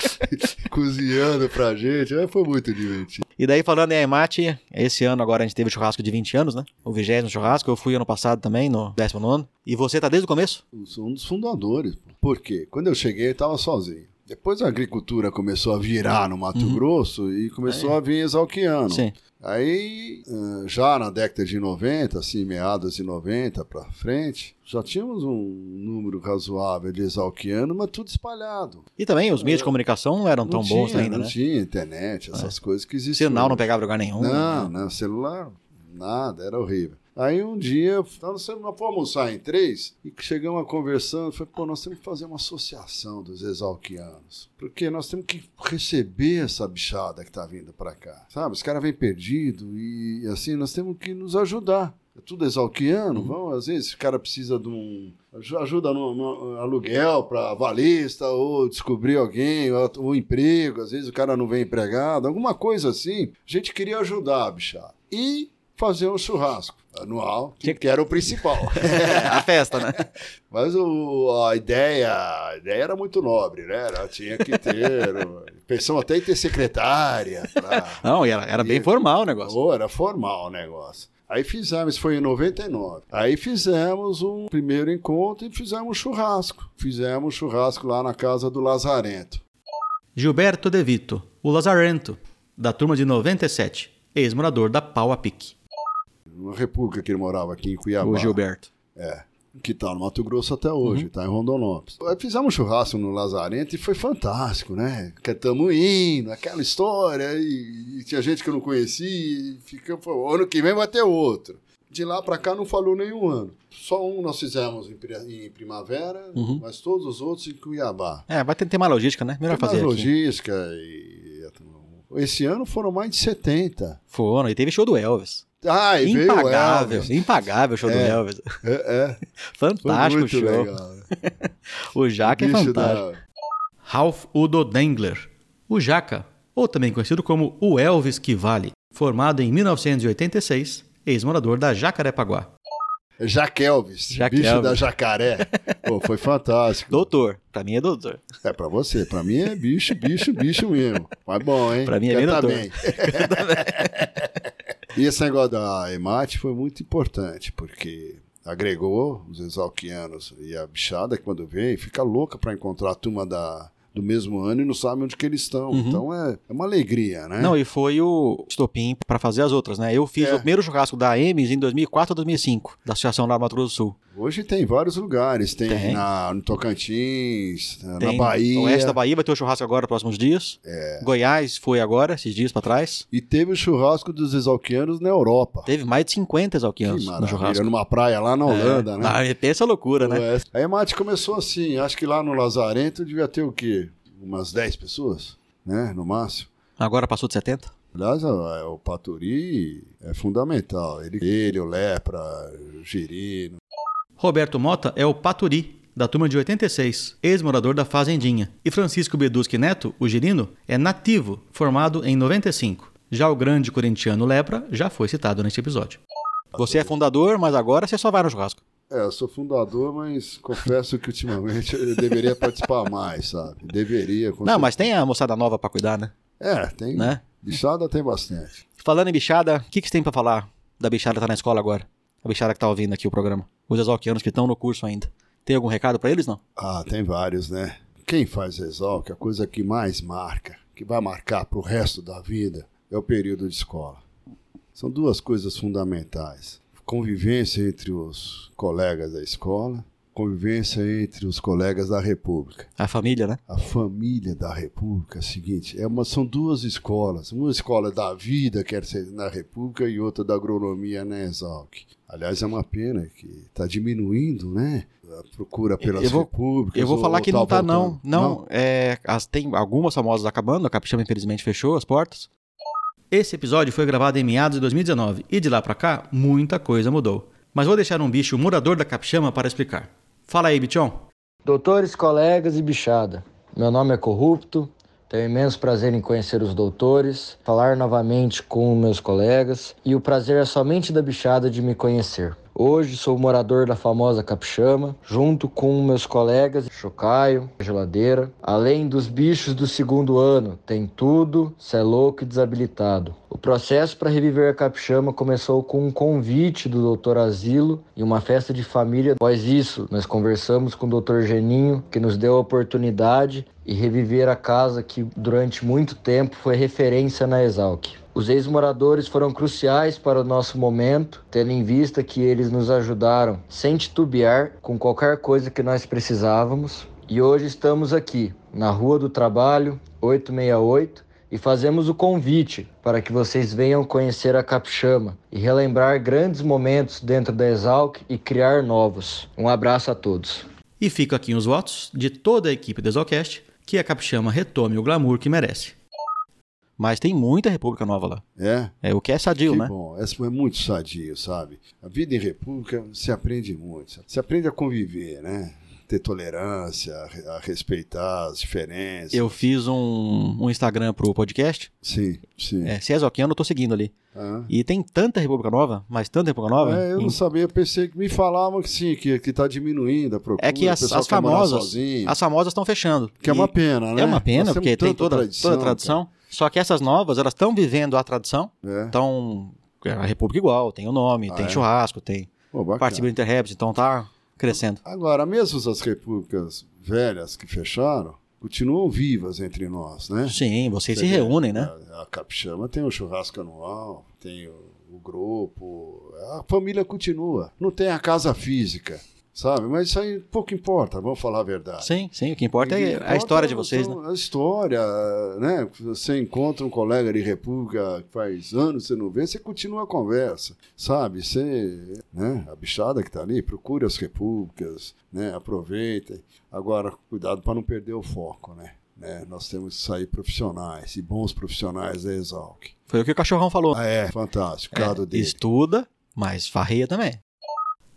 Speaker 8: cozinhando pra gente. Aí foi muito divertido.
Speaker 6: E daí, falando em Emate, esse ano agora a gente teve o churrasco de 20 anos, né? O vigésimo churrasco. Eu fui ano passado também, no 19. E você tá desde o começo?
Speaker 8: Eu sou um dos fundadores. Por quê? Quando eu cheguei, eu estava sozinho. Depois a agricultura começou a virar no Mato Grosso e começou a vir exalquiano.
Speaker 6: Sim.
Speaker 8: Aí, ah, já na década de 90, assim, meados de 90 para frente, já tínhamos um número razoável de exalquiano, mas tudo espalhado.
Speaker 6: E também os meios de comunicação não eram tão
Speaker 8: não
Speaker 6: bons
Speaker 8: tinha,
Speaker 6: ainda,
Speaker 8: não
Speaker 6: né?
Speaker 8: tinha internet, essas coisas que existiam.
Speaker 6: Sinal não pegava lugar nenhum.
Speaker 8: Não,
Speaker 6: né?
Speaker 8: não, celular, nada, era horrível. Aí um dia, nós fomos almoçar em três e chegamos a conversando. Falei, pô, nós temos que fazer uma associação dos exalquianos. Porque nós temos que receber essa bichada que tá vindo para cá. Sabe? Os caras vêm perdido e assim, nós temos que nos ajudar. É tudo exalquiano, vamos, às vezes o cara precisa de um. aju- Ajuda no, no aluguel para valista, ou descobrir alguém, ou um emprego, às vezes o cara não vem empregado, alguma coisa assim. A gente queria ajudar a bichada. E fazer um churrasco anual, que, que era o principal.
Speaker 6: a festa, né?
Speaker 8: Mas o, a ideia, a ideia era muito nobre, né? Ela tinha que ter. Pensamos até em ter secretária. pra-
Speaker 6: Não, e era, era bem
Speaker 8: E-
Speaker 6: formal o negócio.
Speaker 8: Pô, era formal o negócio. Aí fizemos, isso foi em 99. Aí fizemos um primeiro encontro e fizemos um churrasco. Fizemos um churrasco lá na casa do Lazarento.
Speaker 6: Gilberto De Vito, o Lazarento, da turma de 97, ex-morador da Pau a Pique.
Speaker 8: Uma república que ele morava aqui em Cuiabá.
Speaker 6: O Gilberto.
Speaker 8: É. Que tá no Mato Grosso até hoje, tá em Rondonópolis. Fizemos um churrasco no Lazarento e foi fantástico, né? Cantamos hino, aquela história, e, e tinha gente que eu não conhecia, e pô, ano que vem vai ter outro. De lá pra cá não falou nenhum ano. Só um nós fizemos em, em primavera, mas todos os outros em Cuiabá.
Speaker 6: É, vai ter, ter mais logística, né? Melhor
Speaker 8: Tem mais
Speaker 6: fazer aqui.
Speaker 8: logística e... Esse ano foram mais de 70.
Speaker 6: Foram, e teve show do Elvis.
Speaker 8: Veio o
Speaker 6: impagável,
Speaker 8: Elvis.
Speaker 6: impagável o show do
Speaker 8: É.
Speaker 6: Elvis.
Speaker 8: É, é.
Speaker 6: Fantástico o show.
Speaker 8: legal.
Speaker 6: O Jaca é
Speaker 8: Bicho
Speaker 6: fantástico.
Speaker 8: da-
Speaker 6: Ralph Udo Dengler, o Jaca, ou também conhecido como o Elvis que Vale, formado em 1986, ex-morador da Jacarepaguá.
Speaker 8: Jaquelvis,
Speaker 6: Jaquelvis.
Speaker 8: bicho da jacaré. Pô, foi fantástico.
Speaker 6: Doutor. Pra mim é doutor.
Speaker 8: É pra você, pra mim é bicho, bicho, bicho mesmo. Mas bom, hein?
Speaker 6: Pra mim é bem doutor.
Speaker 8: bem. E esse negócio da EMAT foi muito importante, porque agregou os exalquianos e a bichada, que quando vem, fica louca pra encontrar a turma da, do mesmo ano e não sabe onde que eles estão. Então é, é uma alegria, né?
Speaker 6: Uhum. Não, e foi o estopim pra fazer as outras, né? Eu fiz
Speaker 8: É.
Speaker 6: o primeiro churrasco da Ames em 2004 ou 2005, da Associação do Mato Grosso do Sul.
Speaker 8: Hoje tem vários lugares, tem,
Speaker 6: Tem.
Speaker 8: Na, no Tocantins, na
Speaker 6: Tem
Speaker 8: Bahia.
Speaker 6: O oeste da Bahia vai ter o churrasco agora nos próximos dias. Goiás foi agora, esses dias pra trás.
Speaker 8: E teve o churrasco dos exalquianos na Europa.
Speaker 6: Teve mais de 50
Speaker 8: Que
Speaker 6: exalquianos no churrasco.
Speaker 8: numa praia lá na Holanda,
Speaker 6: é.
Speaker 8: né?
Speaker 6: Ah, pensa a loucura, né?
Speaker 8: Oeste. A EMAT começou assim, acho que lá no Lazarento devia ter o quê? Umas 10 pessoas, né? No máximo.
Speaker 6: Agora passou de 70?
Speaker 8: Aliás, o Paturi é fundamental. Ele, ele o Lepra, o Girino.
Speaker 6: Roberto Mota é o Paturi, da turma de 86, ex-morador da Fazendinha. E Francisco Beduschi Neto, o girino, é nativo, formado em 95. Já o grande corintiano Lepra já foi citado neste episódio. Você é fundador, mas agora você só vai no churrasco.
Speaker 8: É, eu sou fundador, mas confesso que ultimamente eu deveria participar mais, sabe? Deveria.
Speaker 6: Não, mas tem a moçada nova pra cuidar, né?
Speaker 8: É, tem.
Speaker 6: Né?
Speaker 8: Bichada tem bastante.
Speaker 6: Falando em bichada, o que, que você tem pra falar da bichada que tá na escola agora? A bichada que tá ouvindo aqui o programa. Os exalquianos que estão no curso ainda. Tem algum recado pra eles, não?
Speaker 8: Ah, tem vários, né? Quem faz Exalc, a coisa que mais marca, que vai marcar pro resto da vida, é o período de escola. São duas coisas fundamentais. Convivência entre os colegas da escola, convivência entre os colegas da República.
Speaker 6: A família, né?
Speaker 8: A família da República é o seguinte, é uma, são duas escolas. Uma escola da vida, quer ser na República, e outra da agronomia na Exalc. Aliás, é uma pena que está diminuindo, né? A procura pelas
Speaker 6: Eu vou-
Speaker 8: repúblicas.
Speaker 6: Eu vou
Speaker 8: ou-
Speaker 6: falar
Speaker 8: ou
Speaker 6: que
Speaker 8: tá
Speaker 6: não tá, não.
Speaker 8: voltando.
Speaker 6: Não, é, as, tem algumas famosas acabando, a Capixaba infelizmente fechou as portas. Esse episódio foi gravado em meados de 2019 e de lá pra cá muita coisa mudou. Mas vou deixar um bicho morador da Capixama para explicar. Fala aí, bichão.
Speaker 10: Doutores, colegas e bichada. Meu nome é Corrupto. Tenho imenso prazer em conhecer os doutores, falar novamente com meus colegas e o prazer é somente da bichada de me conhecer. Hoje sou morador da famosa Capixama, junto com meus colegas Chocaio, Geladeira. Além dos bichos do segundo ano, tem tudo, cê é louco e desabilitado. O processo para reviver a Capixama começou com um convite do Dr. Asilo e uma festa de família. Após isso, nós conversamos com o Dr. Geninho, que nos deu a oportunidade e reviver a casa que durante muito tempo foi referência na Exalc. Os ex-moradores foram cruciais para o nosso momento, tendo em vista que eles nos ajudaram sem titubear com qualquer coisa que nós precisávamos. E hoje estamos aqui, na Rua do Trabalho, 868, e fazemos o convite para que vocês venham conhecer a Capixama e relembrar grandes momentos dentro da Exalc e criar novos. Um abraço a todos.
Speaker 6: E fica aqui os votos de toda a equipe do Exalcast que a Capixama retome o glamour que merece. Mas tem muita República Nova lá.
Speaker 8: É,
Speaker 6: É o que é sadio,
Speaker 8: que
Speaker 6: né?
Speaker 8: bom. Essa é muito sadio, sabe? A vida em república se aprende muito. Se aprende a conviver, né? Ter tolerância, a respeitar as diferenças.
Speaker 6: Eu fiz um, um Instagram pro podcast.
Speaker 8: Sim, sim.
Speaker 6: É, se é exalquiano, eu tô seguindo ali.
Speaker 8: Ah.
Speaker 6: E tem tanta República Nova, mas tanta República Nova.
Speaker 8: É, eu
Speaker 6: em-
Speaker 8: não sabia, eu pensei que me falavam que sim, que, que tá diminuindo a procura.
Speaker 6: É que as, as famosas, as famosas estão fechando.
Speaker 8: que é uma pena, né?
Speaker 6: É uma pena,
Speaker 8: Nós
Speaker 6: porque tem toda toda a tradição. Só que essas novas, elas estão vivendo a tradição. Então, é a República igual, tem o nome,
Speaker 8: Ah,
Speaker 6: tem
Speaker 8: é?
Speaker 6: churrasco, tem
Speaker 8: bacana.
Speaker 6: participa do Interrebs, então tá crescendo.
Speaker 8: Agora, mesmo as repúblicas velhas que fecharam, continuam vivas entre nós, né?
Speaker 6: Sim, vocês se
Speaker 8: Você vê,
Speaker 6: reúnem, né?
Speaker 8: A, a Capixama tem o churrasco anual, tem o, o grupo, a família continua. Não tem a casa física, sabe? Mas isso aí pouco importa, vamos falar a verdade.
Speaker 6: Sim, sim, o que importa
Speaker 8: O que
Speaker 6: é a
Speaker 8: importa
Speaker 6: história de vocês, né?
Speaker 8: são A história, né? Você encontra um colega de república que faz anos você não vê, você continua a conversa, sabe? Você, né? A bichada que tá ali, procure as repúblicas, né? Aproveitem. Agora, cuidado para não perder o foco, né? né? Nós temos que sair profissionais e bons profissionais da Exalc.
Speaker 6: Foi o que o cachorrão falou.
Speaker 8: Ah, é, fantástico,
Speaker 6: É,
Speaker 8: dele.
Speaker 6: estuda, mas farreia também.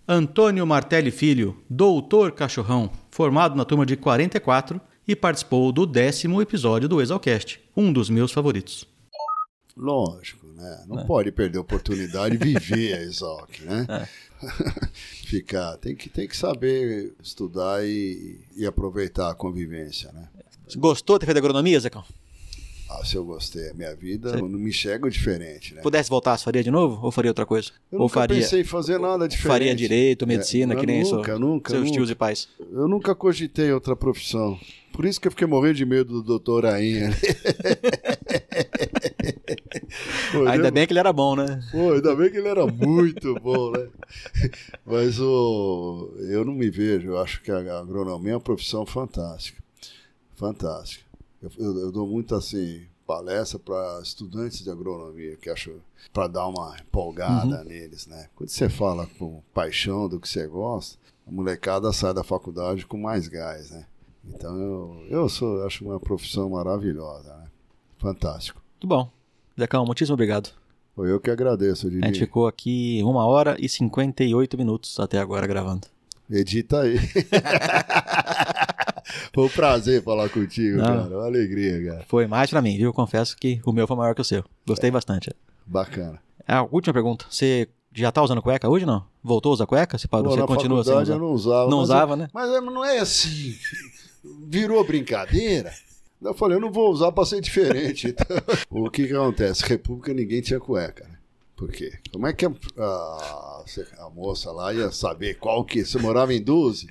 Speaker 6: Antônio Martelli Filho, doutor cachorrão, formado na turma de 44 e participou do décimo episódio do Exalcast, um dos meus favoritos.
Speaker 8: Lógico, né? Não
Speaker 6: É.
Speaker 8: pode perder a oportunidade de viver a Exalc, né?
Speaker 6: É.
Speaker 8: ficar. Tem que, tem que saber estudar e, e aproveitar a convivência, né?
Speaker 6: Gostou de ter feito agronomia, Zecão?
Speaker 8: Ah, se eu gostei, a minha vida eu não me enxergo diferente, né?
Speaker 6: Pudesse voltar, você faria de novo? Ou faria outra coisa?
Speaker 8: Eu
Speaker 6: ou
Speaker 8: nunca
Speaker 6: faria,
Speaker 8: pensei em fazer nada diferente.
Speaker 6: faria direito, medicina,
Speaker 8: É,
Speaker 6: que nem
Speaker 8: nunca, nunca,
Speaker 6: seus
Speaker 8: nunca.
Speaker 6: tios e pais?
Speaker 8: Eu nunca cogitei outra profissão. Por isso que eu fiquei morrendo de medo do doutor Rainha. Pô,
Speaker 6: Ainda bem que ele era bom, né?
Speaker 8: Pô, ainda bem que ele era muito bom, né? Mas o, eu não me vejo, eu acho que a agronomia é uma profissão fantástica. Fantástica. Eu, eu- eu dou muito assim palestra para estudantes de agronomia, que acho para dar uma empolgada neles, né? Quando você fala com paixão do que você gosta, a molecada sai da faculdade com mais gás, né? Então eu, eu sou, acho uma profissão maravilhosa, né? Fantástico.
Speaker 6: Muito bom. Zecão, muitíssimo obrigado.
Speaker 8: Foi eu que agradeço, Didi.
Speaker 6: A gente ficou aqui uma hora e 58 minutos até agora gravando.
Speaker 8: Edita aí. Foi um prazer falar contigo,
Speaker 6: Não.
Speaker 8: cara. Uma alegria, cara.
Speaker 6: Foi mais pra mim, viu? Confesso que o meu foi maior que o seu. Gostei bastante.
Speaker 8: Bacana.
Speaker 6: A última pergunta. Você já tá usando cueca hoje não? Voltou a usar cueca? Você parou?
Speaker 8: Pô,
Speaker 6: você continua sem usar?
Speaker 8: eu não usava.
Speaker 6: Não usava,
Speaker 8: eu-
Speaker 6: né?
Speaker 8: Mas é- não é assim. Virou brincadeira. Eu falei, eu não vou usar pra ser diferente. Então, o que que acontece? República ninguém tinha cueca, né? Por quê? Como é que a, a- a moça lá ia saber qual que... Você morava em 12?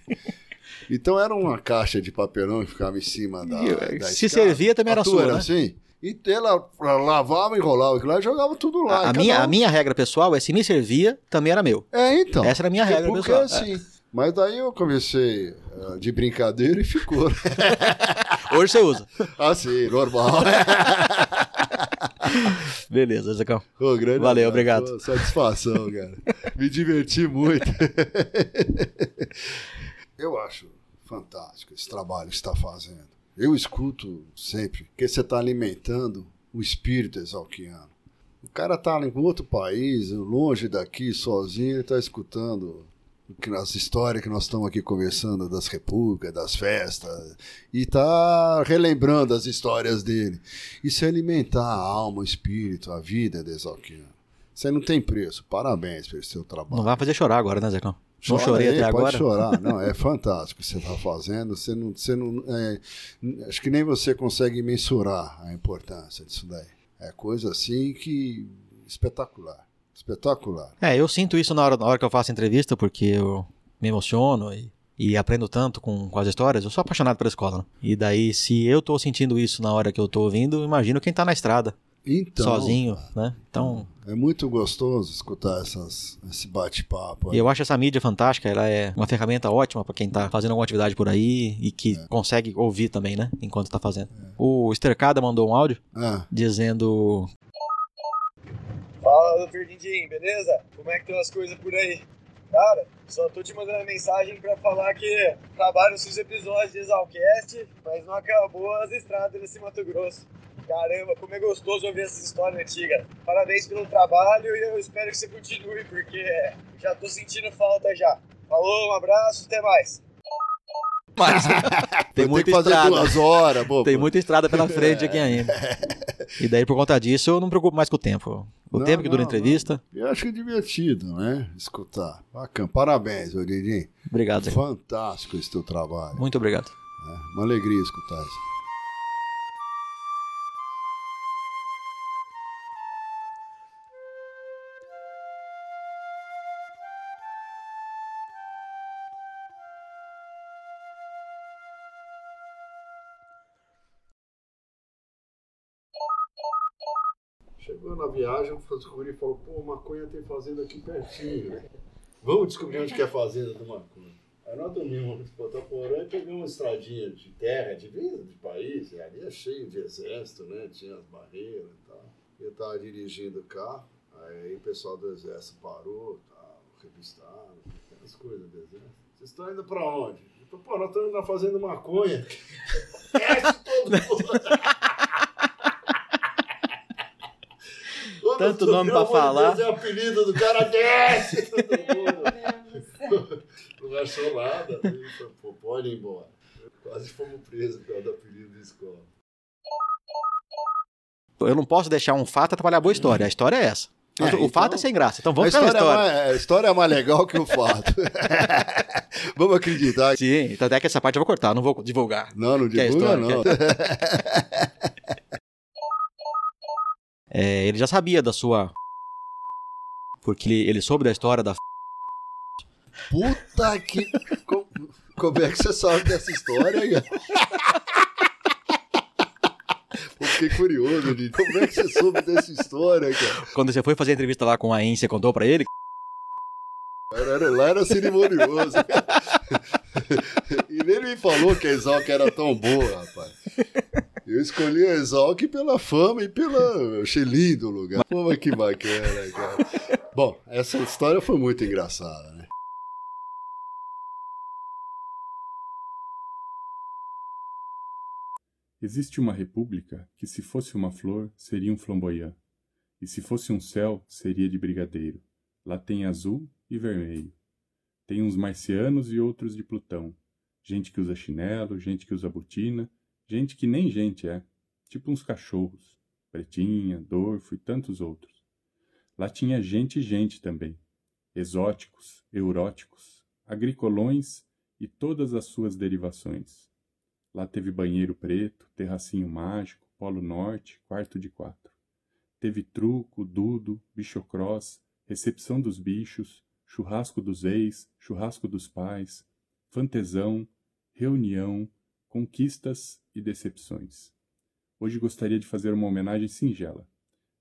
Speaker 8: Então era uma caixa de papelão que ficava em cima da,
Speaker 6: E,
Speaker 8: da
Speaker 6: se
Speaker 8: escada.
Speaker 6: servia, também era
Speaker 8: A
Speaker 6: sua,
Speaker 8: era
Speaker 6: né?
Speaker 8: assim? E ela lavava, enrolava aquilo lá e jogava tudo lá.
Speaker 6: A, minha,
Speaker 8: um-
Speaker 6: a minha regra pessoal é se me servia, também era meu.
Speaker 8: É, então.
Speaker 6: Essa era a minha regra
Speaker 8: República
Speaker 6: pessoal.
Speaker 8: é assim. Mas daí eu comecei ah, de brincadeira e ficou. né?
Speaker 6: Hoje você usa.
Speaker 8: assim, normal.
Speaker 6: Beleza, Zecão.
Speaker 8: Ô, grande
Speaker 6: Valeu,
Speaker 8: abraço.
Speaker 6: obrigado.
Speaker 8: Satisfação, cara. Me diverti muito. Eu acho fantástico esse trabalho que você está fazendo. Eu escuto sempre que você está alimentando o espírito exalquiano. O cara está em outro país, longe daqui, sozinho, ele está escutando as histórias que nós estamos aqui conversando das repúblicas, das festas, e está relembrando as histórias dele. Isso é alimentar a alma, o espírito, a vida do exalquiano. Aí não tem preço. Parabéns pelo seu trabalho.
Speaker 6: Não vai fazer chorar agora, né, Zecão? Não
Speaker 8: Chora
Speaker 6: chorei
Speaker 8: aí,
Speaker 6: até
Speaker 8: pode
Speaker 6: agora.
Speaker 8: chorar. Não, é fantástico o que você está fazendo. Você não, você não, é, acho que nem você consegue mensurar a importância disso daí. É coisa assim que espetacular, espetacular.
Speaker 6: É, eu sinto isso na hora, na hora que eu faço entrevista, porque eu me emociono e, e aprendo tanto com, com as histórias. Eu sou apaixonado pela escola. Né? E daí, se eu tô sentindo isso na hora que eu tô ouvindo, imagino quem tá na estrada,
Speaker 8: Então,
Speaker 6: sozinho, né? Então,
Speaker 8: é muito gostoso escutar essas, esse bate-papo.
Speaker 6: E eu acho essa mídia fantástica, ela é uma ferramenta ótima para quem tá fazendo alguma atividade por aí e que consegue ouvir também, né? Enquanto tá fazendo. O Estercada mandou um áudio
Speaker 8: Ah,
Speaker 6: dizendo:
Speaker 9: Fala, Dindim, beleza? Como é que estão as coisas por aí? Cara, só tô te mandando mensagem pra falar que acabaram os seus episódios de Exalcast, mas não acabou as estradas nesse Mato Grosso. Caramba, como é gostoso ouvir essas histórias antigas. Parabéns pelo trabalho e eu espero que você continue, porque já tô sentindo falta já. Falou, um abraço, até mais.
Speaker 6: Mas tem muita
Speaker 8: ter que fazer
Speaker 6: estrada.
Speaker 8: duas horas.
Speaker 6: Tem muita estrada pela frente aqui ainda. E daí, por conta disso, eu não me preocupo mais com o tempo. O
Speaker 8: Não,
Speaker 6: tempo que dura a
Speaker 8: não,
Speaker 6: entrevista.
Speaker 8: Eu acho que é divertido, né? Escutar. Bacana. Parabéns, ô Didi.
Speaker 6: Obrigado, Zé.
Speaker 8: Fantástico esse teu trabalho.
Speaker 6: Muito obrigado.
Speaker 8: É uma alegria escutar isso. Chegou na viagem, descobri e falou, pô, maconha tem fazenda aqui pertinho, né? Vamos descobrir onde que é a fazenda do maconha. Aí nós dormimos no Potaporã e pegamos uma estradinha de terra, de vida de país, e ali é cheio de exército, né? Tinha as barreiras e tal. Eu tava dirigindo o carro, aí o pessoal do exército parou, tal, revistaram, aquelas coisas do exército. Vocês estão indo pra onde? Eu falei, pô, nós estamos na fazenda maconha. Desce todo mundo.
Speaker 6: Tanto nome
Speaker 8: de
Speaker 6: falar.
Speaker 8: Deus, É o apelido do cara, desce todo mundo. Não achou nada. Falou, Pô, pode ir embora. Quase fomos presos por causa do apelido da escola.
Speaker 6: Eu não posso deixar um fato atrapalhar a boa história. A história é essa. É, o
Speaker 8: então,
Speaker 6: fato é sem graça. Então vamos para a
Speaker 8: história,
Speaker 6: história.
Speaker 8: É mais, a história é mais legal que o fato. vamos acreditar.
Speaker 6: Sim, então até que essa parte eu vou cortar, não vou divulgar.
Speaker 8: Não, não
Speaker 6: é
Speaker 8: divulga,
Speaker 6: história,
Speaker 8: não.
Speaker 6: É, ele já sabia da sua. Porque ele, ele soube da história da.
Speaker 8: Puta que. Como, como é que você sabe dessa história, cara? Eu fiquei curioso, Didi. Como é que você soube dessa história, cara?
Speaker 6: Quando você foi fazer a entrevista lá com a In, você contou pra ele?
Speaker 8: Era, era- lá era cerimonioso. e nem me falou que a Exalc era tão boa, rapaz. Eu escolhi a Exalc pela fama e pela. Eu achei lindo o lugar. Pô, mas que bacana, cara. Bom, essa história foi muito engraçada, né?
Speaker 5: Existe uma república que, se fosse uma flor, seria um flamboyant, e se fosse um céu, seria de brigadeiro. Lá tem azul e vermelho. Tem uns marcianos e outros de Plutão. Gente que usa chinelo, gente que usa botina, gente que nem gente é, tipo uns cachorros. Pretinha, Dorfo e tantos outros. Lá tinha gente e gente também. Exóticos, euróticos, agricolões e todas as suas derivações. Lá teve banheiro preto, terracinho mágico, polo norte, quarto de quatro. Teve truco, dudo, bichocross, recepção dos bichos, churrasco dos ex, churrasco dos pais, fantesão, reunião, conquistas e decepções. Hoje gostaria de fazer uma homenagem singela.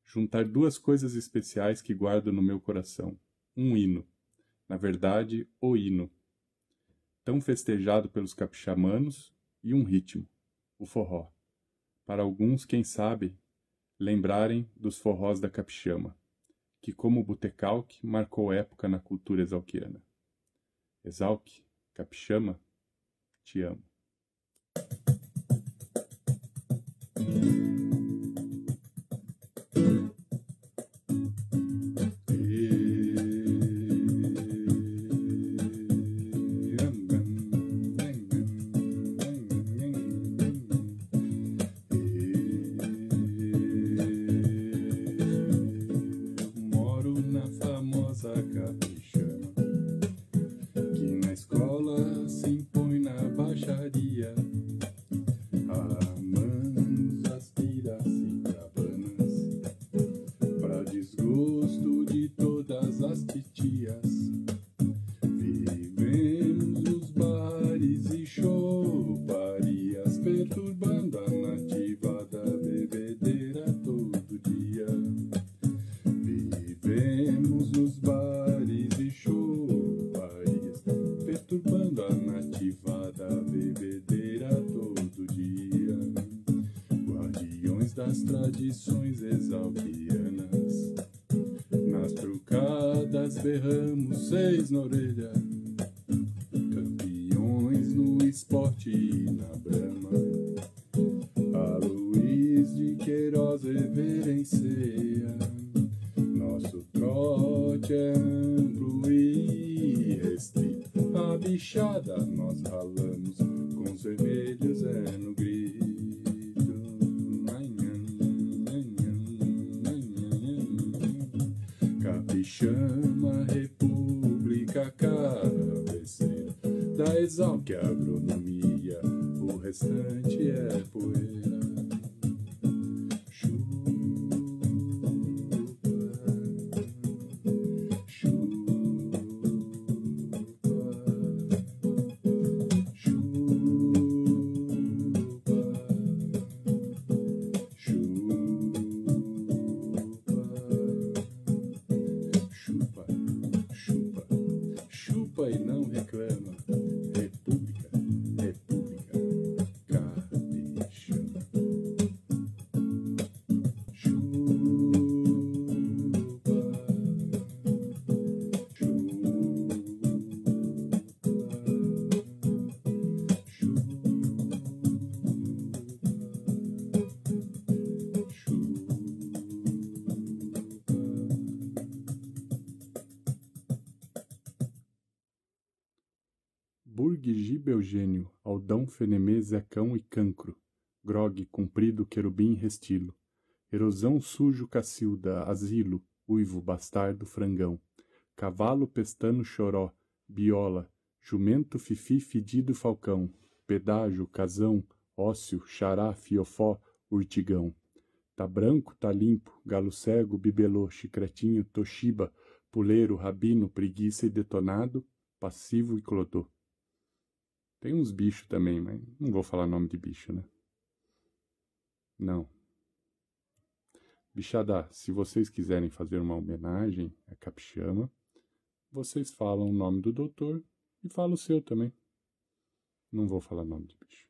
Speaker 5: Juntar duas coisas especiais que guardo no meu coração. Um hino. Na verdade, o hino. Tão festejado pelos capixamanos, e um ritmo, o forró. Para alguns, quem sabe, lembrarem dos forrós da capixama, que como o botecalque marcou época na cultura exalquiana. Exalque, capixama, te amo. Burg Gibelgênio, Aldão, Fenemê, Zecão e Cancro, Grog, Comprido, Querubim, Restilo, Erosão, Sujo, Cacilda, Asilo, uivo, bastardo, frangão. Cavalo, pestano, choró, biola, jumento, fifi, fedido, falcão, pedágio, casão, ócio, xará, fiofó, urtigão. Tá branco, tá limpo, galo cego, bibelô, chicretinho, toshiba, puleiro, rabino, preguiça e detonado, passivo e clodô. Tem uns bichos também, mas não vou falar nome de bicho, né? Não. Bichada, se vocês quiserem fazer uma homenagem a Capixama, vocês falam o nome do doutor e falam o seu também. Não vou falar nome de bicho.